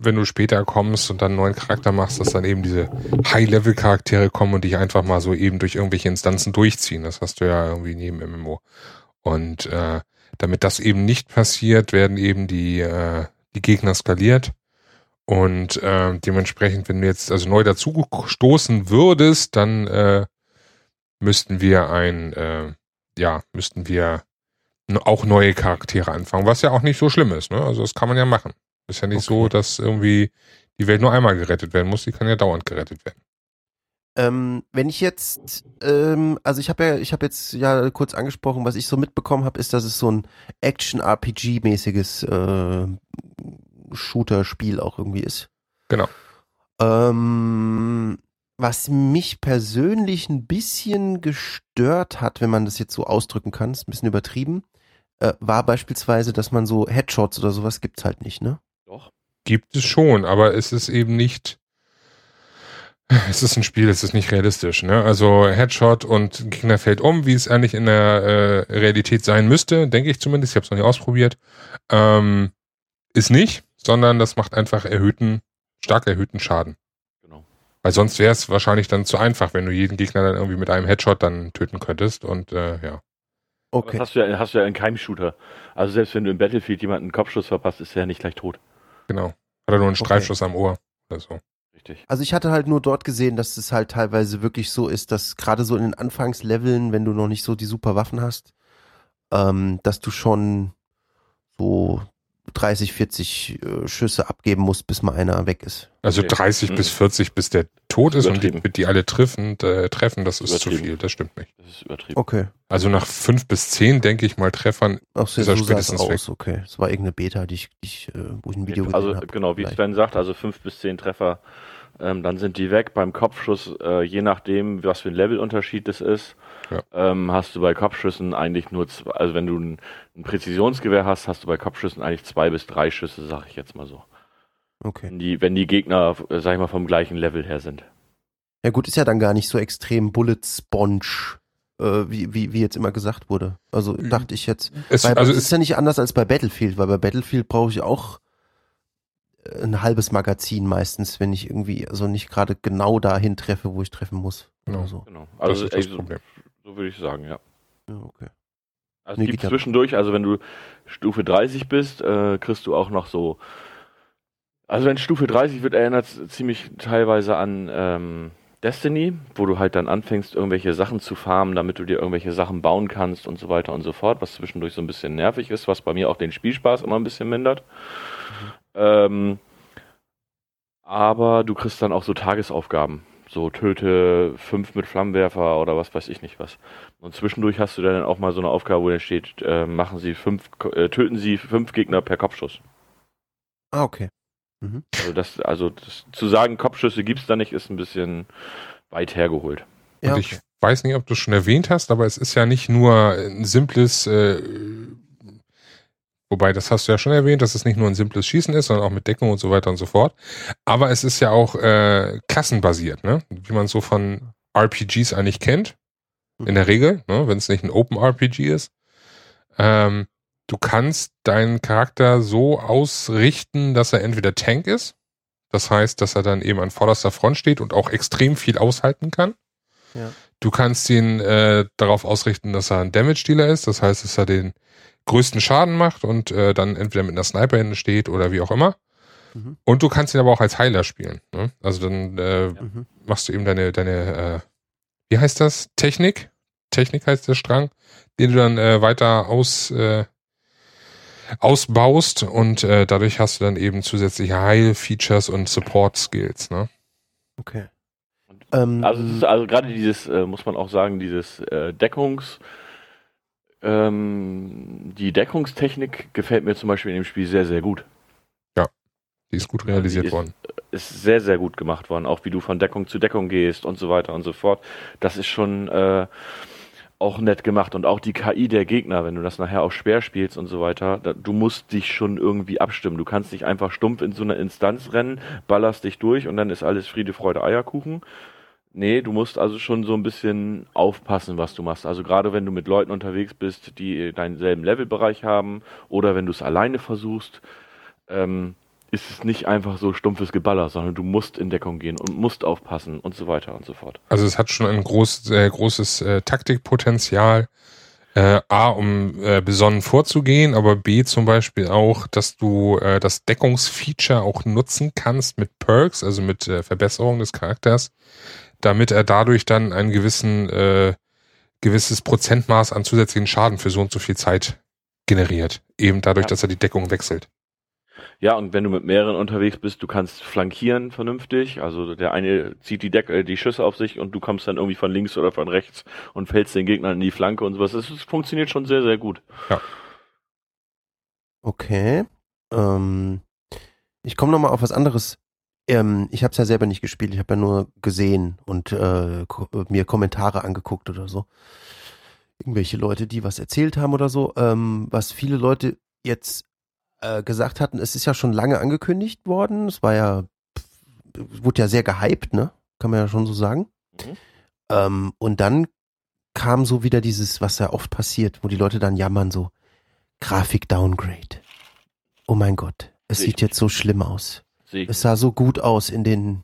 wenn du später kommst und dann einen neuen Charakter machst, dass dann eben diese High-Level-Charaktere kommen und dich einfach mal so eben durch irgendwelche Instanzen durchziehen. Das hast du ja irgendwie in jedem MMO. Und äh, damit das eben nicht passiert, werden eben die, äh, die Gegner skaliert. Und äh, dementsprechend, wenn du jetzt also neu dazu stoßen würdest, dann äh, müssten wir ein, äh, ja, müssten wir auch neue Charaktere anfangen, was ja auch nicht so schlimm ist. Ne? Also das kann man ja machen. Ist ja nicht so, Okay. dass irgendwie die Welt nur einmal gerettet werden muss, die kann ja dauernd gerettet werden. Ähm, wenn ich jetzt, ähm, also ich habe ja, ich habe jetzt ja kurz angesprochen, was ich so mitbekommen habe, ist, dass es so ein Action-RPG-mäßiges äh, Shooter-Spiel auch irgendwie ist. Genau. Ähm, was mich persönlich ein bisschen gestört hat, wenn man das jetzt so ausdrücken kann, ist ein bisschen übertrieben, äh, war beispielsweise, dass man so Headshots oder sowas gibt's halt nicht, ne? Gibt es schon, aber es ist eben nicht. Es ist ein Spiel, es ist nicht realistisch. Ne? Also Headshot und Gegner fällt um, wie es eigentlich in der äh, Realität sein müsste, denke ich zumindest. Ich habe es noch nicht ausprobiert. Ähm, ist nicht, sondern das macht einfach erhöhten, stark erhöhten Schaden. Genau. Weil sonst wäre es wahrscheinlich dann zu einfach, wenn du jeden Gegner dann irgendwie mit einem Headshot dann töten könntest und äh, ja. Okay. Das hast du, ja, hast du ja in keinem Shooter. Also selbst wenn du im Battlefield jemanden einen Kopfschuss verpasst, ist er ja nicht gleich tot. Genau. Hat er nur einen Streifschuss okay. am Ohr oder so. Richtig. Also ich hatte halt nur dort gesehen, dass es halt teilweise wirklich so ist, dass gerade so in den Anfangsleveln, wenn du noch nicht so die super Waffen hast, ähm, dass du schon so 30, 40 äh, Schüsse abgeben musst, bis mal einer weg ist. Also 30 mhm. bis 40, bis der tot ist und die, die alle treffen, äh, treffen, das ist zu viel, das stimmt nicht. Das ist übertrieben. Okay. Also nach 5 bis 10, denke ich mal, Treffern Ach, ist er so spätestens aus. weg. Okay, es war irgendeine Beta, die ich, die ich äh, wo ich ein Video also, gesehen habe. Genau, wie Sven sagt, also 5 bis 10 Treffer, ähm, dann sind die weg. Beim Kopfschuss, äh, je nachdem, was für ein Levelunterschied das ist, ja. ähm, hast du bei Kopfschüssen eigentlich nur, zwei, also wenn du ein, ein, Präzisionsgewehr hast, hast du bei Kopfschüssen eigentlich zwei bis drei Schüsse, sag ich jetzt mal so. Okay. Wenn die, wenn die Gegner, äh, sag ich mal, vom gleichen Level her sind. Ja gut, ist ja dann gar nicht so extrem Bullet Sponge, äh, wie, wie, wie jetzt immer gesagt wurde. Also mhm. dachte ich jetzt. Es, weil, also es ist ja nicht anders als bei Battlefield, weil bei Battlefield brauche ich auch äh, ein halbes Magazin meistens, wenn ich irgendwie also nicht gerade genau dahin treffe, wo ich treffen muss. Genau. So. genau. Also das ist das Problem. So würde ich sagen, ja. Ja, okay. Also nee, gibt zwischendurch, also wenn du Stufe 30 bist, äh, kriegst du auch noch so. Also wenn Stufe 30 wird, erinnert ziemlich teilweise an ähm, Destiny, wo du halt dann anfängst, irgendwelche Sachen zu farmen, damit du dir irgendwelche Sachen bauen kannst und so weiter und so fort, was zwischendurch so ein bisschen nervig ist, was bei mir auch den Spielspaß immer ein bisschen mindert. Mhm. Ähm, aber du kriegst dann auch so Tagesaufgaben so töte fünf mit Flammenwerfer oder was weiß ich nicht was. Und zwischendurch hast du dann auch mal so eine Aufgabe, wo da steht, äh, machen Sie fünf, äh, töten Sie fünf Gegner per Kopfschuss. Ah, okay. Mhm. Also das, also das, zu sagen, Kopfschüsse gibt es da nicht, ist ein bisschen weit hergeholt. Ja, okay. ich weiß nicht, ob du es schon erwähnt hast, aber es ist ja nicht nur ein simples äh, Wobei, das hast du ja schon erwähnt, dass es nicht nur ein simples Schießen ist, sondern auch mit Deckung und so weiter und so fort. Aber es ist ja auch äh, klassenbasiert, ne? Wie man so von RPGs eigentlich kennt. In der Regel, ne? wenn es nicht ein Open RPG ist. Ähm, du kannst deinen Charakter so ausrichten, dass er entweder Tank ist. Das heißt, dass er dann eben an vorderster Front steht und auch extrem viel aushalten kann. Ja. Du kannst ihn äh, darauf ausrichten, dass er ein Damage-Dealer ist. Das heißt, dass er den größten Schaden macht und äh, dann entweder mit einer Sniper steht oder wie auch immer. Mhm. Und du kannst ihn aber auch als Heiler spielen. Ne? Also dann äh, mhm. machst du eben deine, deine, äh, wie heißt das? Technik? Technik heißt der Strang, den du dann äh, weiter aus, äh, ausbaust und äh, dadurch hast du dann eben zusätzliche Heil-Features und Support-Skills. Ne? Okay. Ähm, also, also gerade dieses, äh, muss man auch sagen, dieses äh, Deckungs- ähm, die Deckungstechnik gefällt mir zum Beispiel in dem Spiel sehr, sehr gut. Ja, die ist gut realisiert ist, worden. Ist sehr, sehr gut gemacht worden, auch wie du von Deckung zu Deckung gehst und so weiter und so fort. Das ist schon äh, auch nett gemacht und auch die KI der Gegner, wenn du das nachher auch schwer spielst und so weiter, da, du musst dich schon irgendwie abstimmen. Du kannst nicht einfach stumpf in so eine Instanz rennen, ballerst dich durch und dann ist alles Friede, Freude, Eierkuchen, Nee, du musst also schon so ein bisschen aufpassen, was du machst. Also gerade wenn du mit Leuten unterwegs bist, die deinen selben Levelbereich haben oder wenn du es alleine versuchst, ähm, ist es nicht einfach so stumpfes Geballer, sondern du musst in Deckung gehen und musst aufpassen und so weiter und so fort. Also es hat schon ein groß, sehr großes äh, Taktikpotenzial. Äh, A, um äh, besonnen vorzugehen, aber B zum Beispiel auch, dass du äh, das Deckungsfeature auch nutzen kannst mit Perks, also mit äh, Verbesserung des Charakters, damit er dadurch dann ein gewissen, äh, gewisses Prozentmaß an zusätzlichen Schaden für so und so viel Zeit generiert. Eben dadurch, ja. dass er die Deckung wechselt. Ja, und wenn du mit mehreren unterwegs bist, du kannst flankieren vernünftig. Also der eine zieht die, Deck äh, die Schüsse auf sich und du kommst dann irgendwie von links oder von rechts und fällst den Gegner in die Flanke und sowas. Das, das funktioniert schon sehr, sehr gut. Ja. Okay. Ähm, ich komme nochmal auf was anderes ähm, ich habe es ja selber nicht gespielt, ich habe ja nur gesehen und äh, ko mir Kommentare angeguckt oder so. Irgendwelche Leute, die was erzählt haben oder so. Ähm, was viele Leute jetzt äh, gesagt hatten, es ist ja schon lange angekündigt worden. Es war ja, wurde ja sehr gehypt, ne? Kann man ja schon so sagen. Mhm. Ähm, und dann kam so wieder dieses, was ja oft passiert, wo die Leute dann jammern, so Grafik-Downgrade. Oh mein Gott, es sieht jetzt so schlimm aus. Es sah so gut aus in den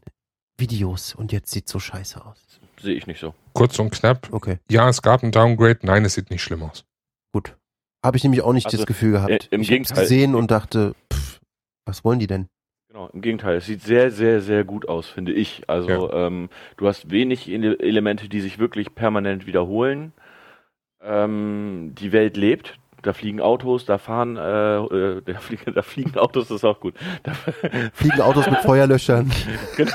Videos und jetzt sieht so scheiße aus. Sehe ich nicht so. Kurz und knapp. Okay, Ja, es gab ein Downgrade. Nein, es sieht nicht schlimm aus. gut. Habe ich nämlich auch nicht Also, das Gefühl gehabt. äh, im ich Gegenteil. gesehen und dachte, pff, was wollen die denn? Genau, im Gegenteil, es sieht sehr, sehr, sehr gut aus, finde ich. Also ähm, du hast wenig Ele Elemente, die sich wirklich permanent wiederholen. Ähm, die Welt lebt. Da fliegen Autos, da fahren, äh, äh, da, fliegen, da fliegen Autos, das ist auch gut. Da, Fliegen Autos mit Feuerlöschern. genau.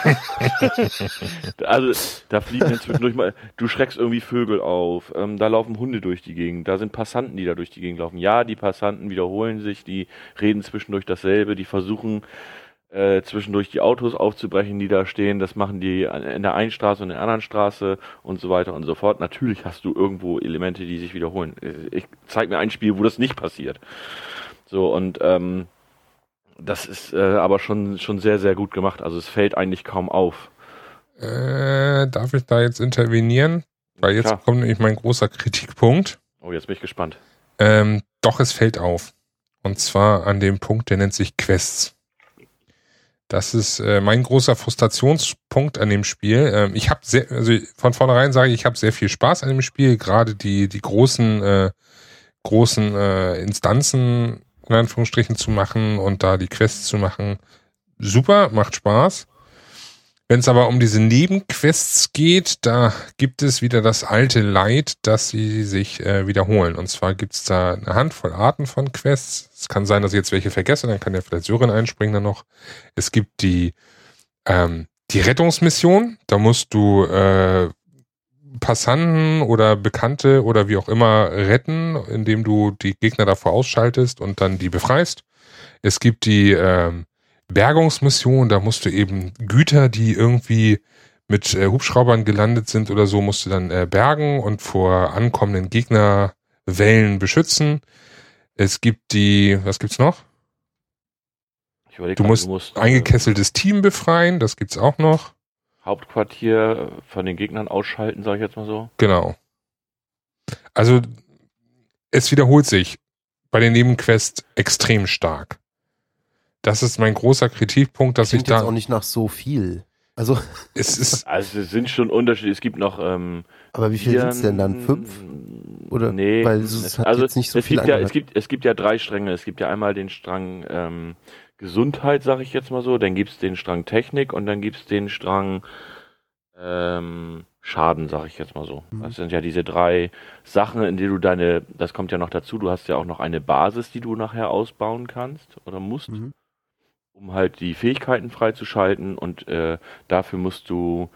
also da fliegen zwischendurch mal, du schreckst irgendwie Vögel auf, ähm, da laufen Hunde durch die Gegend, da sind Passanten, die da durch die Gegend laufen. Ja, die Passanten wiederholen sich, die reden zwischendurch dasselbe, die versuchen äh, zwischendurch die Autos aufzubrechen, die da stehen. Das machen die in der einen Straße und in der anderen Straße und so weiter und so fort. Natürlich hast du irgendwo Elemente, die sich wiederholen. Äh, Ich zeig mir ein Spiel, wo das nicht passiert. So und ähm, das ist äh, aber schon schon sehr sehr gut gemacht. Also es fällt eigentlich kaum auf. Äh, darf ich da jetzt intervenieren? Weil jetzt Klar. kommt nämlich mein großer Kritikpunkt. Oh, jetzt bin ich gespannt. Ähm, doch, es fällt auf. Und zwar an dem Punkt, der nennt sich Quests. Das ist äh, mein großer Frustrationspunkt an dem Spiel. Ähm, ich habe sehr, also von vornherein sage ich, ich habe sehr viel Spaß an dem Spiel. Gerade die die großen äh, großen äh, Instanzen in Anführungsstrichen zu machen und da die Quests zu machen, super, macht Spaß. Wenn es aber um diese Nebenquests geht, da gibt es wieder das alte Leid, dass sie sich äh, wiederholen. Und zwar gibt es da eine Handvoll Arten von Quests. Es kann sein, dass ich jetzt welche vergesse, dann kann ja vielleicht Sören einspringen dann noch. Es gibt die, ähm, die Rettungsmission. Da musst du äh, Passanten oder Bekannte oder wie auch immer retten, indem du die Gegner davor ausschaltest und dann die befreist. Es gibt die ähm, Bergungsmission, da musst du eben Güter, die irgendwie mit äh, Hubschraubern gelandet sind oder so, musst du dann äh, bergen und vor ankommenden Gegnerwellen beschützen. Es gibt die, was gibt's noch? Ich überleg Du musst äh, Eingekesseltes Team befreien, das gibt's auch noch. Hauptquartier von den Gegnern ausschalten, sage ich jetzt mal so. Genau. Also es wiederholt sich bei den Nebenquests extrem stark. Das ist mein großer Kritikpunkt, dass ich Klingt jetzt da auch nicht nach so viel. Also, es ist Also es sind schon Unterschiede. Es gibt noch ähm, aber wie viel sind es denn dann? Fünf? Oder? Nee, Weil es hat also jetzt nicht so es viel gibt ja, es gibt es gibt ja drei Stränge. Es gibt ja einmal den Strang ähm, Gesundheit, sage ich jetzt mal so. Dann gibt's den Strang Technik und dann gibt's den Strang ähm, Schaden, sage ich jetzt mal so. Mhm. Das sind ja diese drei Sachen, in denen du deine, das kommt ja noch dazu. Du hast ja auch noch eine Basis, die du nachher ausbauen kannst oder musst Mhm. Um halt die Fähigkeiten freizuschalten und äh, dafür musst du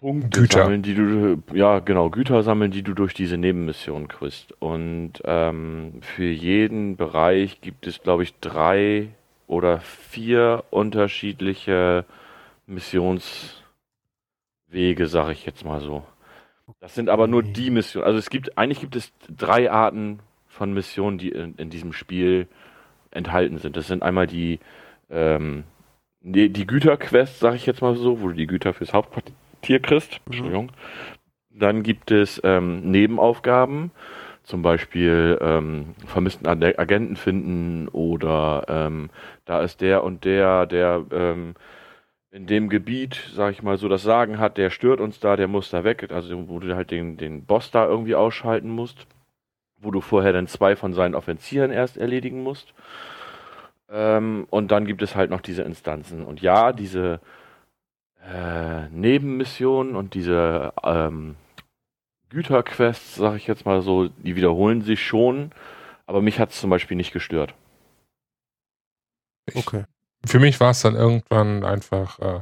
Punkte Güter. sammeln, die du ja genau Güter sammeln, die du durch diese Nebenmission kriegst. Und ähm, für jeden Bereich gibt es, glaube ich, drei oder vier unterschiedliche Missionswege, sage ich jetzt mal so. Das sind aber nur die Missionen. Also es gibt eigentlich gibt es drei Arten von Missionen, die in, in diesem Spiel enthalten sind. Das sind einmal die, ähm, die, die Güterquests, sage ich jetzt mal so, wo du die Güter fürs Hauptquartier kriegst. Entschuldigung. Dann gibt es ähm, Nebenaufgaben, zum Beispiel ähm, vermissten Ag- Agenten finden oder ähm, da ist der und der, der ähm, in dem Gebiet, sag ich mal so, das Sagen hat, der stört uns da, der muss da weg, also wo du halt den, den Boss da irgendwie ausschalten musst, wo du vorher dann zwei von seinen Offizieren erst erledigen musst. Ähm, und dann gibt es halt noch diese Instanzen. Und ja, diese äh, Nebenmissionen und diese ähm, Güterquests, sag ich jetzt mal so, die wiederholen sich schon, aber mich hat es zum Beispiel nicht gestört. Okay. für mich war es dann irgendwann einfach, äh,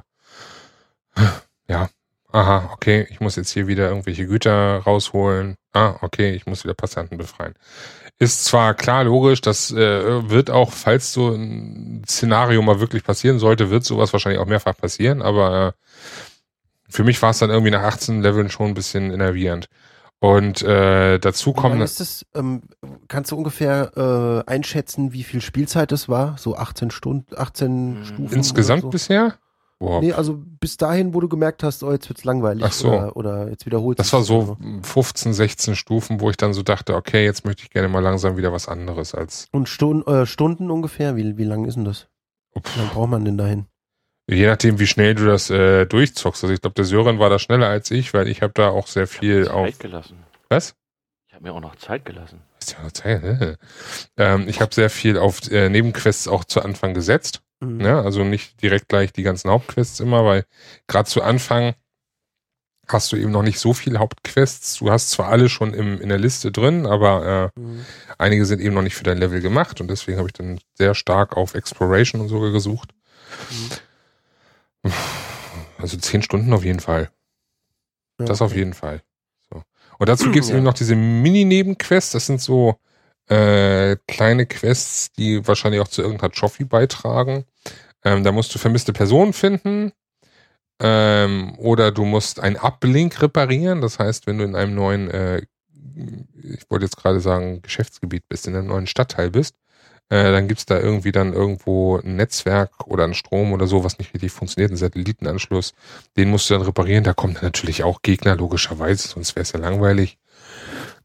ja, aha, okay, ich muss jetzt hier wieder irgendwelche Güter rausholen. Ah, okay, ich muss wieder Passanten befreien. Ist zwar klar logisch, das äh, wird auch, falls so ein Szenario mal wirklich passieren sollte, wird sowas wahrscheinlich auch mehrfach passieren, aber äh, für mich war es dann irgendwie nach 18 Leveln schon ein bisschen innervierend. Und äh, dazu kommen das, ähm, kannst du ungefähr äh, einschätzen, wie viel Spielzeit es war? So 18 Stunden, 18 Mhm. Stufen? insgesamt so? bisher. Boah, Nee, also bis dahin, wo du gemerkt hast, oh, jetzt wird's langweilig Ach so. oder, oder jetzt wiederholt Das war so oder 15, 16 Stufen, wo ich dann so dachte, okay, jetzt möchte ich gerne mal langsam wieder was anderes als Und Stund, äh, Stunden ungefähr? Wie, wie lang ist denn das? Wie lange braucht man denn dahin? Je nachdem, wie schnell du das äh, durchzockst. Also ich glaube, der Sören war da schneller als ich, weil ich habe da auch sehr viel ich auf. Zeit gelassen. Was? Ich habe mir auch noch Zeit gelassen. Ist ja noch Zeit, ne? ähm, ich habe sehr viel auf äh, Nebenquests auch zu Anfang gesetzt. Mhm. Ne? Also nicht direkt gleich die ganzen Hauptquests immer, weil gerade zu Anfang hast du eben noch nicht so viel Hauptquests. Du hast zwar alle schon im, in der Liste drin, aber äh, Mhm. einige sind eben noch nicht für dein Level gemacht und deswegen habe ich dann sehr stark auf Exploration und so gesucht. Also zehn Stunden auf jeden Fall. Ja, Das auf okay. jeden Fall. So. Und dazu gibt es Ja. eben noch diese Mini-Nebenquests. Das sind so äh, kleine Quests, die wahrscheinlich auch zu irgendeiner Trophy beitragen. Ähm, da musst du vermisste Personen finden. Ähm, oder du musst ein Uplink reparieren. Das heißt, wenn du in einem neuen, äh, ich wollte jetzt gerade sagen, Geschäftsgebiet bist, in einem neuen Stadtteil bist, äh, dann gibt's da irgendwie dann irgendwo ein Netzwerk oder einen Strom oder so, was nicht richtig funktioniert, einen Satellitenanschluss. Den musst du dann reparieren. Da kommen dann natürlich auch Gegner, logischerweise, sonst wäre es ja langweilig.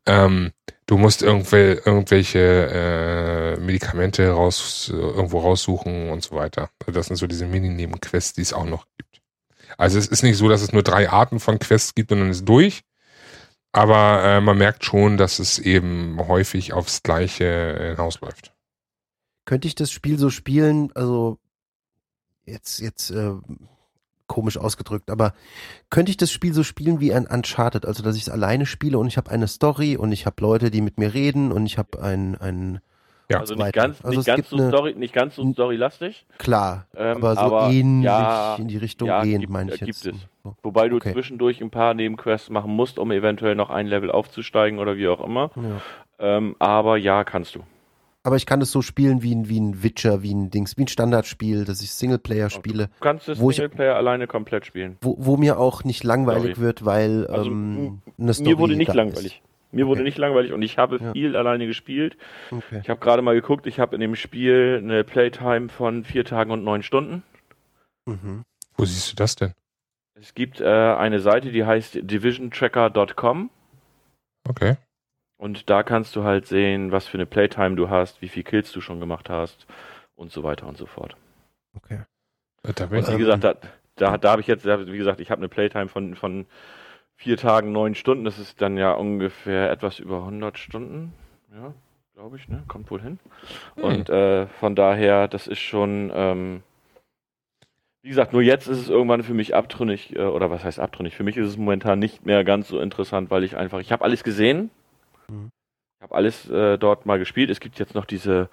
Ähm, du musst irgendwel, irgendwelche äh, Medikamente raus, äh, irgendwo raussuchen und so weiter. Das sind so diese Mini-Nebenquests, die es auch noch gibt. Also es ist nicht so, dass es nur drei Arten von Quests gibt und dann ist durch. Aber äh, man merkt schon, dass es eben häufig aufs Gleiche hinausläuft. Könnte ich das Spiel so spielen, also jetzt, jetzt äh, komisch ausgedrückt, aber könnte ich das Spiel so spielen wie ein Uncharted, also dass ich es alleine spiele und ich habe eine Story und ich habe Leute, die mit mir reden und ich habe ein, ein Ja. also nicht ganz, Also nicht ganz so eine- Story, nicht ganz so storylastig. klar, Ähm, aber so aber ähnlich ja, in die Richtung ja, gehend, gibt- meine ich äh, jetzt. gibt es. So. Wobei du Okay. zwischendurch ein paar Nebenquests machen musst, um eventuell noch ein Level aufzusteigen oder wie auch immer. Ja. Ähm, aber ja, kannst du. Aber ich kann es so spielen wie ein, wie ein Witcher, wie ein Dings, wie ein Standardspiel, dass ich Singleplayer spiele, Du kannst das Wo ich- Singleplayer alleine komplett spielen. wo, wo mir auch nicht langweilig Story. wird, weil Also, ähm, eine Story Mir wurde nicht da langweilig. Mir wurde Okay. nicht langweilig und ich habe Ja. viel alleine gespielt. Ist. Okay. Ich habe gerade mal geguckt, ich habe in dem Spiel eine Playtime von vier Tagen und neun Stunden. Mhm. Wo siehst du das denn? Es gibt äh, eine Seite, die heißt divisiontracker.com Okay. Und da kannst du halt sehen, was für eine Playtime du hast, wie viel Kills du schon gemacht hast und so weiter und so fort. okay. Äh, Da bin ich Und wie gesagt, da, da, da habe ich jetzt, wie gesagt, ich habe eine Playtime von, von vier Tagen, neun Stunden. Das ist dann ja ungefähr etwas über 100 Stunden. Ja, glaube ich, ne? Kommt wohl hin. Hm. Und äh, von daher, das ist schon, ähm, wie gesagt, nur jetzt ist es irgendwann für mich abtrünnig, äh, oder was heißt abtrünnig? Für mich ist es momentan nicht mehr ganz so interessant, weil ich einfach, ich habe alles gesehen. Mhm. Ich habe alles äh, dort mal gespielt. Es gibt jetzt noch diese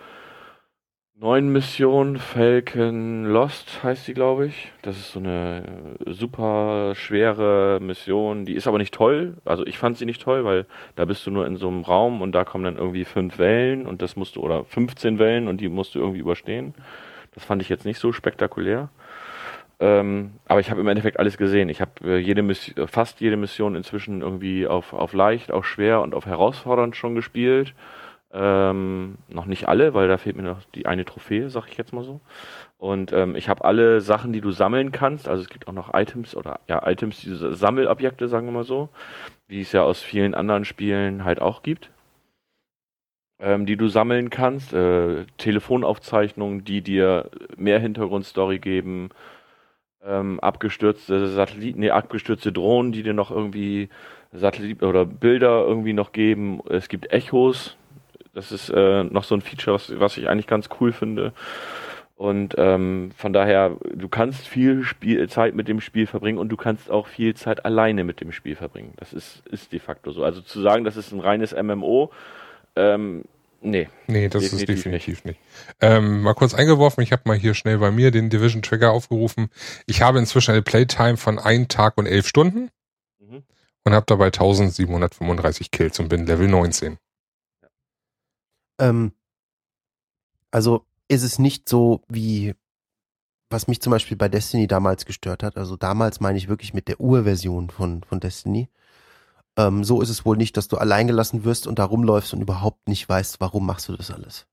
neuen Mission, Falcon Lost heißt sie, glaube ich. Das ist so eine äh, super schwere Mission, die ist aber nicht toll. Also ich fand sie nicht toll, weil da bist du nur in so einem Raum und da kommen dann irgendwie fünf Wellen und das musst du, oder 15 Wellen und die musst du irgendwie überstehen. Das fand ich jetzt nicht so spektakulär. Ähm, aber ich habe im Endeffekt alles gesehen. Ich habe äh, äh, fast jede Mission inzwischen irgendwie auf, auf leicht, auf schwer und auf herausfordernd schon gespielt. Ähm, noch nicht alle, weil da fehlt mir noch die eine Trophäe, sag ich jetzt mal so. Und ähm, ich habe alle Sachen, die du sammeln kannst. Also es gibt auch noch Items oder ja, Items, diese Sammelobjekte, sagen wir mal so, wie es ja aus vielen anderen Spielen halt auch gibt. Ähm, die du sammeln kannst, äh, Telefonaufzeichnungen, die dir mehr Hintergrundstory geben, ähm, abgestürzte Satelliten, nee, abgestürzte Drohnen, die dir noch irgendwie Satellit oder Bilder irgendwie noch geben. Es gibt Echos. Das ist äh, noch so ein Feature, was, was ich eigentlich ganz cool finde. Und ähm, von daher, du kannst viel Spiel, Zeit mit dem Spiel verbringen und du kannst auch viel Zeit alleine mit dem Spiel verbringen. Das ist, ist de facto so. Also zu sagen, das ist ein reines MMO, ähm, nee. Nee, das ist Definitiv definitiv nicht. Ähm, mal kurz eingeworfen, ich habe mal hier schnell bei mir den Division Trigger aufgerufen. Ich habe inzwischen eine Playtime von einem Tag und elf Stunden Mhm. und habe dabei 1735 Kills und bin Level 19. Ähm, also ist es nicht so wie, was mich zum Beispiel bei Destiny damals gestört hat. Also damals meine ich wirklich mit der Urversion von, von Destiny. Ähm, so ist es wohl nicht, dass du alleingelassen wirst und da rumläufst und überhaupt nicht weißt, warum machst du das alles.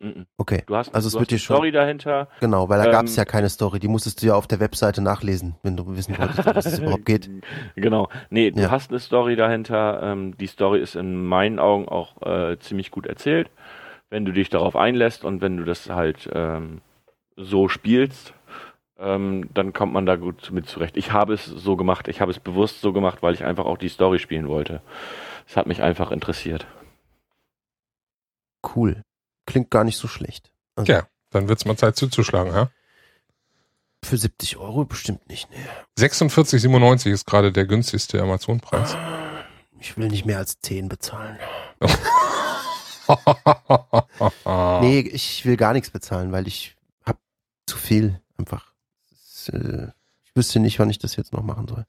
Mhm. Okay, Du hast, Also es wird dir schon- Story dahinter. genau, weil da Ähm, gab es ja keine Story. Die musstest du ja auf der Webseite nachlesen, wenn du wissen wolltest, was es überhaupt geht. Genau. Nee, du Ja. hast eine Story dahinter. Ähm, die Story ist in meinen Augen auch äh, ziemlich gut erzählt, wenn du dich darauf einlässt und wenn du das halt ähm, so spielst. Ähm, dann kommt man da gut mit zurecht. Ich habe es so gemacht. Ich habe es bewusst so gemacht, weil ich einfach auch die Story spielen wollte. Es hat mich einfach interessiert. Cool. Klingt gar nicht so schlecht. Also ja, dann wird es mal Zeit zuzuschlagen, ja? Für 70 Euro bestimmt nicht, ne. 46,97 ist gerade der günstigste Amazon-Preis. Ich will nicht mehr als 10 bezahlen. nee, ich will gar nichts bezahlen, weil ich habe zu viel einfach. Äh, ich wüsste nicht, wann ich das jetzt noch machen soll.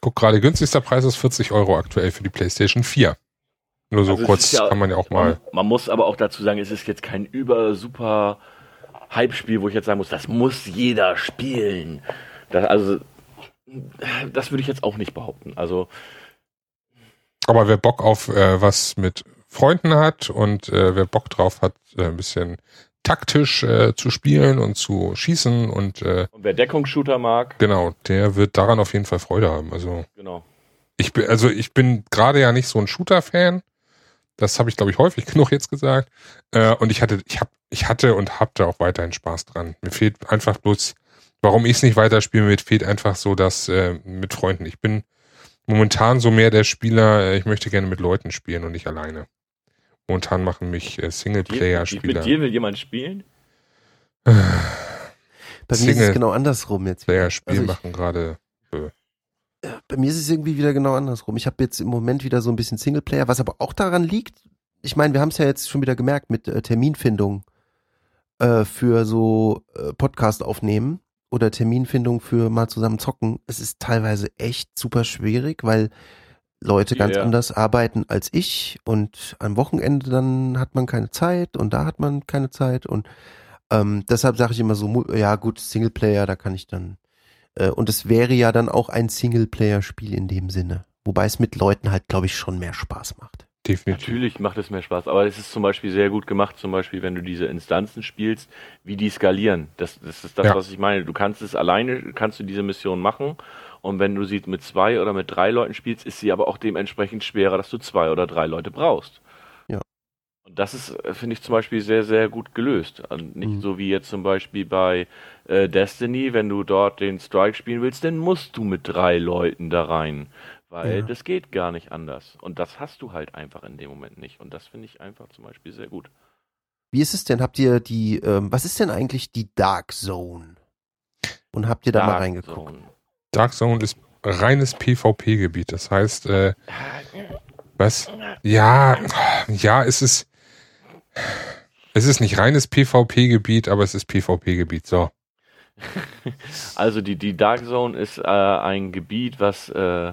Guck gerade, günstigster Preis ist 40 Euro aktuell für die PlayStation 4. Nur so also kurz ja, kann man ja auch mal. Man, man, muss aber auch dazu sagen, es ist jetzt kein über super Hype-Spiel, wo ich jetzt sagen muss, das muss jeder spielen. Das, also, das würde ich jetzt auch nicht behaupten. Also. Aber wer Bock auf äh, was mit Freunden hat und äh, wer Bock drauf hat, äh, ein bisschen taktisch äh, zu spielen und zu schießen und, äh, und wer Deckungsshooter mag, genau, der wird daran auf jeden Fall Freude haben. Also genau. Ich bin also ich bin gerade ja nicht so ein Shooter-Fan. Das habe ich glaube ich häufig genug jetzt gesagt. Äh, und ich hatte ich hab, ich hatte und hatte auch weiterhin Spaß dran. Mir fehlt einfach bloß, warum ich es nicht weiterspiele, mir fehlt einfach so das äh, mit Freunden. Ich bin momentan so mehr der Spieler. Äh, ich möchte gerne mit Leuten spielen und nicht alleine. Momentan machen mich äh, Singleplayer-Spieler. Mit dir will jemand spielen? Bei mir ist es genau andersrum jetzt. Player-Spiel also machen gerade. Äh. Bei mir ist es irgendwie wieder genau andersrum. Ich habe jetzt im Moment wieder so ein bisschen Singleplayer, was aber auch daran liegt. Ich meine, wir haben es ja jetzt schon wieder gemerkt mit äh, Terminfindung äh, für so äh, Podcast aufnehmen oder Terminfindung für mal zusammen zocken. Es ist teilweise echt super schwierig, weil Leute ganz yeah. anders arbeiten als ich und am Wochenende dann hat man keine Zeit und da hat man keine Zeit und ähm, deshalb sage ich immer so, ja gut, Singleplayer, da kann ich dann äh, und es wäre ja dann auch ein Singleplayer-Spiel in dem Sinne, wobei es mit Leuten halt, glaube ich, schon mehr Spaß macht. Definitiv. Natürlich macht es mehr Spaß, aber es ist zum Beispiel sehr gut gemacht, zum Beispiel, wenn du diese Instanzen spielst, wie die skalieren. Das, das ist das, ja. was ich meine. Du kannst es alleine, kannst du diese Mission machen und wenn du sie mit zwei oder mit drei Leuten spielst, ist sie aber auch dementsprechend schwerer, dass du zwei oder drei Leute brauchst. Ja. Und das ist, äh, finde ich zum Beispiel sehr, sehr gut gelöst. Und nicht mhm. so wie jetzt zum Beispiel bei äh, Destiny, wenn du dort den Strike spielen willst, dann musst du mit drei Leuten da rein. Weil ja. das geht gar nicht anders. Und das hast du halt einfach in dem Moment nicht. Und das finde ich einfach zum Beispiel sehr gut. Wie ist es denn? Habt ihr die, ähm, was ist denn eigentlich die Dark Zone? Und habt ihr da Dark mal reingeguckt? Zone. Dark Zone ist reines PvP-Gebiet. Das heißt, äh, was? Ja, ja, es ist, es ist nicht reines PvP-Gebiet, aber es ist PvP-Gebiet. So. Also die, die Dark Zone ist äh, ein Gebiet, was äh,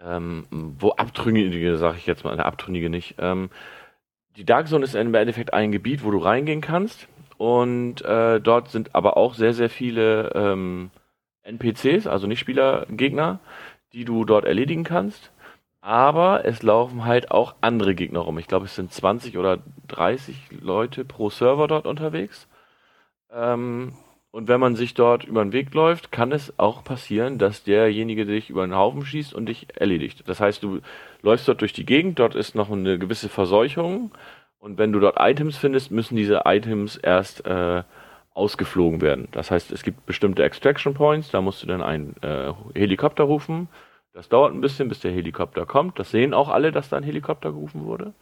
ähm, wo Abtrünnige, sag ich jetzt mal, eine Abtrünnige nicht. Ähm, die Dark Zone ist im Endeffekt ein Gebiet, wo du reingehen kannst und äh, dort sind aber auch sehr, sehr viele ähm, NPCs, also nicht Spielergegner, die du dort erledigen kannst. Aber es laufen halt auch andere Gegner rum. Ich glaube, es sind 20 oder 30 Leute pro Server dort unterwegs. Ähm, und wenn man sich dort über den Weg läuft, kann es auch passieren, dass derjenige dich über den Haufen schießt und dich erledigt. Das heißt, du läufst dort durch die Gegend, dort ist noch eine gewisse Verseuchung. Und wenn du dort Items findest, müssen diese Items erst äh, ausgeflogen werden. Das heißt, es gibt bestimmte Extraction Points, da musst du dann einen äh, Helikopter rufen. Das dauert ein bisschen, bis der Helikopter kommt. Das sehen auch alle, dass da ein Helikopter gerufen wurde.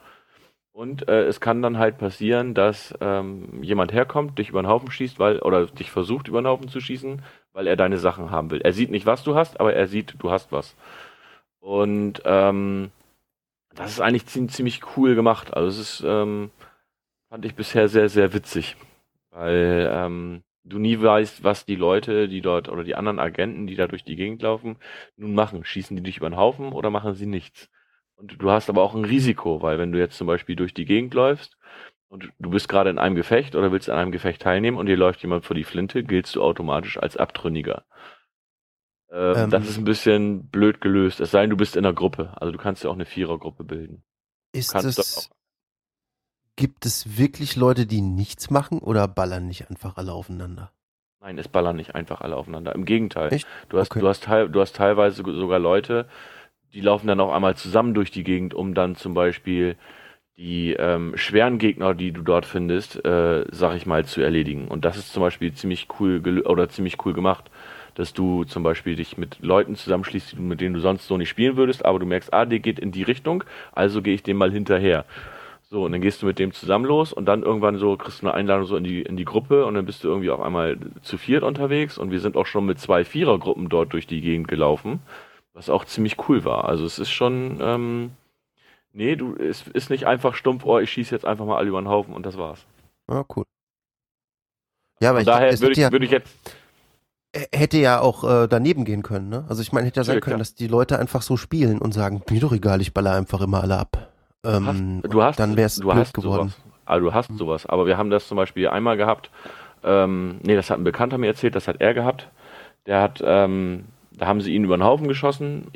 Und äh, es kann dann halt passieren, dass ähm, jemand herkommt, dich über den Haufen schießt, weil, oder dich versucht über den Haufen zu schießen, weil er deine Sachen haben will. Er sieht nicht, was du hast, aber er sieht, du hast was. Und ähm, das ist eigentlich ziemlich, ziemlich cool gemacht. Also es ist, ähm, fand ich bisher sehr, sehr witzig. Weil ähm, du nie weißt, was die Leute, die dort oder die anderen Agenten, die da durch die Gegend laufen, nun machen. Schießen die dich über den Haufen oder machen sie nichts? Und du hast aber auch ein Risiko, weil wenn du jetzt zum Beispiel durch die Gegend läufst und du bist gerade in einem Gefecht oder willst an einem Gefecht teilnehmen und dir läuft jemand vor die Flinte, giltst du automatisch als Abtrünniger. Ähm, ähm, das ist ein bisschen blöd gelöst. Es sei denn, du bist in einer Gruppe. Also du kannst ja auch eine Vierergruppe bilden. Ist das Gibt es wirklich Leute, die nichts machen oder ballern nicht einfach alle aufeinander? Nein, es ballern nicht einfach alle aufeinander. Im Gegenteil. Echt? Du hast, okay. du hast, du hast teilweise sogar Leute, die laufen dann auch einmal zusammen durch die Gegend, um dann zum Beispiel die ähm, schweren Gegner, die du dort findest, äh, sag ich mal, zu erledigen. Und das ist zum Beispiel ziemlich cool oder ziemlich cool gemacht, dass du zum Beispiel dich mit Leuten zusammenschließt, mit denen du sonst so nicht spielen würdest, aber du merkst, ah, der geht in die Richtung, also gehe ich dem mal hinterher. So, und dann gehst du mit dem zusammen los und dann irgendwann so kriegst du eine Einladung so in die, in die Gruppe und dann bist du irgendwie auf einmal zu viert unterwegs und wir sind auch schon mit zwei Vierergruppen dort durch die Gegend gelaufen, was auch ziemlich cool war. Also es ist schon, ähm, nee, du, es ist nicht einfach stumpf, oh, ich schieße jetzt einfach mal alle über den Haufen und das war's. Ja, cool. Ja, aber ich, daher würde hätte ich, ja, würde ich jetzt, hätte ja auch äh, daneben gehen können, ne? Also ich meine, hätte ja sein können, klar. dass die Leute einfach so spielen und sagen, mir doch egal, ich baller einfach immer alle ab. Ähm, du hast, dann wäre es du blöd hast geworden. Sowas. Also du hast Mhm. sowas. Aber wir haben das zum Beispiel einmal gehabt. Ähm, nee, das hat ein Bekannter mir erzählt, das hat er gehabt. Der hat, ähm, da haben sie ihn über den Haufen geschossen.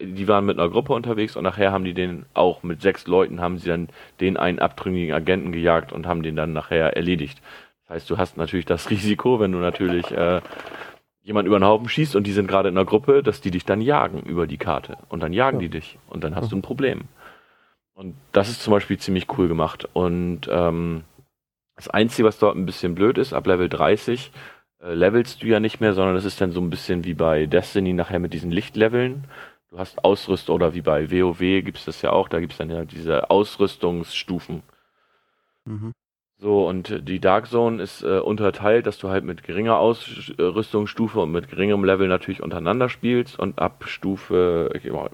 Die waren mit einer Gruppe unterwegs und nachher haben die den auch mit sechs Leuten haben sie dann den einen abtrünnigen Agenten gejagt und haben den dann nachher erledigt. Das heißt, du hast natürlich das Risiko, wenn du natürlich äh, jemand über den Haufen schießt und die sind gerade in einer Gruppe, dass die dich dann jagen über die Karte. Und dann jagen Ja. die dich und dann hast Ja. du ein Problem. Und das ist zum Beispiel ziemlich cool gemacht. Und ähm, das Einzige, was dort ein bisschen blöd ist, ab Level 30 äh, levelst du ja nicht mehr, sondern es ist dann so ein bisschen wie bei Destiny nachher mit diesen Lichtleveln. Du hast Ausrüstung oder wie bei WoW gibt es das ja auch, da gibt es dann ja diese Ausrüstungsstufen. Mhm. So, und die Dark Zone ist äh, unterteilt, dass du halt mit geringer Ausrüstungsstufe und mit geringerem Level natürlich untereinander spielst und ab Stufe,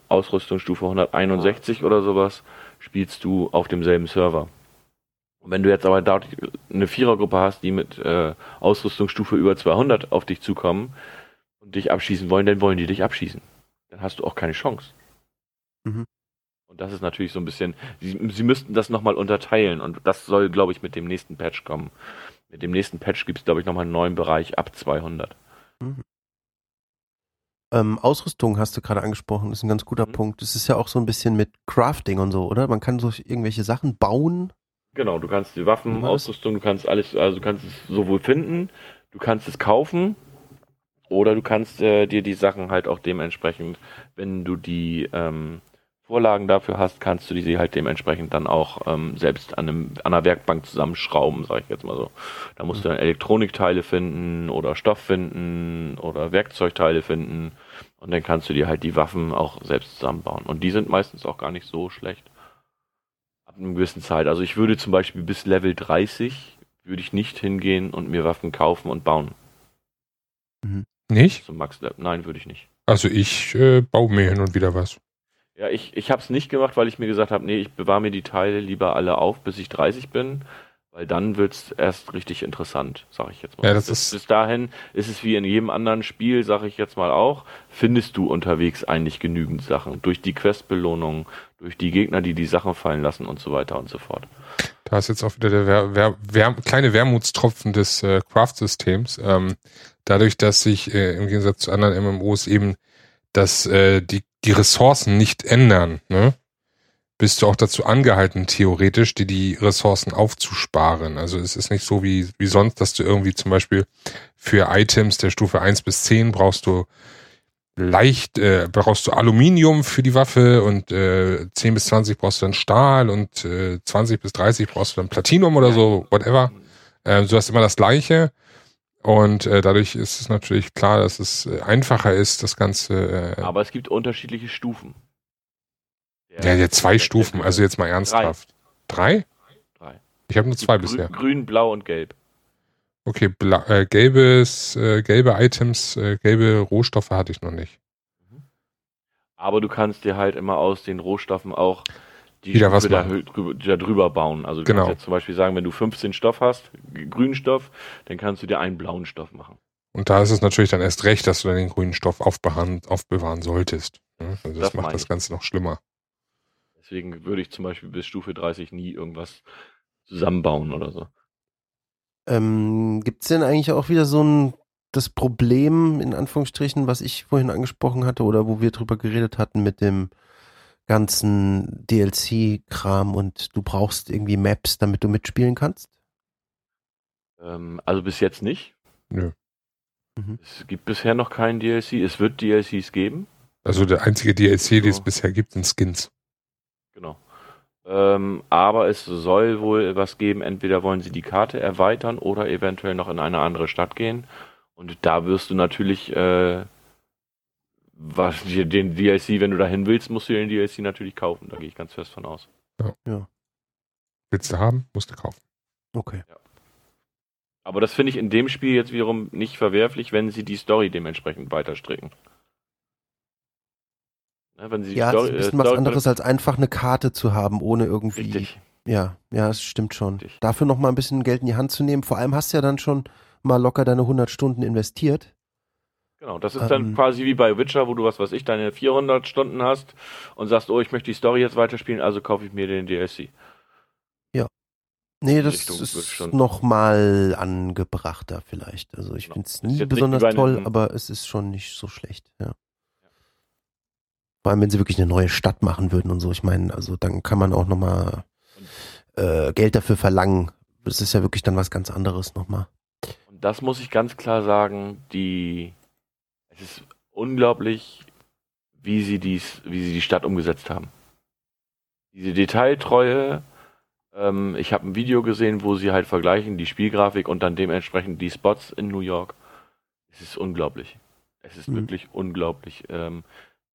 Ausrüstungsstufe 161 oder sowas spielst du auf demselben Server. Und wenn du jetzt aber dort eine Vierergruppe hast, die mit äh, Ausrüstungsstufe über 200 auf dich zukommen und dich abschießen wollen, dann wollen die dich abschießen. Dann hast du auch keine Chance. Mhm. Und das ist natürlich so ein bisschen, sie, sie müssten das nochmal unterteilen und das soll, glaube ich, mit dem nächsten Patch kommen. Mit dem nächsten Patch gibt es, glaube ich, nochmal einen neuen Bereich ab 200. Ähm, Ausrüstung hast du gerade angesprochen, ist ein ganz guter Mhm. Punkt. Es ist ja auch so ein bisschen mit Crafting und so, oder? Man kann so irgendwelche Sachen bauen. Genau, du kannst die Waffen, das? Ausrüstung, du kannst alles, also du kannst es sowohl finden, du kannst es kaufen oder du kannst äh, dir die Sachen halt auch dementsprechend, wenn du die ähm, Vorlagen dafür hast, kannst du die halt dementsprechend dann auch ähm, selbst an, einem, an einer Werkbank zusammenschrauben, sage ich jetzt mal so. Da musst du dann Elektronikteile finden oder Stoff finden oder Werkzeugteile finden und dann kannst du dir halt die Waffen auch selbst zusammenbauen. Und die sind meistens auch gar nicht so schlecht. Ab einer gewissen Zeit. Also ich würde zum Beispiel bis Level 30 würde ich nicht hingehen und mir Waffen kaufen und bauen. Nicht? Zum Max Level. Nein, würde ich nicht. Also ich äh, baue mir hin und wieder was. Ja, ich, ich habe es nicht gemacht, weil ich mir gesagt habe, nee, ich bewahre mir die Teile lieber alle auf, bis ich 30 bin, weil dann wird's erst richtig interessant, sage ich jetzt mal. Ja, das bis, ist- bis dahin ist es wie in jedem anderen Spiel, sage ich jetzt mal auch, findest du unterwegs eigentlich genügend Sachen. Durch die Questbelohnung, durch die Gegner, die die Sachen fallen lassen und so weiter und so fort. Da ist jetzt auch wieder der Wer Wer Wer kleine Wermutstropfen des äh, Craft-Systems. Ähm, dadurch, dass sich äh, im Gegensatz zu anderen MMOs eben dass äh, die, die Ressourcen nicht ändern, ne? Bist du auch dazu angehalten, theoretisch dir die Ressourcen aufzusparen. Also es ist nicht so wie, wie sonst, dass du irgendwie zum Beispiel für Items der Stufe 1 bis 10 brauchst du leicht, äh, brauchst du Aluminium für die Waffe und äh, 10 bis 20 brauchst du dann Stahl und äh, 20 bis 30 brauchst du dann Platinum oder so, whatever. Ähm, du hast immer das Gleiche. Und äh, dadurch ist es natürlich klar, dass es äh, einfacher ist, das Ganze. Äh, Aber es gibt unterschiedliche Stufen. Ja, ja, zwei Stufen, also jetzt mal ernsthaft. Drei? Drei. Ich habe nur zwei Grün, bisher. Grün, Blau und Gelb. Okay, bla äh, gelbes, äh, gelbe Items, äh, gelbe Rohstoffe hatte ich noch nicht. Aber du kannst dir halt immer aus den Rohstoffen auch die Wieder was da, da drüber bauen. Also du Genau. kannst jetzt zum Beispiel sagen, wenn du 15 Stoff hast, grünen Stoff, dann kannst du dir einen blauen Stoff machen. Und da ist es natürlich dann erst recht, dass du dann den grünen Stoff aufbewahren, aufbewahren solltest. ne? Also das, Das macht das. Ganze noch schlimmer. Deswegen würde ich zum Beispiel bis Stufe 30 nie irgendwas zusammenbauen oder so. Ähm, Gibt es denn eigentlich auch wieder so ein das Problem, in Anführungsstrichen, was ich vorhin angesprochen hatte oder wo wir drüber geredet hatten mit dem ganzen DLC-Kram und du brauchst irgendwie Maps, damit du mitspielen kannst? Ähm, also bis jetzt nicht. Nö. Mhm. Es gibt bisher noch keinen DLC. Es wird DLCs geben. Also der einzige DLC, den es So. bisher gibt, sind Skins. Genau. Ähm, aber es soll wohl was geben. Entweder wollen sie die Karte erweitern oder eventuell noch in eine andere Stadt gehen. Und da wirst du natürlich äh, was, den DLC, wenn du dahin willst, musst du den DLC natürlich kaufen. Da gehe ich ganz fest von aus. Ja. Ja. Willst du haben, musst du kaufen. Okay. Aber das finde ich in dem Spiel jetzt wiederum nicht verwerflich, wenn sie die Story dementsprechend weiter stricken. Ne, wenn sie Ja, es Story, ist ein äh, bisschen was Story- anderes, als einfach eine Karte zu haben, ohne irgendwie. Richtig. Ja, ja, es stimmt schon. Richtig. Dafür noch mal ein bisschen Geld in die Hand zu nehmen. Vor allem hast du ja dann schon mal locker deine 100 Stunden investiert. Genau, das ist dann Ähm. quasi wie bei Witcher, wo du was weiß ich, deine 400 Stunden hast und sagst, oh, ich möchte die Story jetzt weiterspielen, also kaufe ich mir den DLC. Nee, Die das Richtung ist schon- noch mal angebrachter vielleicht. Also ich Genau. finde es nie besonders toll, aber es ist schon nicht so schlecht, ja. Vor allem, wenn sie wirklich eine neue Stadt machen würden und so. Ich meine, also dann kann man auch noch mal äh, Geld dafür verlangen. Das ist ja wirklich dann was ganz anderes noch mal. Und das muss ich ganz klar sagen, die es ist unglaublich, wie sie dies, wie sie die Stadt umgesetzt haben. Diese Detailtreue, ähm, ich habe ein Video gesehen, wo sie halt vergleichen, die Spielgrafik und dann dementsprechend die Spots in New York. Es ist unglaublich. Es ist Mhm. wirklich unglaublich. Ähm,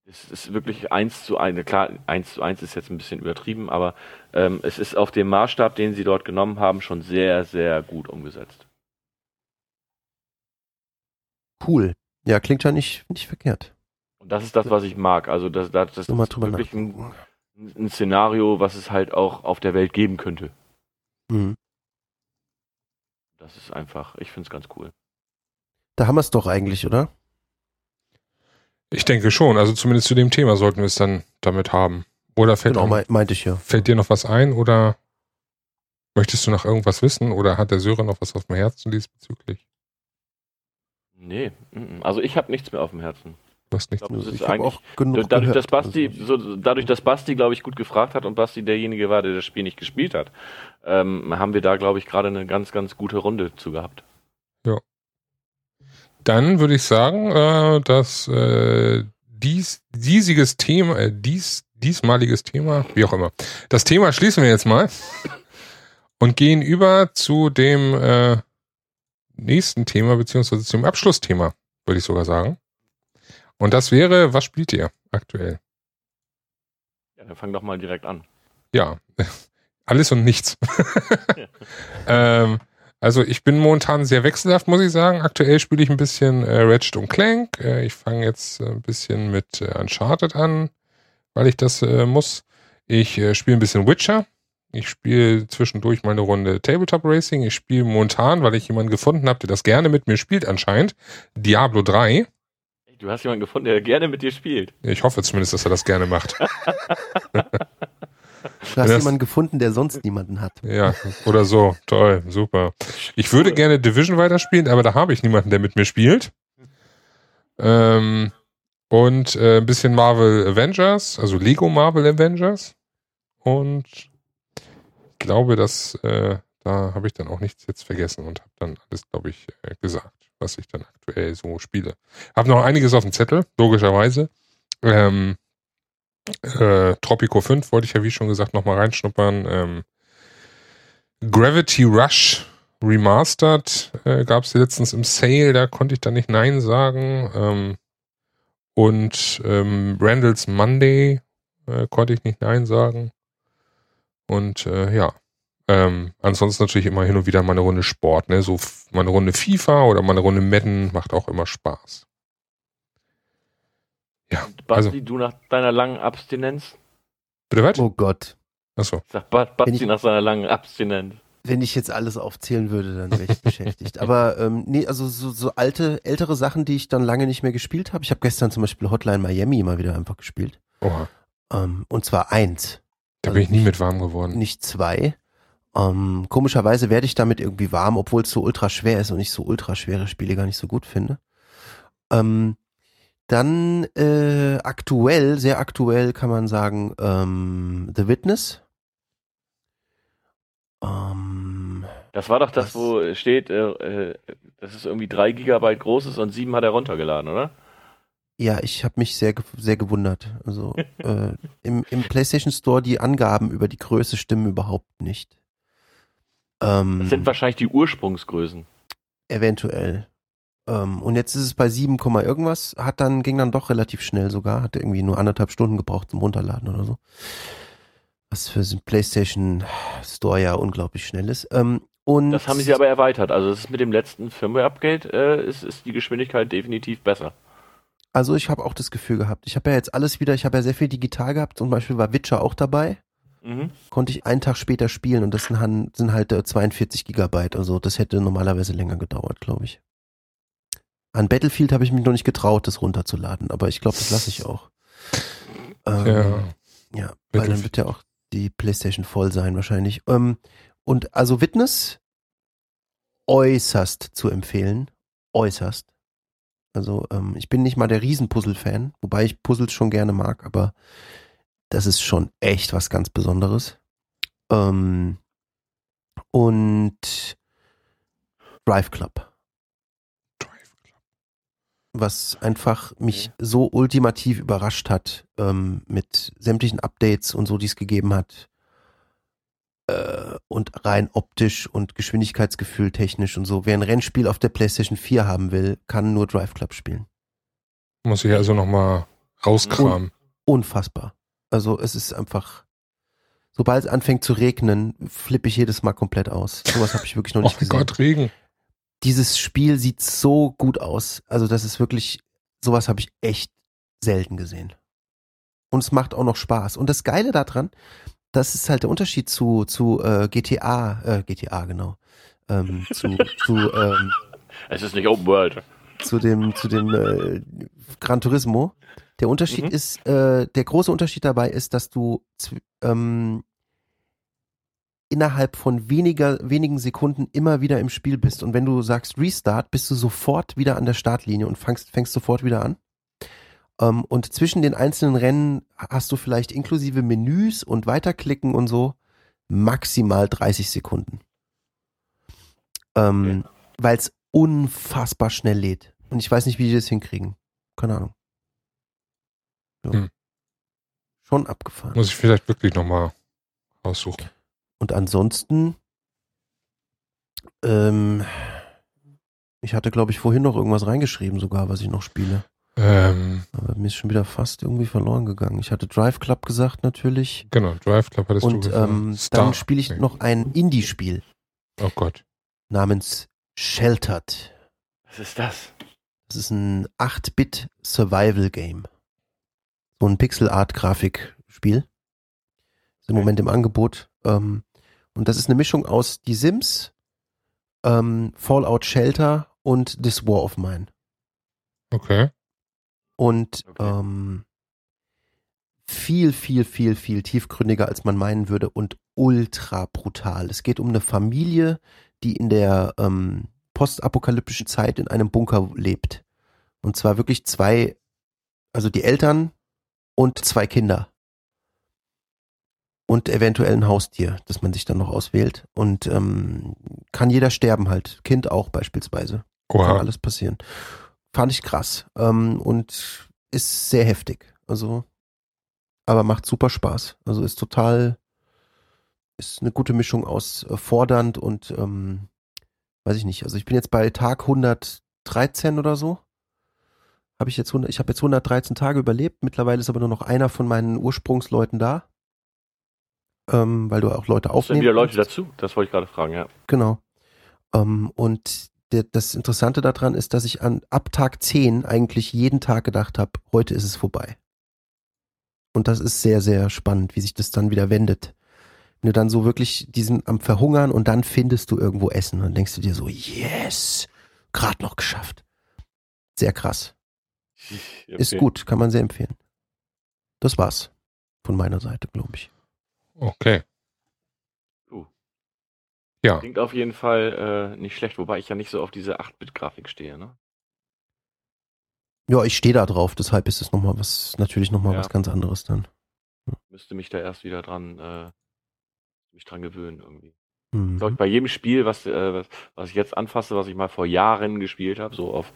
es ist wirklich eins zu eins, klar, eins zu eins ist jetzt ein bisschen übertrieben, aber ähm, es ist auf dem Maßstab, den sie dort genommen haben, schon sehr, sehr gut umgesetzt. Cool. Ja, klingt ja nicht, nicht verkehrt. Und das ist das, was ich mag. Also das, das, das ist wirklich ein, ein Szenario, was es halt auch auf der Welt geben könnte. Mhm. Das ist einfach, ich finde es ganz cool. Da haben wir es doch eigentlich, oder? Ich denke schon. Also zumindest zu dem Thema sollten wir es dann damit haben. Oder fällt, Genau, einem- mei- meinte ich ja. fällt dir noch was ein oder möchtest du noch irgendwas wissen oder hat der Sören noch was auf dem Herzen diesbezüglich? Nee, also ich habe nichts mehr auf dem Herzen. Du hast nichts. Ich glaub, das ist Ich habe eigentlich- auch genug Dadurch, gehört. dass Basti, Also, so, dadurch, dass Basti, glaube ich, gut gefragt hat und Basti derjenige war, der das Spiel nicht gespielt hat, ähm, haben wir da, glaube ich, gerade eine ganz, ganz gute Runde zu gehabt. Dann würde ich sagen, äh, dass äh, dies, diesiges Thema, äh, dies, diesmaliges Thema, wie auch immer, das Thema schließen wir jetzt mal und gehen über zu dem äh, nächsten Thema, beziehungsweise zum Abschlussthema, würde ich sogar sagen. Und das wäre, was spielt ihr aktuell? Ja, dann fang doch mal direkt an. Ja, alles und nichts. ähm, also ich bin momentan sehr wechselhaft, muss ich sagen. Aktuell spiele ich ein bisschen äh, Ratchet und Clank. Äh, ich fange jetzt äh, ein bisschen mit äh, Uncharted an, weil ich das äh, muss. Ich äh, spiele ein bisschen Witcher. Ich spiele zwischendurch mal eine Runde Tabletop Racing. Ich spiele momentan, weil ich jemanden gefunden habe, der das gerne mit mir spielt anscheinend, Diablo 3. Du hast jemanden gefunden, der gerne mit dir spielt. Ich hoffe zumindest, dass er das gerne macht. Du hast jemanden gefunden, der sonst niemanden hat. Ja, oder so. Toll, super. Ich würde gerne Division weiterspielen, aber da habe ich niemanden, der mit mir spielt. Ähm, und äh, ein bisschen Marvel Avengers, also Lego Marvel Avengers. Und ich glaube, dass äh, da habe ich dann auch nichts jetzt vergessen und habe dann alles, glaube ich, äh, gesagt, was ich dann aktuell so spiele. Habe noch einiges auf dem Zettel, logischerweise. Ähm, äh, Tropico 5 wollte ich ja, wie schon gesagt, nochmal reinschnuppern. Ähm, Gravity Rush Remastered äh, gab es letztens im Sale, da konnte ich dann nicht Nein sagen. Ähm, und ähm, Randall's Monday äh, konnte ich nicht Nein sagen. Und äh, ja, ähm, ansonsten natürlich immer hin und wieder mal eine Runde Sport, ne? So f- mal eine Runde FIFA oder mal eine Runde Madden macht auch immer Spaß. Ja, Und Basti, also, du nach deiner langen Abstinenz? bitte was? Oh Gott. Achso. Sag ba Wenn Basti ich- nach seiner langen Abstinenz. Wenn ich jetzt alles aufzählen würde, dann wäre ich beschäftigt. Aber ähm, nee, also so, so alte, ältere Sachen, die ich dann lange nicht mehr gespielt habe. Ich habe gestern zum Beispiel Hotline Miami mal wieder einfach gespielt. Oha, Ähm, und zwar eins, da Also bin ich nie mit warm geworden. nicht zwei. Ähm, komischerweise werde ich damit irgendwie warm, obwohl es so ultra schwer ist und ich so ultra schwere Spiele gar nicht so gut finde. Ähm, dann äh, aktuell, sehr aktuell kann man sagen, ähm, The Witness. Ähm, Das war doch das, Was? wo steht, äh, äh, dass es irgendwie drei Gigabyte groß ist und sieben hat er runtergeladen, oder? Ja, ich habe mich sehr, sehr gewundert. Also äh, im, im PlayStation Store die Angaben über die Größe stimmen überhaupt nicht. Ähm, das sind wahrscheinlich die Ursprungsgrößen. Eventuell. Ähm, und jetzt ist es bei 7, irgendwas, hat dann, ging dann doch relativ schnell sogar, hat irgendwie nur anderthalb Stunden gebraucht zum Runterladen oder so. Was für ein PlayStation Store ja unglaublich schnell ist. Ähm, und das haben sie aber erweitert. Also das ist mit dem letzten Firmware-Upgrade äh, ist, ist die Geschwindigkeit definitiv besser. Also ich habe auch das Gefühl gehabt. Ich habe ja jetzt alles wieder, ich habe ja sehr viel digital gehabt. Zum Beispiel war Witcher auch dabei. Mhm. Konnte ich einen Tag später spielen und das sind, sind halt 42 äh, Gigabyte. Also das hätte normalerweise länger gedauert, glaube ich. An Battlefield habe ich mich noch nicht getraut, das runterzuladen, aber ich glaube, das lasse ich auch. Ähm, ja. Ja, weil dann wird ja auch die PlayStation voll sein wahrscheinlich. Ähm, und also Witness äußerst zu empfehlen. Äußerst. Also ähm, ich bin nicht mal der Riesenpuzzle-Fan, wobei ich Puzzles schon gerne mag, aber das ist schon echt was ganz Besonderes. Ähm, und Drive Club. Was einfach mich okay. so ultimativ überrascht hat ähm, mit sämtlichen Updates und so, die es gegeben hat. Äh, und rein optisch und Geschwindigkeitsgefühl technisch und so. Wer ein Rennspiel auf der PlayStation 4 haben will, kann nur Drive Club spielen. Muss ich also nochmal rauskramen. Un unfassbar. Also es ist einfach, sobald es anfängt zu regnen, flippe ich jedes Mal komplett aus. Sowas habe ich wirklich noch nicht oh gesehen. Oh Gott, Regen. Dieses Spiel sieht so gut aus. Also das ist wirklich, sowas habe ich echt selten gesehen. Und es macht auch noch Spaß. Und das Geile daran, das ist halt der Unterschied zu, zu äh, GTA, äh, GTA, genau. Ähm, zu, zu, ähm, es ist nicht Open World. Zu dem, zu dem äh, Gran Turismo. Der Unterschied mhm. ist, äh, der große Unterschied dabei ist, dass du ähm, innerhalb von weniger, wenigen Sekunden immer wieder im Spiel bist. Und wenn du sagst Restart, bist du sofort wieder an der Startlinie und fängst, fängst sofort wieder an. Ähm, und zwischen den einzelnen Rennen hast du vielleicht inklusive Menüs und Weiterklicken und so maximal 30 Sekunden. Ähm, okay. Weil es unfassbar schnell lädt. Und ich weiß nicht, wie die das hinkriegen. Keine Ahnung. Ja. Hm. Schon abgefahren. Muss ich vielleicht wirklich nochmal aussuchen. Und ansonsten, ähm, ich hatte, glaube ich, vorhin noch irgendwas reingeschrieben, sogar, was ich noch spiele. Ähm, Aber mir ist schon wieder fast irgendwie verloren gegangen. Ich hatte Drive Club gesagt, natürlich. Genau, Drive Club hattest Und, du gesagt. Und ähm, dann spiele ich noch ein Indie-Spiel. Oh Gott. Namens Sheltered. Was ist das? Das ist ein 8-Bit Survival Game so ein Pixel-Art-Grafikspiel. Ist im okay. Moment im Angebot. Ähm, und das ist eine Mischung aus Die Sims, ähm, Fallout Shelter und This War of Mine. Okay. Und okay. Ähm, viel, viel, viel, viel tiefgründiger, als man meinen würde und ultra brutal. Es geht um eine Familie, die in der ähm, postapokalyptischen Zeit in einem Bunker lebt. Und zwar wirklich zwei, also die Eltern und zwei Kinder. Und eventuell ein Haustier, das man sich dann noch auswählt. Und ähm, kann jeder sterben halt. Kind auch beispielsweise. Oha. Kann alles passieren. Fand ich krass. Ähm, und ist sehr heftig. Also, aber macht super Spaß. Also ist total, ist eine gute Mischung aus äh, fordernd und ähm, weiß ich nicht. Also ich bin jetzt bei Tag 113 oder so habe ich jetzt, ich habe jetzt 113 Tage überlebt. Mittlerweile ist aber nur noch einer von meinen Ursprungsleuten da. Ähm, weil du auch Leute aufnehmen. Sind wieder Leute kannst. dazu? Das wollte ich gerade fragen, ja. Genau. Ähm, und der, das Interessante daran ist, dass ich an, ab Tag 10 eigentlich jeden Tag gedacht habe, heute ist es vorbei. Und das ist sehr, sehr spannend, wie sich das dann wieder wendet. Wenn du dann so wirklich diesen am Verhungern und dann findest du irgendwo Essen und denkst du dir so, yes, gerade noch geschafft. Sehr krass. Okay. Ist gut, kann man sehr empfehlen. Das war's von meiner Seite, glaube ich. Okay. Uh. Ja. Klingt auf jeden Fall äh, nicht schlecht, wobei ich ja nicht so auf diese 8-Bit-Grafik stehe, ne? Ja, ich stehe da drauf, deshalb ist es noch mal was, natürlich nochmal ja. was ganz anderes dann. Müsste mich da erst wieder dran, äh, mich dran gewöhnen irgendwie. Mhm. Ich, bei jedem Spiel, was, äh, was, was ich jetzt anfasse, was ich mal vor Jahren gespielt habe, so auf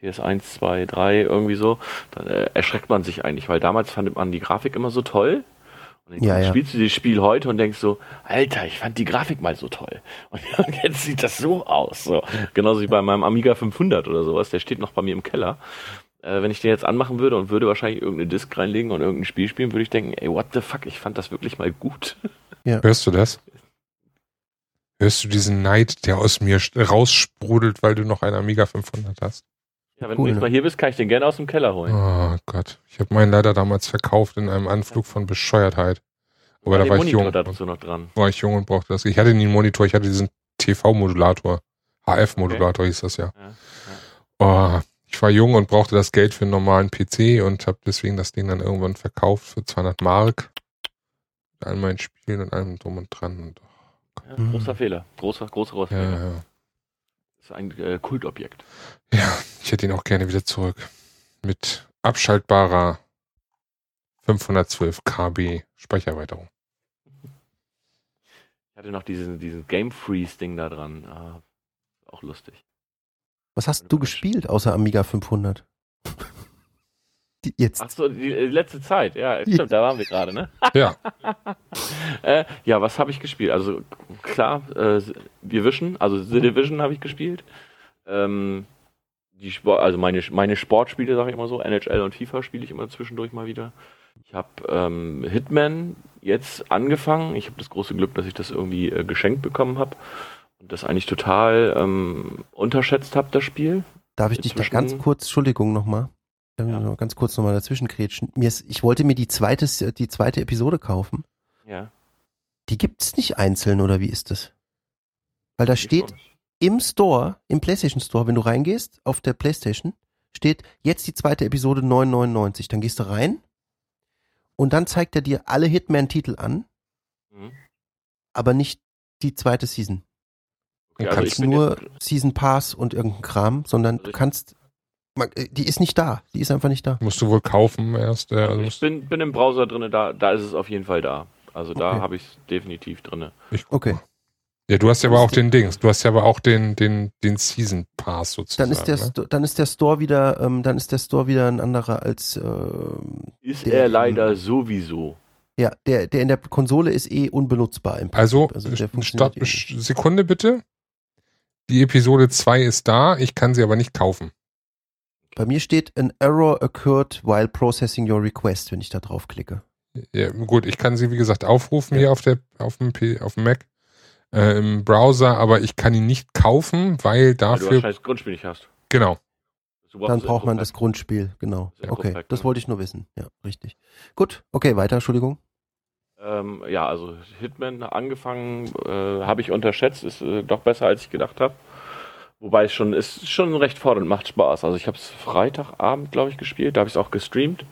PS1, 2, 3, irgendwie so, dann äh, erschreckt man sich eigentlich, weil damals fand man die Grafik immer so toll. Und dann Ja, ja. spielst du das Spiel heute und denkst so, Alter, ich fand die Grafik mal so toll. Und jetzt sieht das so aus. So. Genauso wie bei meinem Amiga 500 oder sowas, der steht noch bei mir im Keller. Äh, wenn ich den jetzt anmachen würde und würde wahrscheinlich irgendeine Disc reinlegen und irgendein Spiel spielen, würde ich denken, ey, what the fuck, ich fand das wirklich mal gut. Hörst du das? Hörst du diesen Neid, der aus mir raussprudelt, weil du noch einen Amiga 500 hast? Ja, wenn Cool, du ne? mal hier bist, kann ich den gerne aus dem Keller holen. Oh Gott. Ich habe meinen leider damals verkauft in einem Anflug von Bescheuertheit. Aber da war ich Monitor jung. dazu noch dran. War ich jung und brauchte das. Ich hatte nie einen Monitor, ich hatte diesen TV-Modulator. HF-Modulator hieß das ja. Ja, Oh, ich war jung und brauchte das Geld für einen normalen PC und habe deswegen das Ding dann irgendwann verkauft für 200 Mark. Mit all meinen Spielen und allem drum und dran. Und, Ja, Mhm. großer Fehler. Großer, großer, großer ja, Fehler. Ist ein äh, Kultobjekt. ja, ich hätte ihn auch gerne wieder zurück. Mit abschaltbarer 512 KB Speichererweiterung. Ich hatte noch diesen, diesen Game Freeze-Ding da dran. Ah, auch lustig. Was hast du gespielt außer Amiga 500? Jetzt. Ach so, die, äh, letzte Zeit. Ja, stimmt, da waren wir gerade, ne? Ja, Äh, ja, was habe ich gespielt? Also klar, äh, Division, also The Division habe ich gespielt. Ähm, die Sport, also meine, meine Sportspiele, sage ich immer so, NHL und FIFA spiele ich immer zwischendurch mal wieder. Ich habe ähm, Hitman jetzt angefangen. Ich habe das große Glück, dass ich das irgendwie äh, geschenkt bekommen habe und das eigentlich total ähm, unterschätzt habe, das Spiel. Darf ich dich da inzwischen- ganz kurz, Entschuldigung nochmal, Ja. ganz kurz nochmal dazwischen kretschen. Mir ist, ich wollte mir die zweite, die zweite Episode kaufen. Ja. Die gibt's nicht einzeln oder wie ist das? Weil da steht im Store, im PlayStation Store, wenn du reingehst, auf der PlayStation, steht jetzt die zweite Episode 999. Dann gehst du rein und dann zeigt er dir alle Hitman-Titel an, Mhm. aber nicht die zweite Season. Okay, Du also kannst bin nur Season Pass und irgendein Kram, sondern Also du kannst, die ist nicht da. Die ist einfach nicht da. musst du wohl kaufen erst. Äh, also ich bin, bin im Browser drin, da, da ist es auf jeden Fall da. Also da Okay. habe ich es definitiv drin. Okay. Ja, du hast ja aber auch den Dings. Du hast ja aber auch den, den, den Season Pass sozusagen. Dann ist der, ne? Sto- dann ist der Store wieder, ähm, dann ist der Store wieder ein anderer als, ähm, Ist Der- er leider sowieso. ja, der, der in der Konsole ist eh unbenutzbar im Prinzip. Also, Also funktioniert eh. Sekunde bitte. Die Episode 2 ist da, ich kann sie aber nicht kaufen. Bei mir steht an error occurred while processing your request, wenn ich da draufklicke. Ja, gut, ich kann sie wie gesagt aufrufen Ja. hier auf der auf dem, P, auf dem Mac äh, im Browser, aber ich kann ihn nicht kaufen, weil Weil du dafür wahrscheinlich das Grundspiel nicht hast. genau. Dann braucht man das Grundspiel, genau. Das Okay, das wollte ich nur wissen. Ja, richtig. Gut, okay, weiter, Entschuldigung. Ähm, ja, also Hitman angefangen äh, habe ich unterschätzt, ist äh, doch besser als ich gedacht habe. Wobei es schon ist schon recht fordernd, macht Spaß. Also ich habe es Freitagabend, glaube ich, gespielt, da habe ich es auch gestreamt.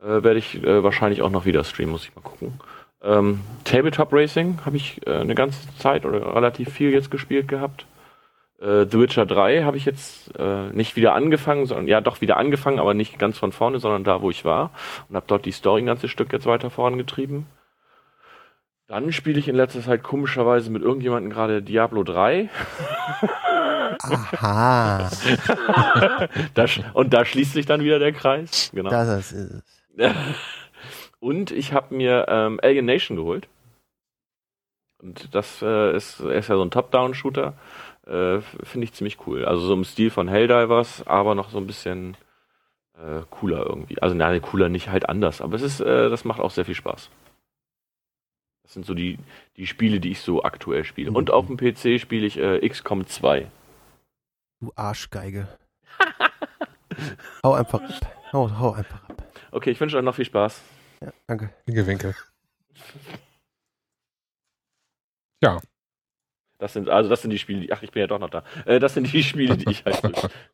Äh, Werde ich äh, wahrscheinlich auch noch wieder streamen, muss ich mal gucken. Ähm, Tabletop Racing habe ich äh, eine ganze Zeit oder relativ viel jetzt gespielt gehabt. Äh, The Witcher 3 habe ich jetzt äh, nicht wieder angefangen, sondern ja doch wieder angefangen, aber nicht ganz von vorne, sondern da, wo ich war. Und habe dort die Story ein ganzes Stück jetzt weiter vorangetrieben. Dann spiele ich in letzter Zeit komischerweise mit irgendjemandem gerade Diablo 3. Aha, Da und da schließt sich dann wieder der Kreis. Genau. das ist es. Und ich habe mir ähm, Alien Nation geholt. Und das äh, ist, ist ja so ein Top-Down-Shooter. Äh, Finde ich ziemlich cool. Also so im Stil von Helldivers, aber noch so ein bisschen äh, cooler irgendwie. Also nein, cooler nicht, halt anders. Aber es ist, äh, das macht auch sehr viel Spaß. Das sind so die, die Spiele, die ich so aktuell spiele. Und Mhm. auf dem PC spiele ich äh, XCOM 2. Du Arschgeige. hau einfach ab. Hau, hau einfach ab. Okay, ich wünsche euch noch viel Spaß. Ja, danke. Winke, Ja, Das sind, also das sind die Spiele, die, ach, ich bin ja doch noch da. Äh, das sind die Spiele, die ich halt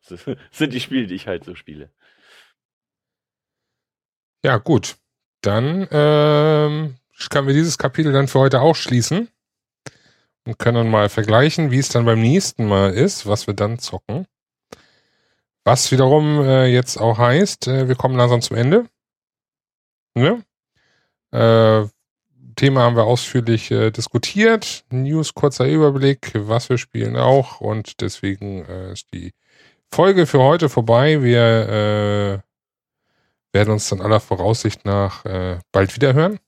so, so, sind die Spiele, die ich halt so spiele. ja gut. Dann ähm, können wir dieses Kapitel dann für heute auch schließen und können dann mal vergleichen, wie es dann beim nächsten Mal ist, was wir dann zocken. Was wiederum äh, jetzt auch heißt, äh, wir kommen langsam zum Ende. Ne? Äh, Thema haben wir ausführlich äh, diskutiert. News, kurzer Überblick, was wir spielen auch und deswegen äh, ist die Folge für heute vorbei. Wir äh, werden uns dann aller Voraussicht nach bald wieder hören,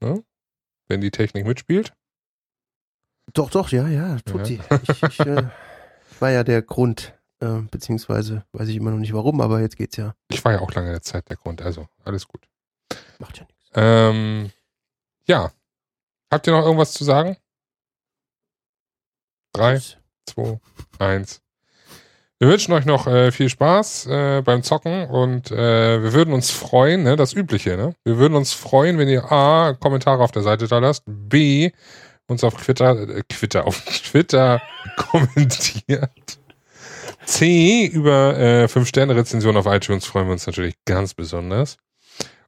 ne? wenn die Technik mitspielt. Doch, doch, ja, ja, tut Ja. sie. Ich, ich äh, war ja der Grund, äh, beziehungsweise weiß ich immer noch nicht warum, aber jetzt geht's ja. Ich war ja auch lange Zeit der Grund, also alles gut. Macht ja nichts. Ähm, ja. Habt ihr noch irgendwas zu sagen? Drei, zwei, eins. Wir wünschen euch noch äh, viel Spaß äh, beim Zocken und äh, wir würden uns freuen, ne, das Übliche, ne? Wir würden uns freuen, wenn ihr A, Kommentare auf der Seite da lasst, B, uns auf Twitter, äh, Twitter, auf Twitter kommentiert. C, über äh, 5-Sterne-Rezension auf iTunes freuen wir uns natürlich ganz besonders.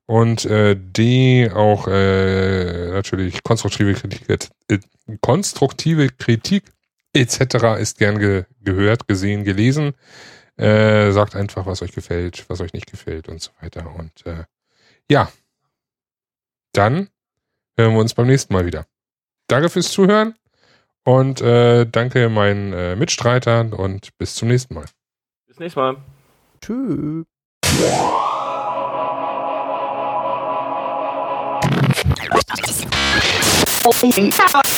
Und äh, D, auch äh, natürlich konstruktive Kritik, äh, konstruktive Kritik etc. ist gern ge gehört, gesehen, gelesen. Äh, sagt einfach, was euch gefällt, was euch nicht gefällt und so weiter. Und äh, ja, dann hören wir uns beim nächsten Mal wieder. Danke fürs Zuhören und äh, danke meinen äh, Mitstreitern und bis zum nächsten Mal. Bis nächstes Mal. Tschüss.